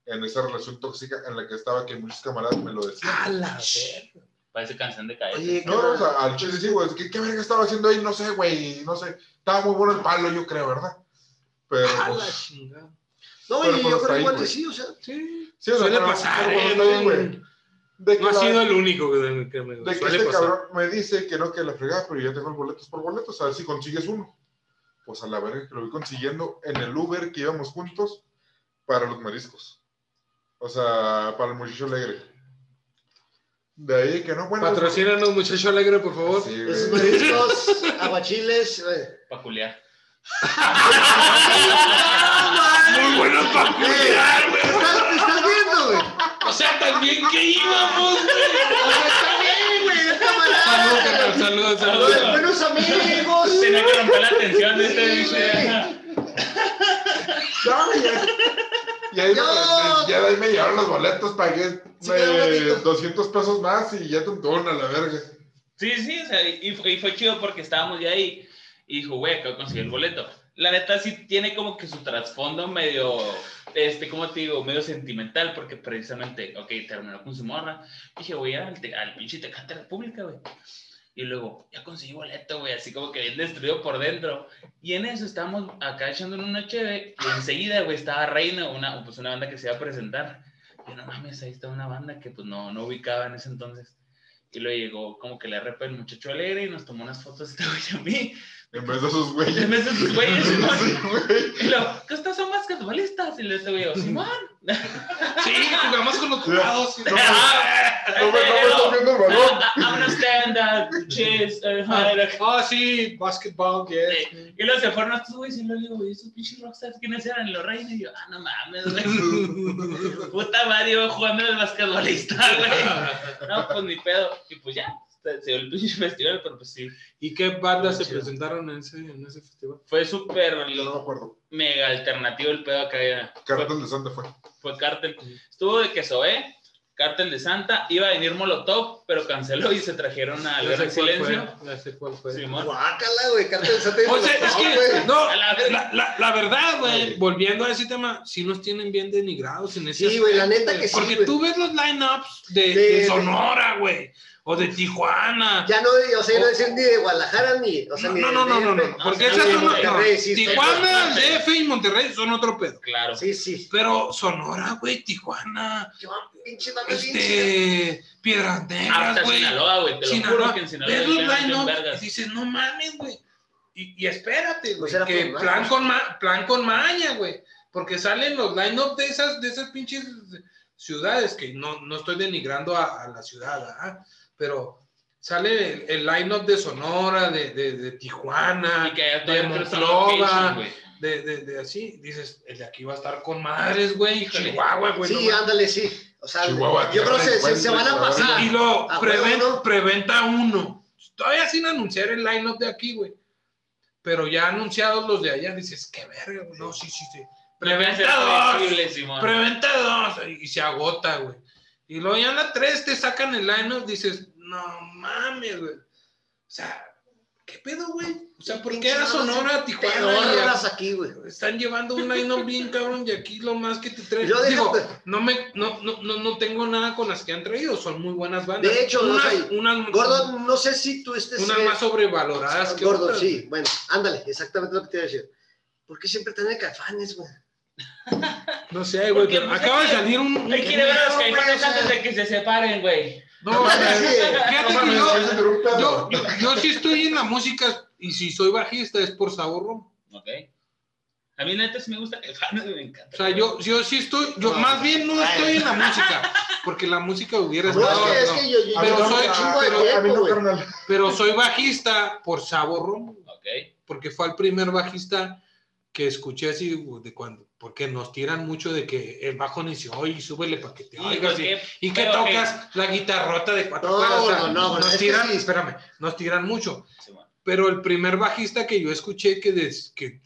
en esa relación tóxica en la que estaba, que muchos camaradas me lo decían. A la verga. Parece canción de caer. Oye, No, no, o sea, al chile sí, güey. es que, ¿Qué verga estaba haciendo ahí? No sé, güey. No sé. Estaba muy bueno el palo, yo creo, ¿verdad? Pero, A la pues, chingada. No, Pero y pues yo creo igual que sí, o sea. Sí. sí, o sea, Suele pasar, eh, güey. no- De que No ha la- sido el único que, que me De que este pasar. cabrón me dice que no, que la fregada, pero ya tengo los boletos por boletos, a ver si consigues uno. Pues a la verga que lo voy consiguiendo en el Uber que íbamos juntos para los mariscos. O sea, para el muchacho alegre. De ahí que no, bueno. Patrocínanos, muchacho alegre, por favor. Sí, güey. Esos mariscos, aguachiles. eh. Peculiar. (laughs) Muy bueno para cuidar, güey. ¿Te estás, te estás viendo, güey? O sea, también que íbamos, güey. O sea, está bien, güey, es Saludos, saludos, saludos. buenos amigos. Tenía que romper la tensión de este güey. Ya, güey, ya. Y ahí, No. me, ya de ahí me llevaron los boletos, pagué Sí, queda un eh, ratito. 200 pesos más y ya te a la verga. Sí, sí, o sea, y fue, y fue chido porque estábamos ya ahí y dijo, güey, acabo de conseguir el boleto. La neta sí tiene como que su trasfondo medio, este, ¿cómo te digo? Medio sentimental porque precisamente, ok, terminó con su morra. Dije, voy al, al pinche Tecate República, güey. Y luego, ya conseguí boleto, güey, así como que bien destruido por dentro. Y en eso estábamos acá echando una cheve y enseguida, güey, estaba Reina, una, pues una banda que se iba a presentar. Y no mames, ahí está una banda que pues no, no ubicaba en ese entonces. Y luego llegó como que le RP el muchacho alegre y nos tomó unas fotos (laughs) este güey a mí. En vez de esos En güeyes. vez de sus güeyes, Simón. Sí, güey. Y luego, ¿qué estas son más? Y le güey, Simón. Sí, jugamos con los jugados. No, (laughs) no me, no me estás viendo el balón. I'm gonna stand up, chase, uh, hide. Ah, sí, basketball, yes. Y luego se fueron estos güeyes y luego digo, güey, esos pinches rockstars, ¿quiénes eran? Los reyes. Y yo, ah, no mames, güey. (laughs) Puta Mario jugando el basquetbolista, güey. No, pues ni pedo. Y pues ya, se dio el pinche (laughs) festival, pero pues sí. ¿Y qué bandas se Chido. presentaron en ese, en ese festival? Fue súper no me acuerdo. mega alternativo el pedo acá. ya. Fue, Cartel de Santa fue. fue Cártel. Estuvo de Quesoé, Cártel de Santa. Iba a venir Molotov, pero canceló y se trajeron a Guerra Silencio. fue, ya sé cuál fue. Simón. Guácala, güey, cartel de Santa O sea, es No, que, güey. no, la la, la, la verdad, güey, volviendo a ese tema, sí nos tienen bien denigrados en ese Sí, güey, la neta que sí, Porque güey. tú ves los lineups de, De- de Sonora, güey, o de Tijuana. Ya no, o sea, no decir ni de Guadalajara ni, o sea, No, ni no, no, no, no, porque esas son Tijuana. DF y Monterrey son otro pedo. Claro. Sí, sí. Pero Sonora, güey, Tijuana, este, Piedras Negras, güey. Sinaloa, güey. Te lo juro que en Sinaloa ves dices, no mames, güey. Y, y espérate, güey, Pues que por plan con, ma- plan con maña, güey. Porque salen los lineups de esas, de esas pinches ciudades, que no, no estoy denigrando a, a la ciudad, ¿ah? Pero sale el, el lineup de Sonora, de, de, de Tijuana, de Monclova, de, de, de así. Dices, el de aquí va a estar con madres, güey. Chihuahua, güey. Sí, no ándale, sí. O sea, Chihuahua, yo creo que se, se, encuentro, se van a pasar. Y luego, A preven- huevo, ¿no? preventa uno. Todavía sin anunciar el line-up de aquí, güey. Pero ya anunciados los de allá, dices, qué verga, güey. No, sí, sí, sí. Preventa dos. Preventa dos. Y se agota, güey. Y luego ya en la tres te sacan el line-up, dices, no mames, güey. O sea, qué ¿qué pedo, güey? O sea, ¿por qué a Sonora, Tijuana? Pedorras y a- aquí, güey. Están llevando un line bien cabrón y aquí lo más que te traen. Yo Digo, no me, no, no, no, no tengo nada con las que han traído, son muy buenas bandas. De hecho, no unas, sé, unas, Gordo, no sé si tú estés. unas más sobrevaloradas que Gordo, otras. sí. Bueno, ándale, exactamente lo que te iba a decir. ¿Por qué siempre tienen caifanes, güey? No sé, güey, pero pues, acaba de salir un... Hay que ir a ver a los caifanes antes de que se separen, güey. No, o sea, Sí. fíjate que yo, yo, yo, yo sí estoy en la música y si soy bajista es por sabor rom. Ok. A mí neta sí me gusta caifanes, me encanta. O sea, yo, yo sí estoy, yo No. más bien no estoy en la música, porque la música hubiera No, estado... es que, es que yo, yo, A Pero soy- chingo de a- a mí no. Pero soy bajista por sabor rom. Ok. porque fue el primer bajista que escuché así de cuando, porque nos tiran mucho de que el bajo inició y súbele para que te Y, oigas y, porque- y que pero tocas la guitarrota de cuatro No, cuerdas. o sea, no, nos es que tiran, sí. espérame, nos tiran mucho. Sí, bueno. Pero el primer bajista que yo escuché que, des- que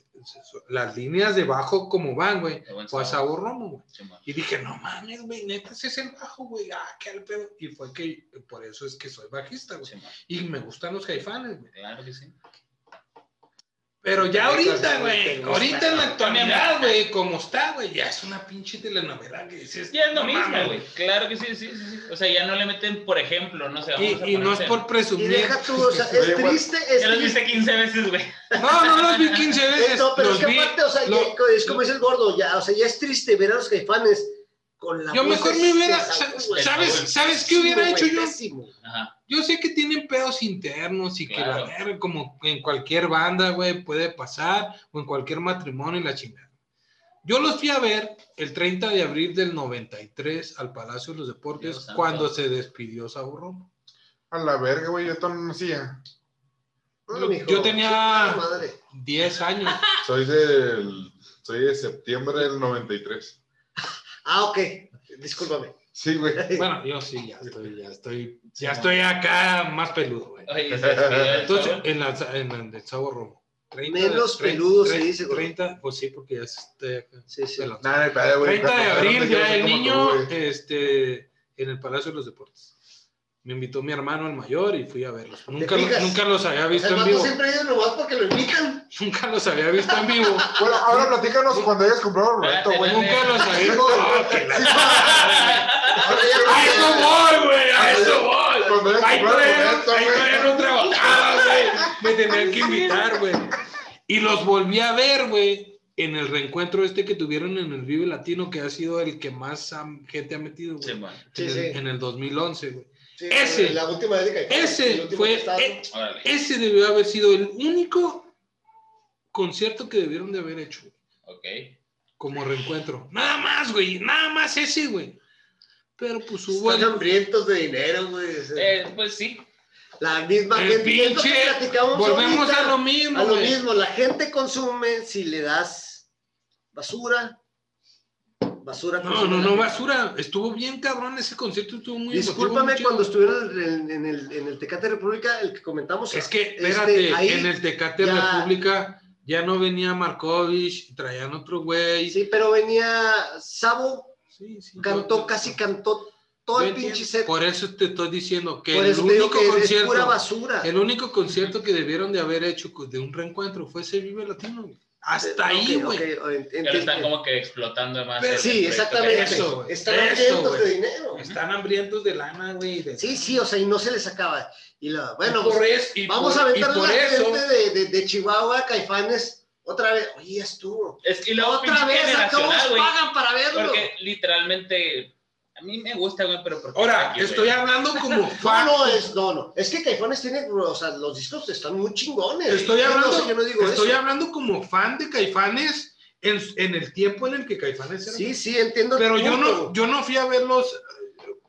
las líneas de bajo como van, güey, fue a sabor. Sabor Romo, güey. Sí. Y dije, no mames, güey, neta, ese es el bajo, güey. Ah, qué al pedo. Y fue que, por eso es que soy bajista, güey. Y me gustan los caifanes, güey. Claro que sí. Pero ya ahorita, güey, ahorita en la actualidad, güey, como está, güey, ya es una pinche telenovela que dices. Ya es lo mismo, güey. Claro que sí, sí, sí, sí. O sea, ya no le meten, por ejemplo, no sé, vamos a Y, y no es por Y presumir. deja tú, o sea, es triste, es Ya los viste 15 veces, güey. No, no los vi 15 veces. (laughs) No, pero los es que vi. aparte, o sea, lo- ya- es como dice el gordo, ya, o sea, ya es triste ver a los caifanes con la Yo mejor me hubiera. ¿Sabes. ¿sabes qué hubiera hecho yo? Ajá. Yo sé que tienen pedos internos y que la verga, como en cualquier banda, güey, puede pasar, o en cualquier matrimonio y la chingada. Yo los fui a ver el 30 de abril del 93 al Palacio de los Deportes Dios santo. cuando se despidió Saburrón. A la verga, güey, yo no hacía. Yo- tenía- chingada madre. 10 años. Soy del. Soy de septiembre del 93. Ah, ok, discúlpame. Sí, güey. Bueno, yo sí, ya estoy, ya estoy, ya estoy acá más peludo, güey. El Entonces, en, la, en, el de Sabor Romo. 30 Menos peludo se dice, güey. 30, pues sí, porque ya estoy acá. Sí, sí. Nada, güey. 30 de abril, ya el niño, este, en el Palacio de los Deportes. Me invitó mi hermano el mayor y fui a verlos. Nunca, nunca los había visto El en vivo. siempre viene nomás porque lo invitan. Nunca los había visto en vivo. (laughs) Bueno, ahora platícanos cuando hayas comprado el boleto, güey. Nunca los había (laughs) Ahora ya- A eso voy, güey, a eso voy. Ahí todavía, no trabajaba, güey. Me tenían que invitar, güey. Y los volví a ver, güey, en el reencuentro este que tuvieron en el Vive Latino, que ha sido el que más gente ha metido, güey. En, sí. el, en el 2011, güey. Sí, Ese. La última el Ese fue, e- Órale. ese debió haber sido el único concierto que debieron de haber hecho, Ok. como reencuentro. Nada más, güey, nada más ese, güey. Pero pues hubo Están el, hambrientos de dinero, güey. Eh, pues sí. La misma el gente. pinche. platicamos Volvemos ahorita. a lo mismo, A lo güey. mismo, la gente consume si le das basura. Basura. No, no, no, basura. Estuvo bien cabrón ese concierto, estuvo muy Discúlpame emotivo, cuando estuvieron en, en el, en el Tecate República, el que comentamos. Es que, este, espérate, ahí en el Tecate ya- República ya no venía Markovich, traían otro güey. Sí, pero venía Sabo, Sí, sí, cantó, yo- casi cantó todo el pinche set. Por eso te estoy diciendo que Por el único que es concierto, pura basura. el único concierto que debieron de haber hecho de un reencuentro fue ese Vive Latino. güey. Hasta ahí, Ok, güey. ok, ent- Pero están como que explotando más. Pero Sí, exactamente. Eso. Están Eso, hambrientos de dinero. Están hambrientos de lana, güey. de- Sí, sí, o sea, y no se les acaba. Y la, bueno, Y por pues, es- y vamos por- a aventar y por a la eso, gente de, de, de Chihuahua, Caifanes, otra vez. Oye, estuvo. Es que luego Otra vez, ¿a todos pagan para verlo? Porque literalmente. A mí me gusta, güey, pero. porque Ahora, güey. estoy hablando (laughs) como No, fan. no, es, no, no. Es que Caifanes tiene, o sea, los discos están muy chingones. Estoy no hablando, sé, yo no digo estoy eso. hablando como fan de Caifanes en, en el tiempo en el que Caifanes era. Sí, sí, entiendo. pero yo no, yo no fui a verlos.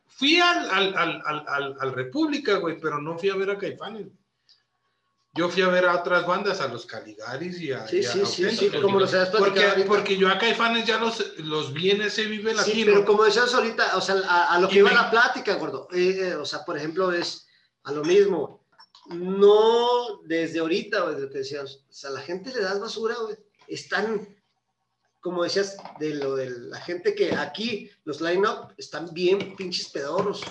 Fui al, al, al, al, al- al República, güey, pero no fui a ver a Caifanes. Yo fui a ver a otras bandas, a los Caligaris y a. Sí, y a sí, sí, sí, como los Porque, ahorita. porque yo a Caifanes ya los, los vi en ese Vive Sí, Latino. pero como decías ahorita, o sea, a, a lo que iba me- la plática, gordo. eh, eh, o sea, por ejemplo, es a lo mismo. No desde ahorita, güey, de lo que decías. O sea, la gente le das basura, güey. Están, como decías, de lo de la gente que aquí, los line-up, están bien pinches pedorros.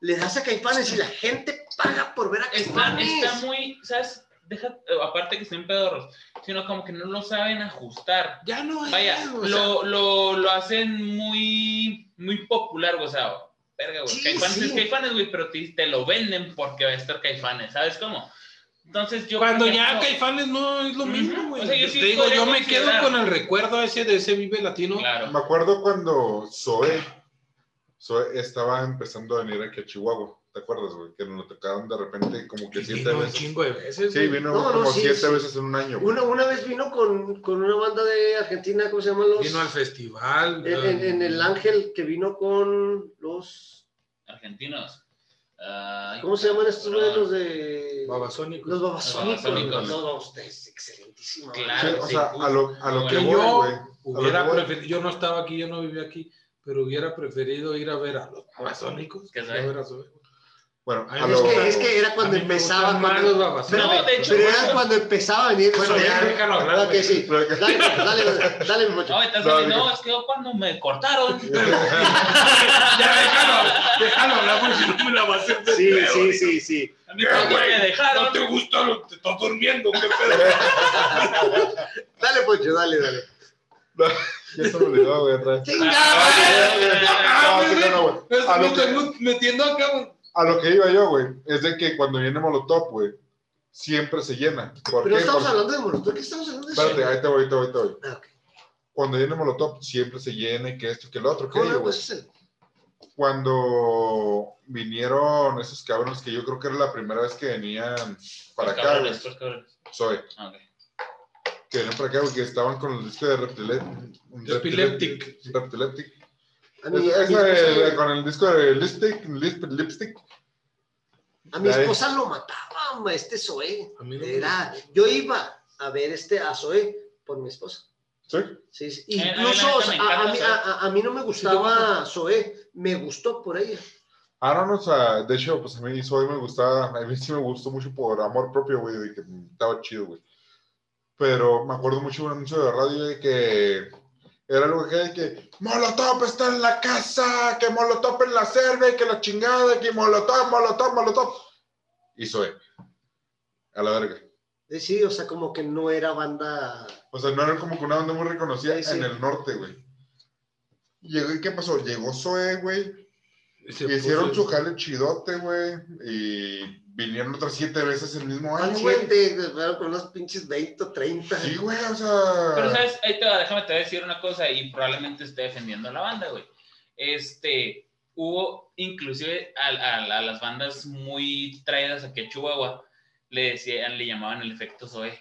Le das a Caifanes y la gente paga por ver a Está, está muy, ¿sabes? deja, eh, aparte que estén pedorros, sino como que no lo saben ajustar. Ya no es. Vaya, o sea, lo, lo, lo hacen muy, muy popular, güey, o sea, verga, güey, Sí, Caifanes sí. es Caifanes, güey, pero te, te lo venden porque va a estar Caifanes, ¿sabes cómo? Entonces yo... Cuando ya Caifanes no es lo mismo, güey. O sea, yo sí Te digo, yo me quedo con el recuerdo ese de ese Vive Latino. Claro. Me acuerdo cuando Zoe, Zoe estaba empezando a venir aquí a Chihuahua. ¿Te acuerdas, güey? Que nos lo tocaron de repente como que siete vino un veces. chingo de veces, Sí, vino No, no, como sí, siete sí. veces en un año. güey. Una, una vez vino con, con una banda de Argentina, ¿cómo se llaman los? Vino al festival. en, en- en el ah, Ángel, que vino con los. Argentinos. Ay, ¿Cómo se llaman estos cabrón. güeyes? Los de. Babasónicos. Los babasónicos. Babasónicos. No, no, usted es excelentísimo. Sí, Claro. o sí, sea, a lo, a lo que Que voy, yo güey. hubiera voy. preferido, yo no estaba aquí, yo no vivía aquí, pero hubiera preferido ir a ver a los babasónicos. Que a ver a Zoe. Bueno, Ay, a Es lo, que, es que era cuando empezaba. cuando-. No, de hecho, pero era cuando empezaba a venir. Bueno, ya déjalo hablar, sí. (laughs) Dale, dale, dale, dale. No, es que yo cuando me cortaron. (laughs) Ya déjalo, déjalo hablar porque si no me la va a hacer de Sí, pedo, sí, sí, sí. A mí me dejaron. No te gusta lo que te estás durmiendo, qué pedo. (laughs) Dale, Pocho, dale, dale. ya se me olvidó, güey, atrás. Ah, No, no, no, metiendo acá. A lo que iba yo, güey, es de que cuando viene Molotov, güey, siempre se llena. ¿Por Pero no qué? estamos Porque- hablando de Molotov, ¿qué estamos hablando de Espérate, eso? ahí te voy, te voy, te voy. Ah, ok. Cuando viene Molotov, siempre se llena y que esto y que lo otro. ¿Qué ¿Cómo digo, güey? Pues Cuando vinieron esos cabrones, que yo creo que era la primera vez que venían para acá, güey, Cabrones, cabrones. Zoe, Ah, ok. que venían para acá, güey, que estaban con el disco de Reptilet- Repileptic. Reptileptic. A mí, eh, con el disco de Lipstick, Lip- Lipstick. a mi esposa lo mataba, ma, este Zoe. A mí no me Era, yo iba a ver este a Zoe por mi esposa. ¿Sí? Sí, sí. Eh, a mí Incluso a, mí, Zoe. a- a- a mí no me gustaba Zoe, me gustó por ella. Ah, no, no, o sea, de hecho, pues a mí Zoe me gustaba, a mí sí me gustó mucho por amor propio, güey, de que estaba chido, güey. Pero me acuerdo mucho de un anuncio de radio de que era algo que de que Molotov está en la casa, que Molotov en la cerve, que la chingada, que Molotov, Molotov, Molotov. Y Zoe. A la verga. Eh, Sí, o sea, como que no era banda. O sea, no era como que una banda muy reconocida Sí, sí. en el norte, güey. Llegó, ¿y qué pasó? Llegó Zoe, güey. Hicieron puso- su jale chidote, güey. Y vinieron otras siete veces el mismo año, gente, pero con unos pinches 20 o 30. Sí, güey, o sea. Pero, ¿sabes? Ahí te va, déjame te voy a decir una cosa y probablemente esté defendiendo a la banda, güey. Este, hubo inclusive a, a- a las bandas muy traídas aquí a Chihuahua, le decían, le llamaban el efecto Zoe.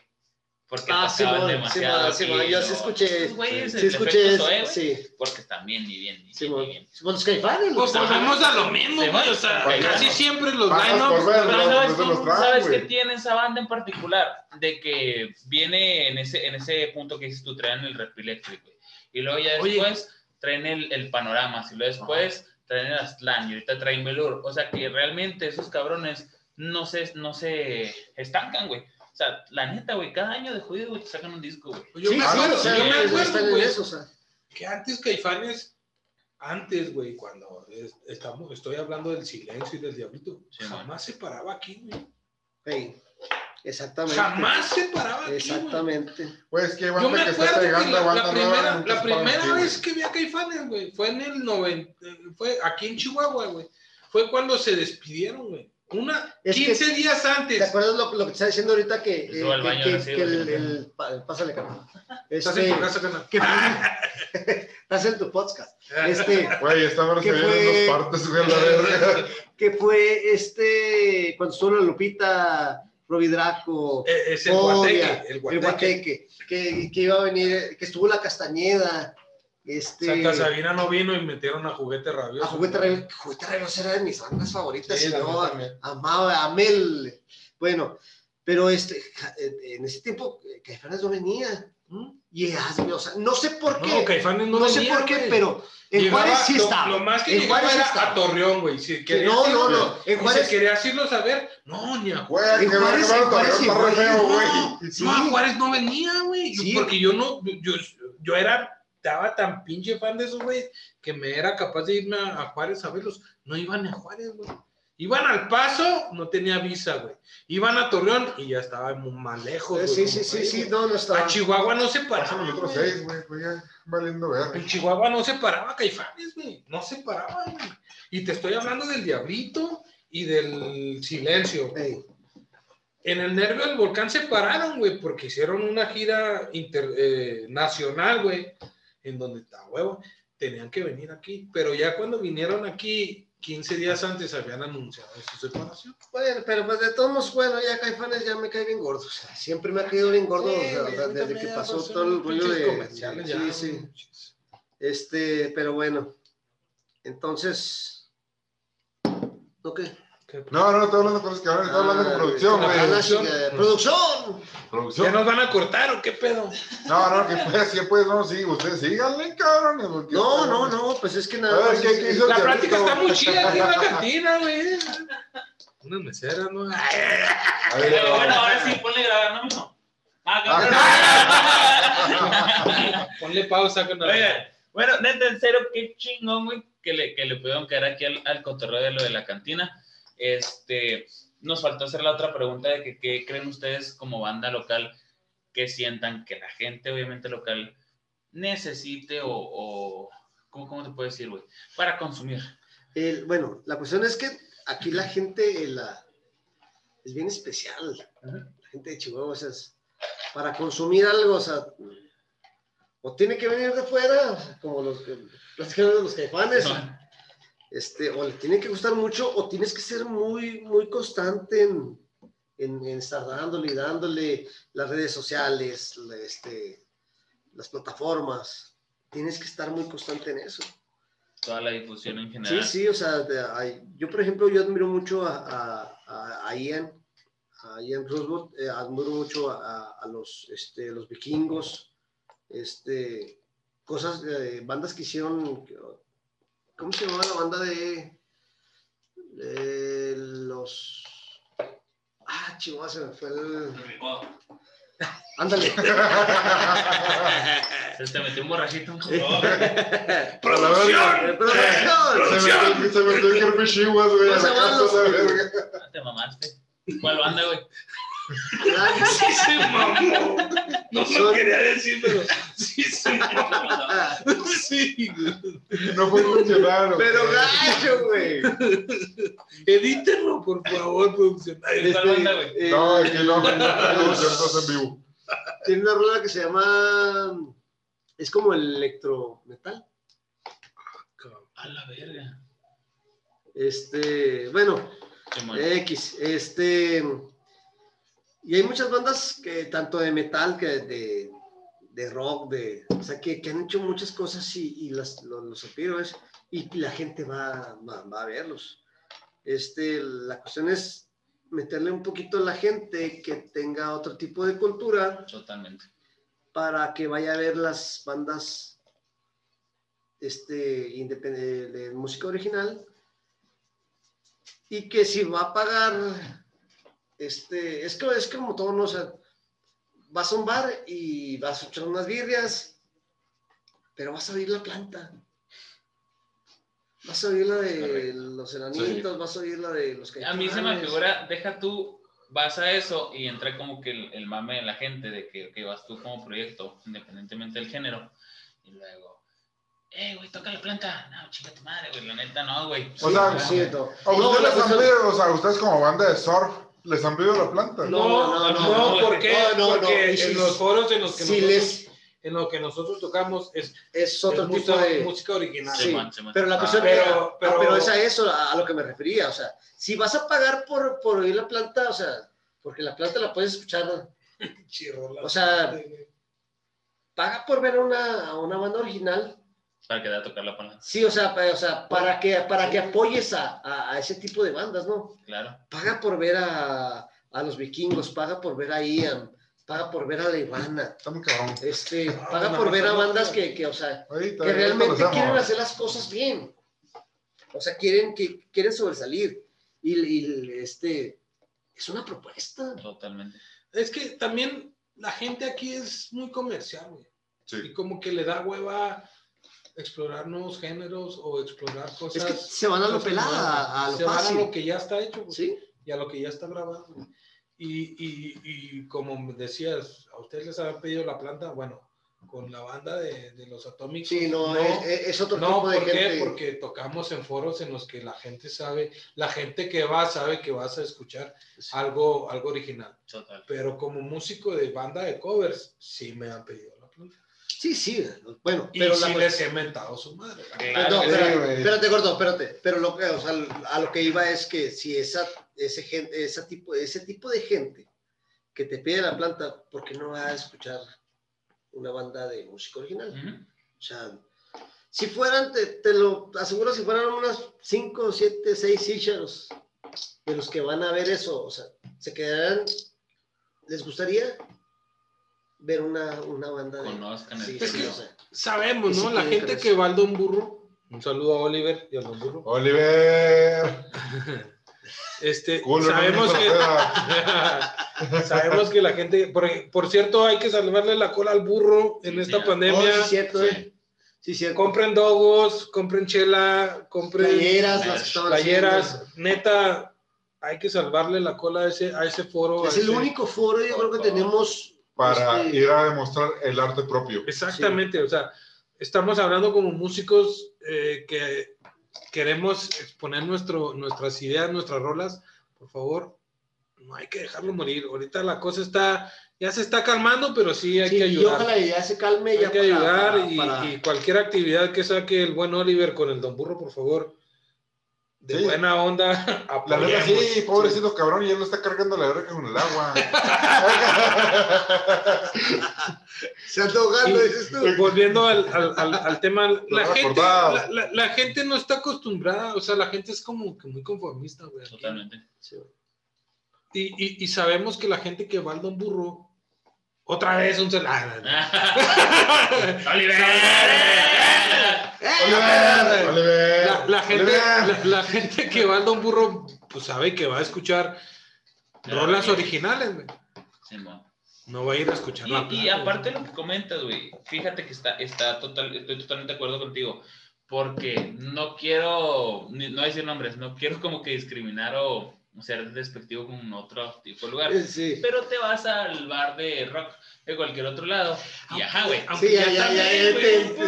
Porque Ah, sí, sí, demasiado. sí, yo sí escuché. Güeyes, Sí, escuché eso. güey, Sí, Porque también, ni bien, ni sí, bien, ni bueno. bien. Bueno, los caifanes. Pues volvemos a lo mismo, güey. O sea, bueno. casi siempre los Pagas line por ver, Pero no, ¿sabes, no se cómo- los traen, ¿sabes güey. qué tiene esa banda en particular? De que viene en ese, en ese punto que dices tú, traen el rep eléctrico. güey. Y luego ya Oye. después traen el, el panorama. Y luego después traen el Aztlán. Y ahorita traen Velour. O sea que realmente esos cabrones no se, no se estancan, güey. O sea, la neta, güey, cada año de jodido, güey, te sacan un disco, güey. Yo Sí, me sí, acuerdo, o sea, yo me acuerdo, güey, eso, o sea. que antes Caifanes, antes, güey, cuando es- estamos, estoy hablando del silencio y del diablito, Sí, jamás se paraba aquí, güey. Exactamente. Jamás se paraba aquí, güey. Exactamente. Güey, es que hay Yo banda me que está acuerdo que pegando la, a banda la primera, la primera aquí, vez que vi a Caifanes, güey, fue en el 90, eh, fue aquí en Chihuahua, güey. Fue cuando se despidieron, güey. Una, Es que- 15 días ¿Te antes. acuerdas lo, lo que te está diciendo ahorita que, eh, Estuvo al que, baño que- sí, que el, el- pa- pásale, carnal. (laughs) Estás Este, en tu casa, canal. (laughs) que estás en tu podcast. Este, (laughs) Güey, esta ¿Qué se viene fue? en dos partes, güey, la verga. que fue este, cuando estuvo la Lupita, Roby Draco, Eh, Es el Fobia, guateque, el el guateque. Guateque, que, que iba a venir, que estuvo la Castañeda, este, Santa Sabina no vino y metieron a Juguete a Rabioso. Juguete Rabioso, Juguete Rabioso era de mis bandas favoritas, Sí, también. amaba, amé el, bueno, pero este, en ese tiempo eh, Caifanes no venía, y hazme, o sea, no sé por qué, No, Caifanes no, no, sé venía, por qué, güey. pero en Llegaba- Juárez sí lo- estaba. Lo, más que En Juárez era sí estaba. a Torreón, güey. Si no, no, irlo- no, en Juárez, si querías irlo a saber, no, ni a Güey, En Juárez- en Juárez güey. feo, güey. Sí. No, a Juárez no venía, güey. Sí. Porque yo no, yo, yo era, estaba tan pinche fan de esos, güey, que me era capaz de irme a, a Juárez a verlos. No iban a Juárez, güey. Iban al paso, no tenía visa, güey. Iban a Torreón y ya estaba muy más lejos. Güey, sí, sí, sí, sí, no, no estaba. A Chihuahua no se paraba. güey. seis, güey, pues ya valiendo ver. En Chihuahua no se paraba Caifanes, güey. No se paraba, güey. Y te estoy hablando del Diablito y del Silencio. Ey, En el nervio del volcán se pararon, güey, porque hicieron una gira inter- eh, nacional, güey, en donde está huevo. Tenían que venir aquí. Pero ya cuando vinieron aquí, 15 días antes habían anunciado su separación. Bueno, pero pues de todos modos, bueno, ya Caifanes ya me cae bien gordo. O sea, siempre me ha caído bien gordo güey, o sea, a desde que ya pasó todo el rollo de. comerciales ya, sí, güey. sí. Este, pero bueno. Entonces. ¿Ok? No, no, estoy hablando con los que estoy hablando Ah, producción, la güey. Ah, producción. que- ¡Producción! ¿Ya Producción. nos van a cortar o qué pedo? No, no, que pues, sí, pues, no, sí, ustedes síganle, cabrones. porque- No, no, no, pues es que A nada ver, ¿qué- qué hizo el La práctica está muy chida aquí en la (laughs) cantina, güey. Unas meseras, ¿no? A ver, Pero bueno, ahora sí, ponle grabar, ¿no, mijo? (laughs) Ah, Ponle pausa con Oigan, bueno, neta, en serio, qué chingón, güey, que le, que le pudieron caer aquí al, al cotorreo de lo de la cantina. Este, nos faltó hacer la otra pregunta de que qué creen ustedes como banda local que sientan que la gente, obviamente, local necesite o, o ¿cómo, ¿cómo te puedo decir, güey? Para consumir. El- bueno, la cuestión es que aquí la gente la, es bien especial. La gente de Chihuahua, o sea, es- para consumir algo, o sea, o tiene que venir de fuera, como los que platicaron de los caifanes, este, o le tiene que gustar mucho, o tienes que ser muy, muy constante en, en- en estar dándole y dándole las redes sociales, este, las plataformas. Tienes que estar muy constante en eso. Toda la difusión en Sí, general. sí, o sea, de- yo por ejemplo, yo admiro mucho a, a, a- a Ian, a Ian Roosevelt, eh, admiro mucho a, a los, este, los vikingos, este, cosas, eh, bandas que hicieron, ¿cómo se llamaba la banda de, de los... Ah, chihuahua, se me fue el... Ándale. Se te metió un borrachito. (laughs) ¡Producción! ¡Producción! Se me se me metió el Kirby Chihuahua, güey, No. Ah, Te mamaste. ¿Cuál banda, güey? Ay, Sí se mamó. No lo quería decir, sí ah, Sí, güey. No fue funcionar. Pero gacho, güey. Edítenlo, por favor, producción. Ay, ¿Cuál banda, güey? eh, No, aquí no, no, estás en vivo. Tiene una rola que se llama. Es como el electrometal. A la verga. Este, bueno. X. Este. Y hay muchas bandas que, tanto de metal que de, de rock, de, o sea, que, que han hecho muchas cosas y, y las, los, los admiro, es- y la gente va, va, va a verlos. Este, la cuestión es meterle un poquito a la gente que tenga otro tipo de cultura Totalmente. para que vaya a ver las bandas este, independ- de música original y que si va a pagar, este, es, que, es como todo, ¿no? O sea, vas a un bar y vas a echar unas birrias, pero vas a oír la planta. Vas a oír la de los enanitos, vas a oír la de los A mí se me figura, deja tú, vas a eso y entra como que el, el mame de la gente de que, que vas tú como proyecto, independientemente del género, y luego, eh, güey, toca la planta. No, chinga tu madre, güey, la neta no, güey. O sea, Sí, sí, no. ¿A No, ustedes ustedes como banda de surf, les han pedido la planta? No, no, no, no, no, ¿por qué? no, no, Porque no, y si- en los foros en los que si nosotros, les- en lo que nosotros tocamos es, es otro es tipo música, de... música original. Sí. Pero la Ah, cuestión pero- era- ah, pero- pero, es a eso a, a lo que me refería. O sea, si vas a pagar por, por oír la planta, o sea, porque la planta la puedes escuchar, (laughs) Chirrola. O sea, paga por ver una, a una banda original. Para que dé a tocar la planta, Sí, o sea, pa- o sea para, que, para que apoyes a, a, a ese tipo de bandas, ¿no? claro. Paga por ver a, a los vikingos, paga por ver a Ian, paga por ver a la Iguana, Está muy cabrón. este, Ah, paga por ver a bandas que, que, o sea, Ahorita, que realmente quieren hacer las cosas bien. O sea, quieren, que, quieren sobresalir. Y, y, este, es una propuesta. Totalmente. Es que también la gente aquí es muy comercial, güey. Sí. Y como que le da hueva explorar nuevos géneros o explorar cosas. Es que se van a lo pelada, a, a lo se van a lo que ya está hecho ¿Sí? y a lo que ya está grabado. Y, y, y como decías, a ustedes les habían pedido la planta, bueno, con la banda de, de los Atomics. Sí, no, no, es, es otro no, tipo de ¿por qué? Porque tocamos en foros en los que la gente sabe, la gente que va sabe que vas a escuchar Sí. algo, algo original. Total. Pero como músico de banda de covers, sí me han pedido la planta. Sí, sí, bueno, Y pero sí la les he mentado su madre. Claro no, que sí, espérate, espérate, gordo, espérate. Pero lo que, o sea, a lo que iba es que si esa, ese gente, ese tipo, ese tipo de gente que te pide la planta, ¿por qué no va a escuchar una banda de música original? Ujú. O sea, si fueran, te, te lo aseguro, si fueran unas 5, 7, 6 ficheros de los que van a ver eso, o sea, se quedarán, ¿les gustaría ver una, una banda de... Conozcan el Sí, Es sí, que- o sea, Sabemos, ¿no? La gente crecer. que va al Don Burro. Un saludo a Oliver y al Don Burro. Oliver. Este, Culo, no sabemos me que (laughs) sabemos que la gente, por, por cierto, hay que salvarle la cola al burro en Sí, esta señor. Oh, pandemia. sí, cierto, Sí. eh. Sí, cierto. Compren dogos, compren chela, compren playeras, las playeras. Neta, hay que salvarle la cola a ese, a ese foro. a Es el ese- único foro, yo creo que tenemos. Para ir a demostrar el arte propio. Exactamente, o sea, estamos hablando como músicos eh, que queremos exponer nuestro, nuestras ideas, nuestras rolas. Por favor, no hay que dejarlo morir. Ahorita la cosa está, ya se está calmando, pero sí hay sí, que y ayudar. ojalá ya se calme. Hay ya que para- ayudar para- y, y cualquier actividad que saque el buen Oliver con el Don Burro, por favor, de Sí. buena onda, (laughs) La neta, sí, pobrecito cabrón, y él lo está cargando la verga con el agua. (laughs) Se anda ahogando, dices tú. Y volviendo al, al- al- al tema, la gente, la, la- la gente no está acostumbrada, o sea, la gente es como que muy conformista, güey. Totalmente. Sí. Y, y, y sabemos que la gente que va al Don Burro, otra vez un celular. (laughs) ¡Oliver! Oliver, Oliver, La, la gente, Oliver. la, la gente que va al Don Burro, pues sabe que va a escuchar rolas originales, güey. No va a ir a escuchar la Y, y aparte güey. lo que comentas, güey, fíjate que está, está total, estoy totalmente de acuerdo contigo, porque no quiero, no voy a decir nombres, no quiero como que discriminar o ser despectivo con otro tipo de lugar, Sí. pero te vas al bar de rock de cualquier otro lado y ajá, güey. Sí, ya, ya, ya,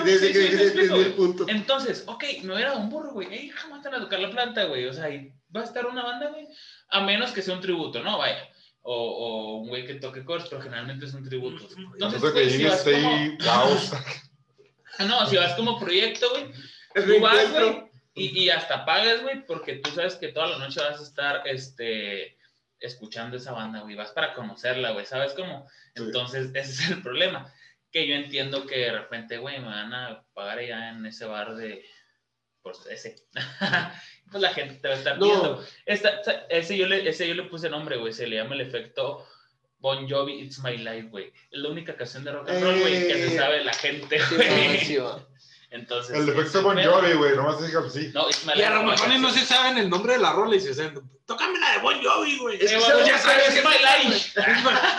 desde que me el punto. Entonces, ok, no era un burro, güey. Ey, jamás te van a tocar la planta, güey. O sea, y va a estar una banda, güey. A menos que sea un tributo, ¿no? Vaya. O, o un güey que toque covers, pero generalmente es un tributo. Entonces, que güey, si llegue vas como... ahí, caos. (laughs) No, si vas como proyecto, güey. Tú vas, güey. Y, y hasta pagas, güey, porque tú sabes que toda la noche vas a estar, este escuchando esa banda, güey, vas para conocerla, güey, ¿sabes cómo? Sí. Entonces, (laughs) ese es el problema, que yo entiendo que de repente, güey, me van a pagar allá en ese bar de, pues, ese. (laughs) pues la gente te va a estar No. viendo. Esta- ese, yo le, ese yo le puse nombre, güey, se le llama el efecto Bon Jovi, It's My Life, güey. Es la única canción de rock and roll, güey, que se Eh. sabe la gente, güey. sí. Entonces, El efecto es Bon. Jovi, güey, nomás dígalo así. No, Y a Life, lo mejor no se saben el nombre de la rola y se dicen, tócame la de Bon Jovi, güey. Es que Eh, bueno, ya sabes, It's (laughs) My Life.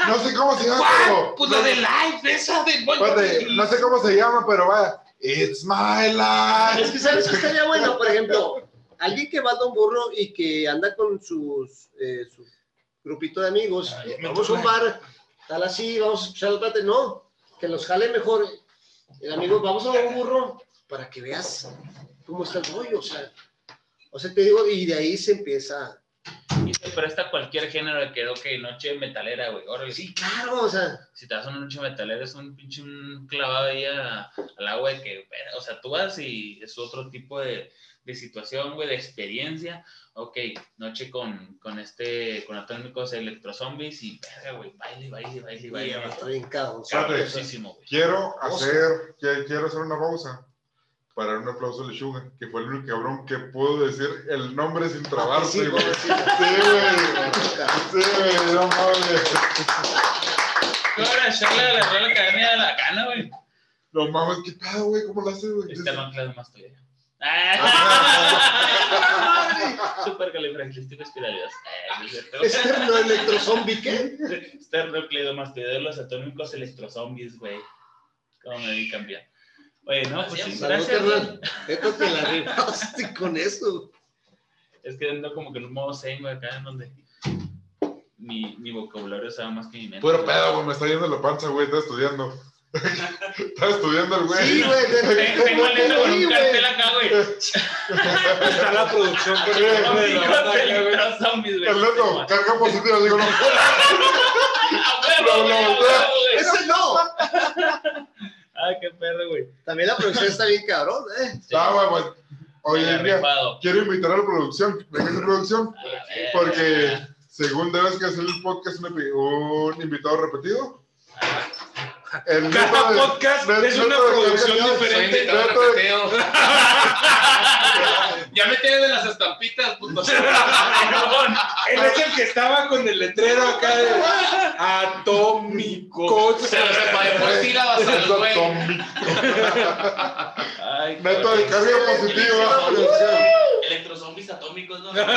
No sé cómo se llama, pero. Pues la de Live, esa de Bon Jovi. no sé cómo se llama, pero vaya. It's my life. Es que sabes que estaría bueno, por ejemplo, (laughs) alguien que va a Don Burro y que anda con sus, eh, su grupito de amigos, Ay, vamos a un bar, tal así, vamos a escuchar el plate, no, que los jale mejor. El amigo, vamos a un burro para que veas cómo está el rollo, o sea, o sea, te digo, y de ahí se empieza. Y se presta cualquier género de que, ok, noche metalera, güey. Órale, Sí, claro, o sea, si te vas a una noche metalera es un pinche un clavado ahí a- al agua de que, o sea, tú vas y es otro tipo de, de situación, güey, de experiencia. Ok, noche con, con este, con atómicos electrozombies y, verga, güey, baile, baile, baile, baile. está bien cabrón. Espérate. Cabrosísimo, güey. Quiero hacer, qui- quiero hacer una pausa para un aplauso a Lechuga, que fue el único cabrón que pudo decir el nombre sin trabarse, Sí, güey. sí, Sí, güey. Sí, güey, no mames. ¿Qué hora echarle a la Real Academia de la Cana, güey? No mames, ¿qué pedo, güey? ¿Cómo lo haces, güey? Este no clase más tuya. Super califragilístico espiralidoso. Eh, no es cierto. Externo electrozombie, ¿qué? Esternocleidomastoideo, los atómicos electrozombies, güey. Como me di cambiar. Oye, no, pues sí, gracias. Esto te la rifaste con eso. Es que ando como que en un modo zen, güey, acá en donde mi, mi vocabulario sabe más que mi mente. Puro pedo, güey, me está yendo la panza, güey, está estudiando. Está estudiando el güey. Sí, güey. Tengo tengo el neto con un güey. cartel acá, güey. Está la producción con el güey. zombies, güey. El neto, carga positiva, digo, no. ¡A huevo, güey, huevo, güey! Ese no. Ay, qué perro, güey. También la producción está bien cabrón, ¿eh? Ah, güey, pues, hoy en día quiero invitar a la producción. ¿De qué es la producción? Porque según debes que hacer el podcast un invitado repetido. El Cada de- podcast es una producción diferente. de- repetido. (laughs) ya me tienen de las estampitas, puto. (laughs) Él es el que estaba con el letrero acá de atómico. Se lo sepa de por sílabas al güey. atómico. Ay, Neto de carga positiva. Electrozombies atómicos, ¿no? Venga,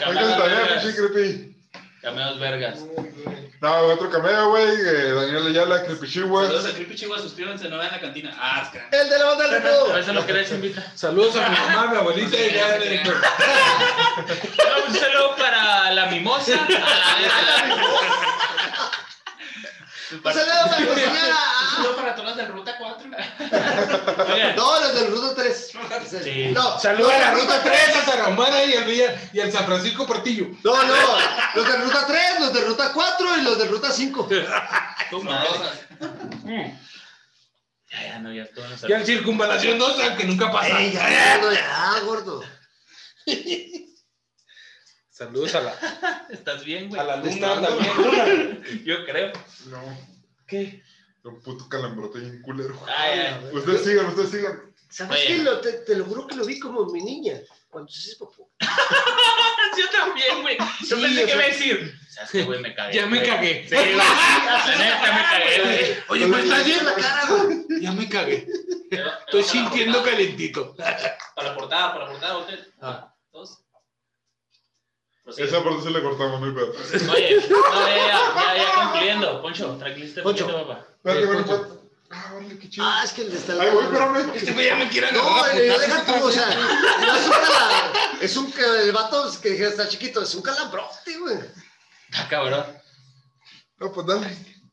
también, pinche creepy. Cameos vergas. No, otro cameo, güey. eh, Daniel Ayala, Creepy Chihuahua. Saludos a Creepy Chihuahua, suscríbanse, no vean la cantina. Ah, que- El de la banda del (laughs) A recodo. veces lo querés invitar. Saludos a mi mamá, mi abuelita y ya (laughs) un saludo para la mimosa. A (laughs) la Un (laughs) saludo para mi señora. Saludos para todas las de Ruta 4. (laughs) Oigan, No, los del Ruta 3. Sí. No, Saludos a la los Ruta 3, a Tarahumara y al y al San Francisco Portillo. No, no, los de Ruta 3, los de Ruta 4 y los de Ruta 5. tu (laughs) Son madre. rosas. Ya, ya, no, ya estuvo en Y al Circunvalación 2, aunque nunca pasa. Ey, ya, gordo, ya, gordo. Saludos a la, (laughs) ¿Estás bien, güey? a la luna Está también. (laughs) Yo creo. No, ¿Qué? un puto calambrote bien culero. Ay, ay. Ustedes sigan, ustedes sigan. ¿Sabes Oye. qué? Lo- te, te lo juro que lo vi como mi niña. Cuando se hizo popó. (laughs) Yo también, güey. Yo Sí, pensé que iba a decir. ¿Sabes qué, güey? Me cagué. Ya me cagué. Sí, güey. La neta me cagué. Oye, pues estás en bien. la cara, güey. Ya me cagué. Estoy sintiendo calentito. Para la portada, para la portada, usted. Ah. Todos. Prosigue. Esa parte sí la cortamos, muy pedo. Oye, no, ya, ya, ya, ya concluyendo. Poncho, tranquilízate un Poncho. poquito, papá. Espérate, güey, Poncho. espérate. Ah, órale, qué chido. Ah, es que el de esta Ahí voy, espérame. Este güey ya me quiere No, agarrar eh, deja tú, o sea, no es un cala- es un el vato que dije está chiquito, es un calambrote, güey. Ah, cabrón. No, pues dale.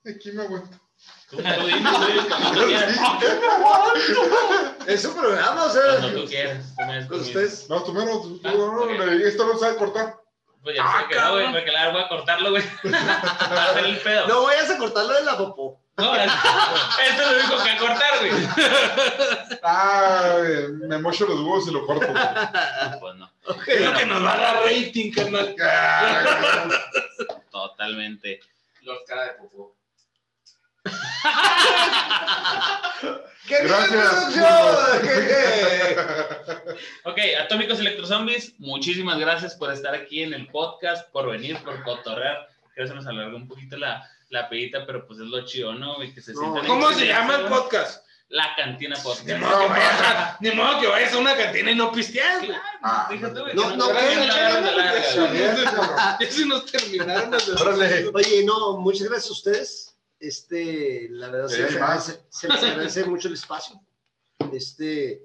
Aquí me aguanto. Tú, tú dime, tú quieras. Es un programa, o sea, Cuando tú quieras. ustedes. No, tú menos. tú- Ah, no, le- esto no sabe cortar. Pues ya Ah, sé que no, güey, porque la voy a cortarlo, güey. (laughs) Para hacer el pedo. No vayas a cortarlo de la popó. No, es- esto es lo único que cortar, güey. Ah, me mocho los huevos y lo corto. güey. Pues no, Es lo que nos va a dar rating, carnal. Ah, totalmente. Los cara de popó. (laughs) ¡Qué bien, Gracias. producción! ¡Qué- Ok, Atómicos Electrozombies, muchísimas gracias por estar aquí en el podcast, por venir, por cotorrear. Creo que se nos alargó un poquito la, la pedita, pero pues es lo chido, ¿no? güey? que se No, ¿Cómo se llama el podcast? La Cantina Ni Podcast. modo, que (laughs) vayas a, ni modo que vayas a una cantina y no pisteas, güey. Ah, Fíjate, No, no, (laughs) se nos terminaron las Órale. Oye, no, muchas gracias a ustedes. Este, la verdad, se, les agradece, se les agradece mucho el espacio. Este,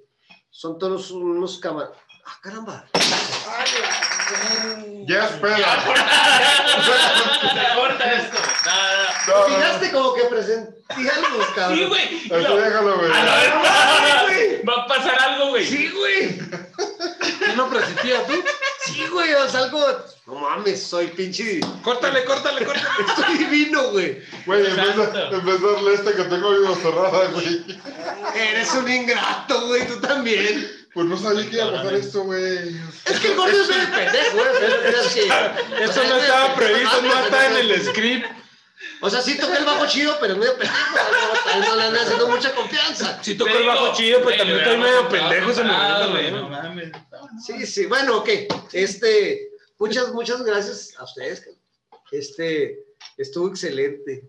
son todos unos cámaras. ¡Ah, caramba! Ya espera. Se corta esto. No, no, no. No, no, no. Fijaste como que presenté algo, cabrón. Sí, güey. No, déjalo, güey. a la vez, Va a pasar algo, güey. Sí, güey. ¿No presentías tú? Sí, güey, o sea, algo. No mames, soy pinche. Córtale, córtale, córtale. Estoy divino, güey. Güey, en vez, de, Exacto. en vez de darle esta que tengo vivo cerrada, güey. Eres un ingrato, güey, tú también. Pues no sabía que iba a pasar esto, güey. Es que el gordo es medio pendejo, güey. pero Eso no es estaba previsto, no está en el script. O sea, sí toqué el bajo chido, pero es medio pendejo. No, no, no le andan haciendo mucha confianza. Si Te toco el bajo chido, pues güey, también estoy medio pendejo, se me. No mames. Sí, sí. Bueno, ok. Este, muchas, muchas gracias a ustedes. Este, estuvo excelente.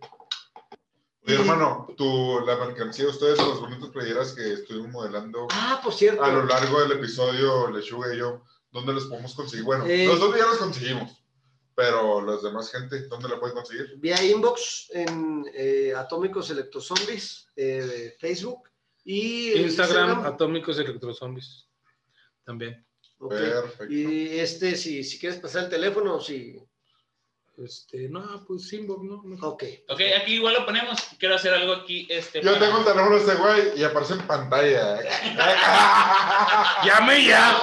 Oye, hermano, tu, la mercancía de ustedes, las bonitas playeras que estuvimos modelando Ah, por cierto. a lo largo del episodio, Lechuga y yo, ¿dónde les podemos conseguir? Bueno, Eh. nosotros ya las conseguimos, pero las demás gente, ¿dónde la pueden conseguir? Vía inbox en eh, Atómicos Electrozombies, eh, Facebook. Y el Instagram, Atómicos Electrozombies. También. Perfecto. Y este, si, si quieres pasar el teléfono, si. Este, no, pues Inbox, ¿no? Mejor. Ok. Ok, aquí igual lo ponemos. Quiero hacer algo aquí. Este, Yo para- tengo el teléfono de este güey y aparece en pantalla. (laughs) ¡Llame ya!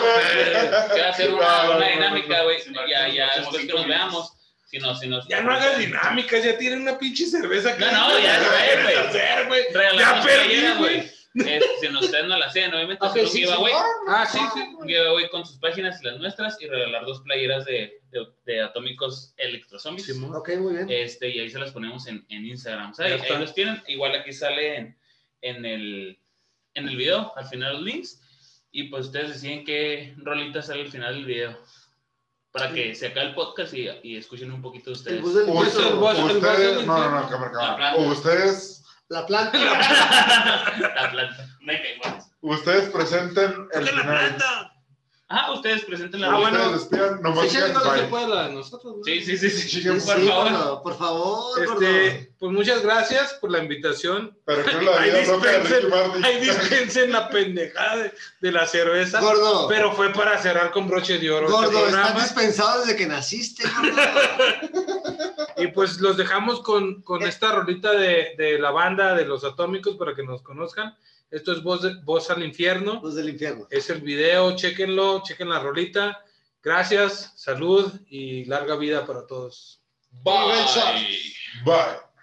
Quiero hacer No, una, no, una no, dinámica, no. güey. Ya, ya, después que nos veamos. Si no, si nos. Ya no hagas dinámicas, ya tienen una pinche cerveza que No, no, ya, güey, Ya perdí, güey. Eh, si no, ustedes no la hacen, obviamente hacer un sí, sí. giveaway. Ah, sí, sí. Un giveaway con sus páginas y las nuestras y regalar dos playeras de, de, de atómicos electrozombies. Simón. Ok, muy bien. Este, y ahí se las ponemos en, en Instagram. Ya ahí, los tienen. Igual aquí sale en, en, el, en el video, al final los links. Y pues ustedes deciden qué rolita sale al final del video. Para que se acabe el podcast y, y escuchen un poquito de ustedes. bus- el Ustedes, del no, no, no, cámara, cámara. Ustedes, La planta. La planta. Igual. ustedes presenten el final. Ah, ustedes presenten la Ah, rolita. bueno. Ustedes despidan, nomás Sí, no se puede la de nosotros, ¿no? Sí, sí, sí, sí. Sí, por sí, favor. por favor, gordo. Este, pues muchas gracias por la invitación. Pero que la (laughs) Ahí vida dispensen, ahí dispensen la pendejada de, de la cerveza. Gordo, Pero fue para cerrar con broche de oro este gordo, estás programa. dispensado desde que naciste, gordo. (laughs) Y pues los dejamos con, con esta rolita de, de la banda de los atómicos para que nos conozcan. Esto es Voz, de- Voz al Infierno. Los del infierno. Es el video, chequenlo, chequen la rolita. Gracias, salud y larga vida para todos. Bye. Bye.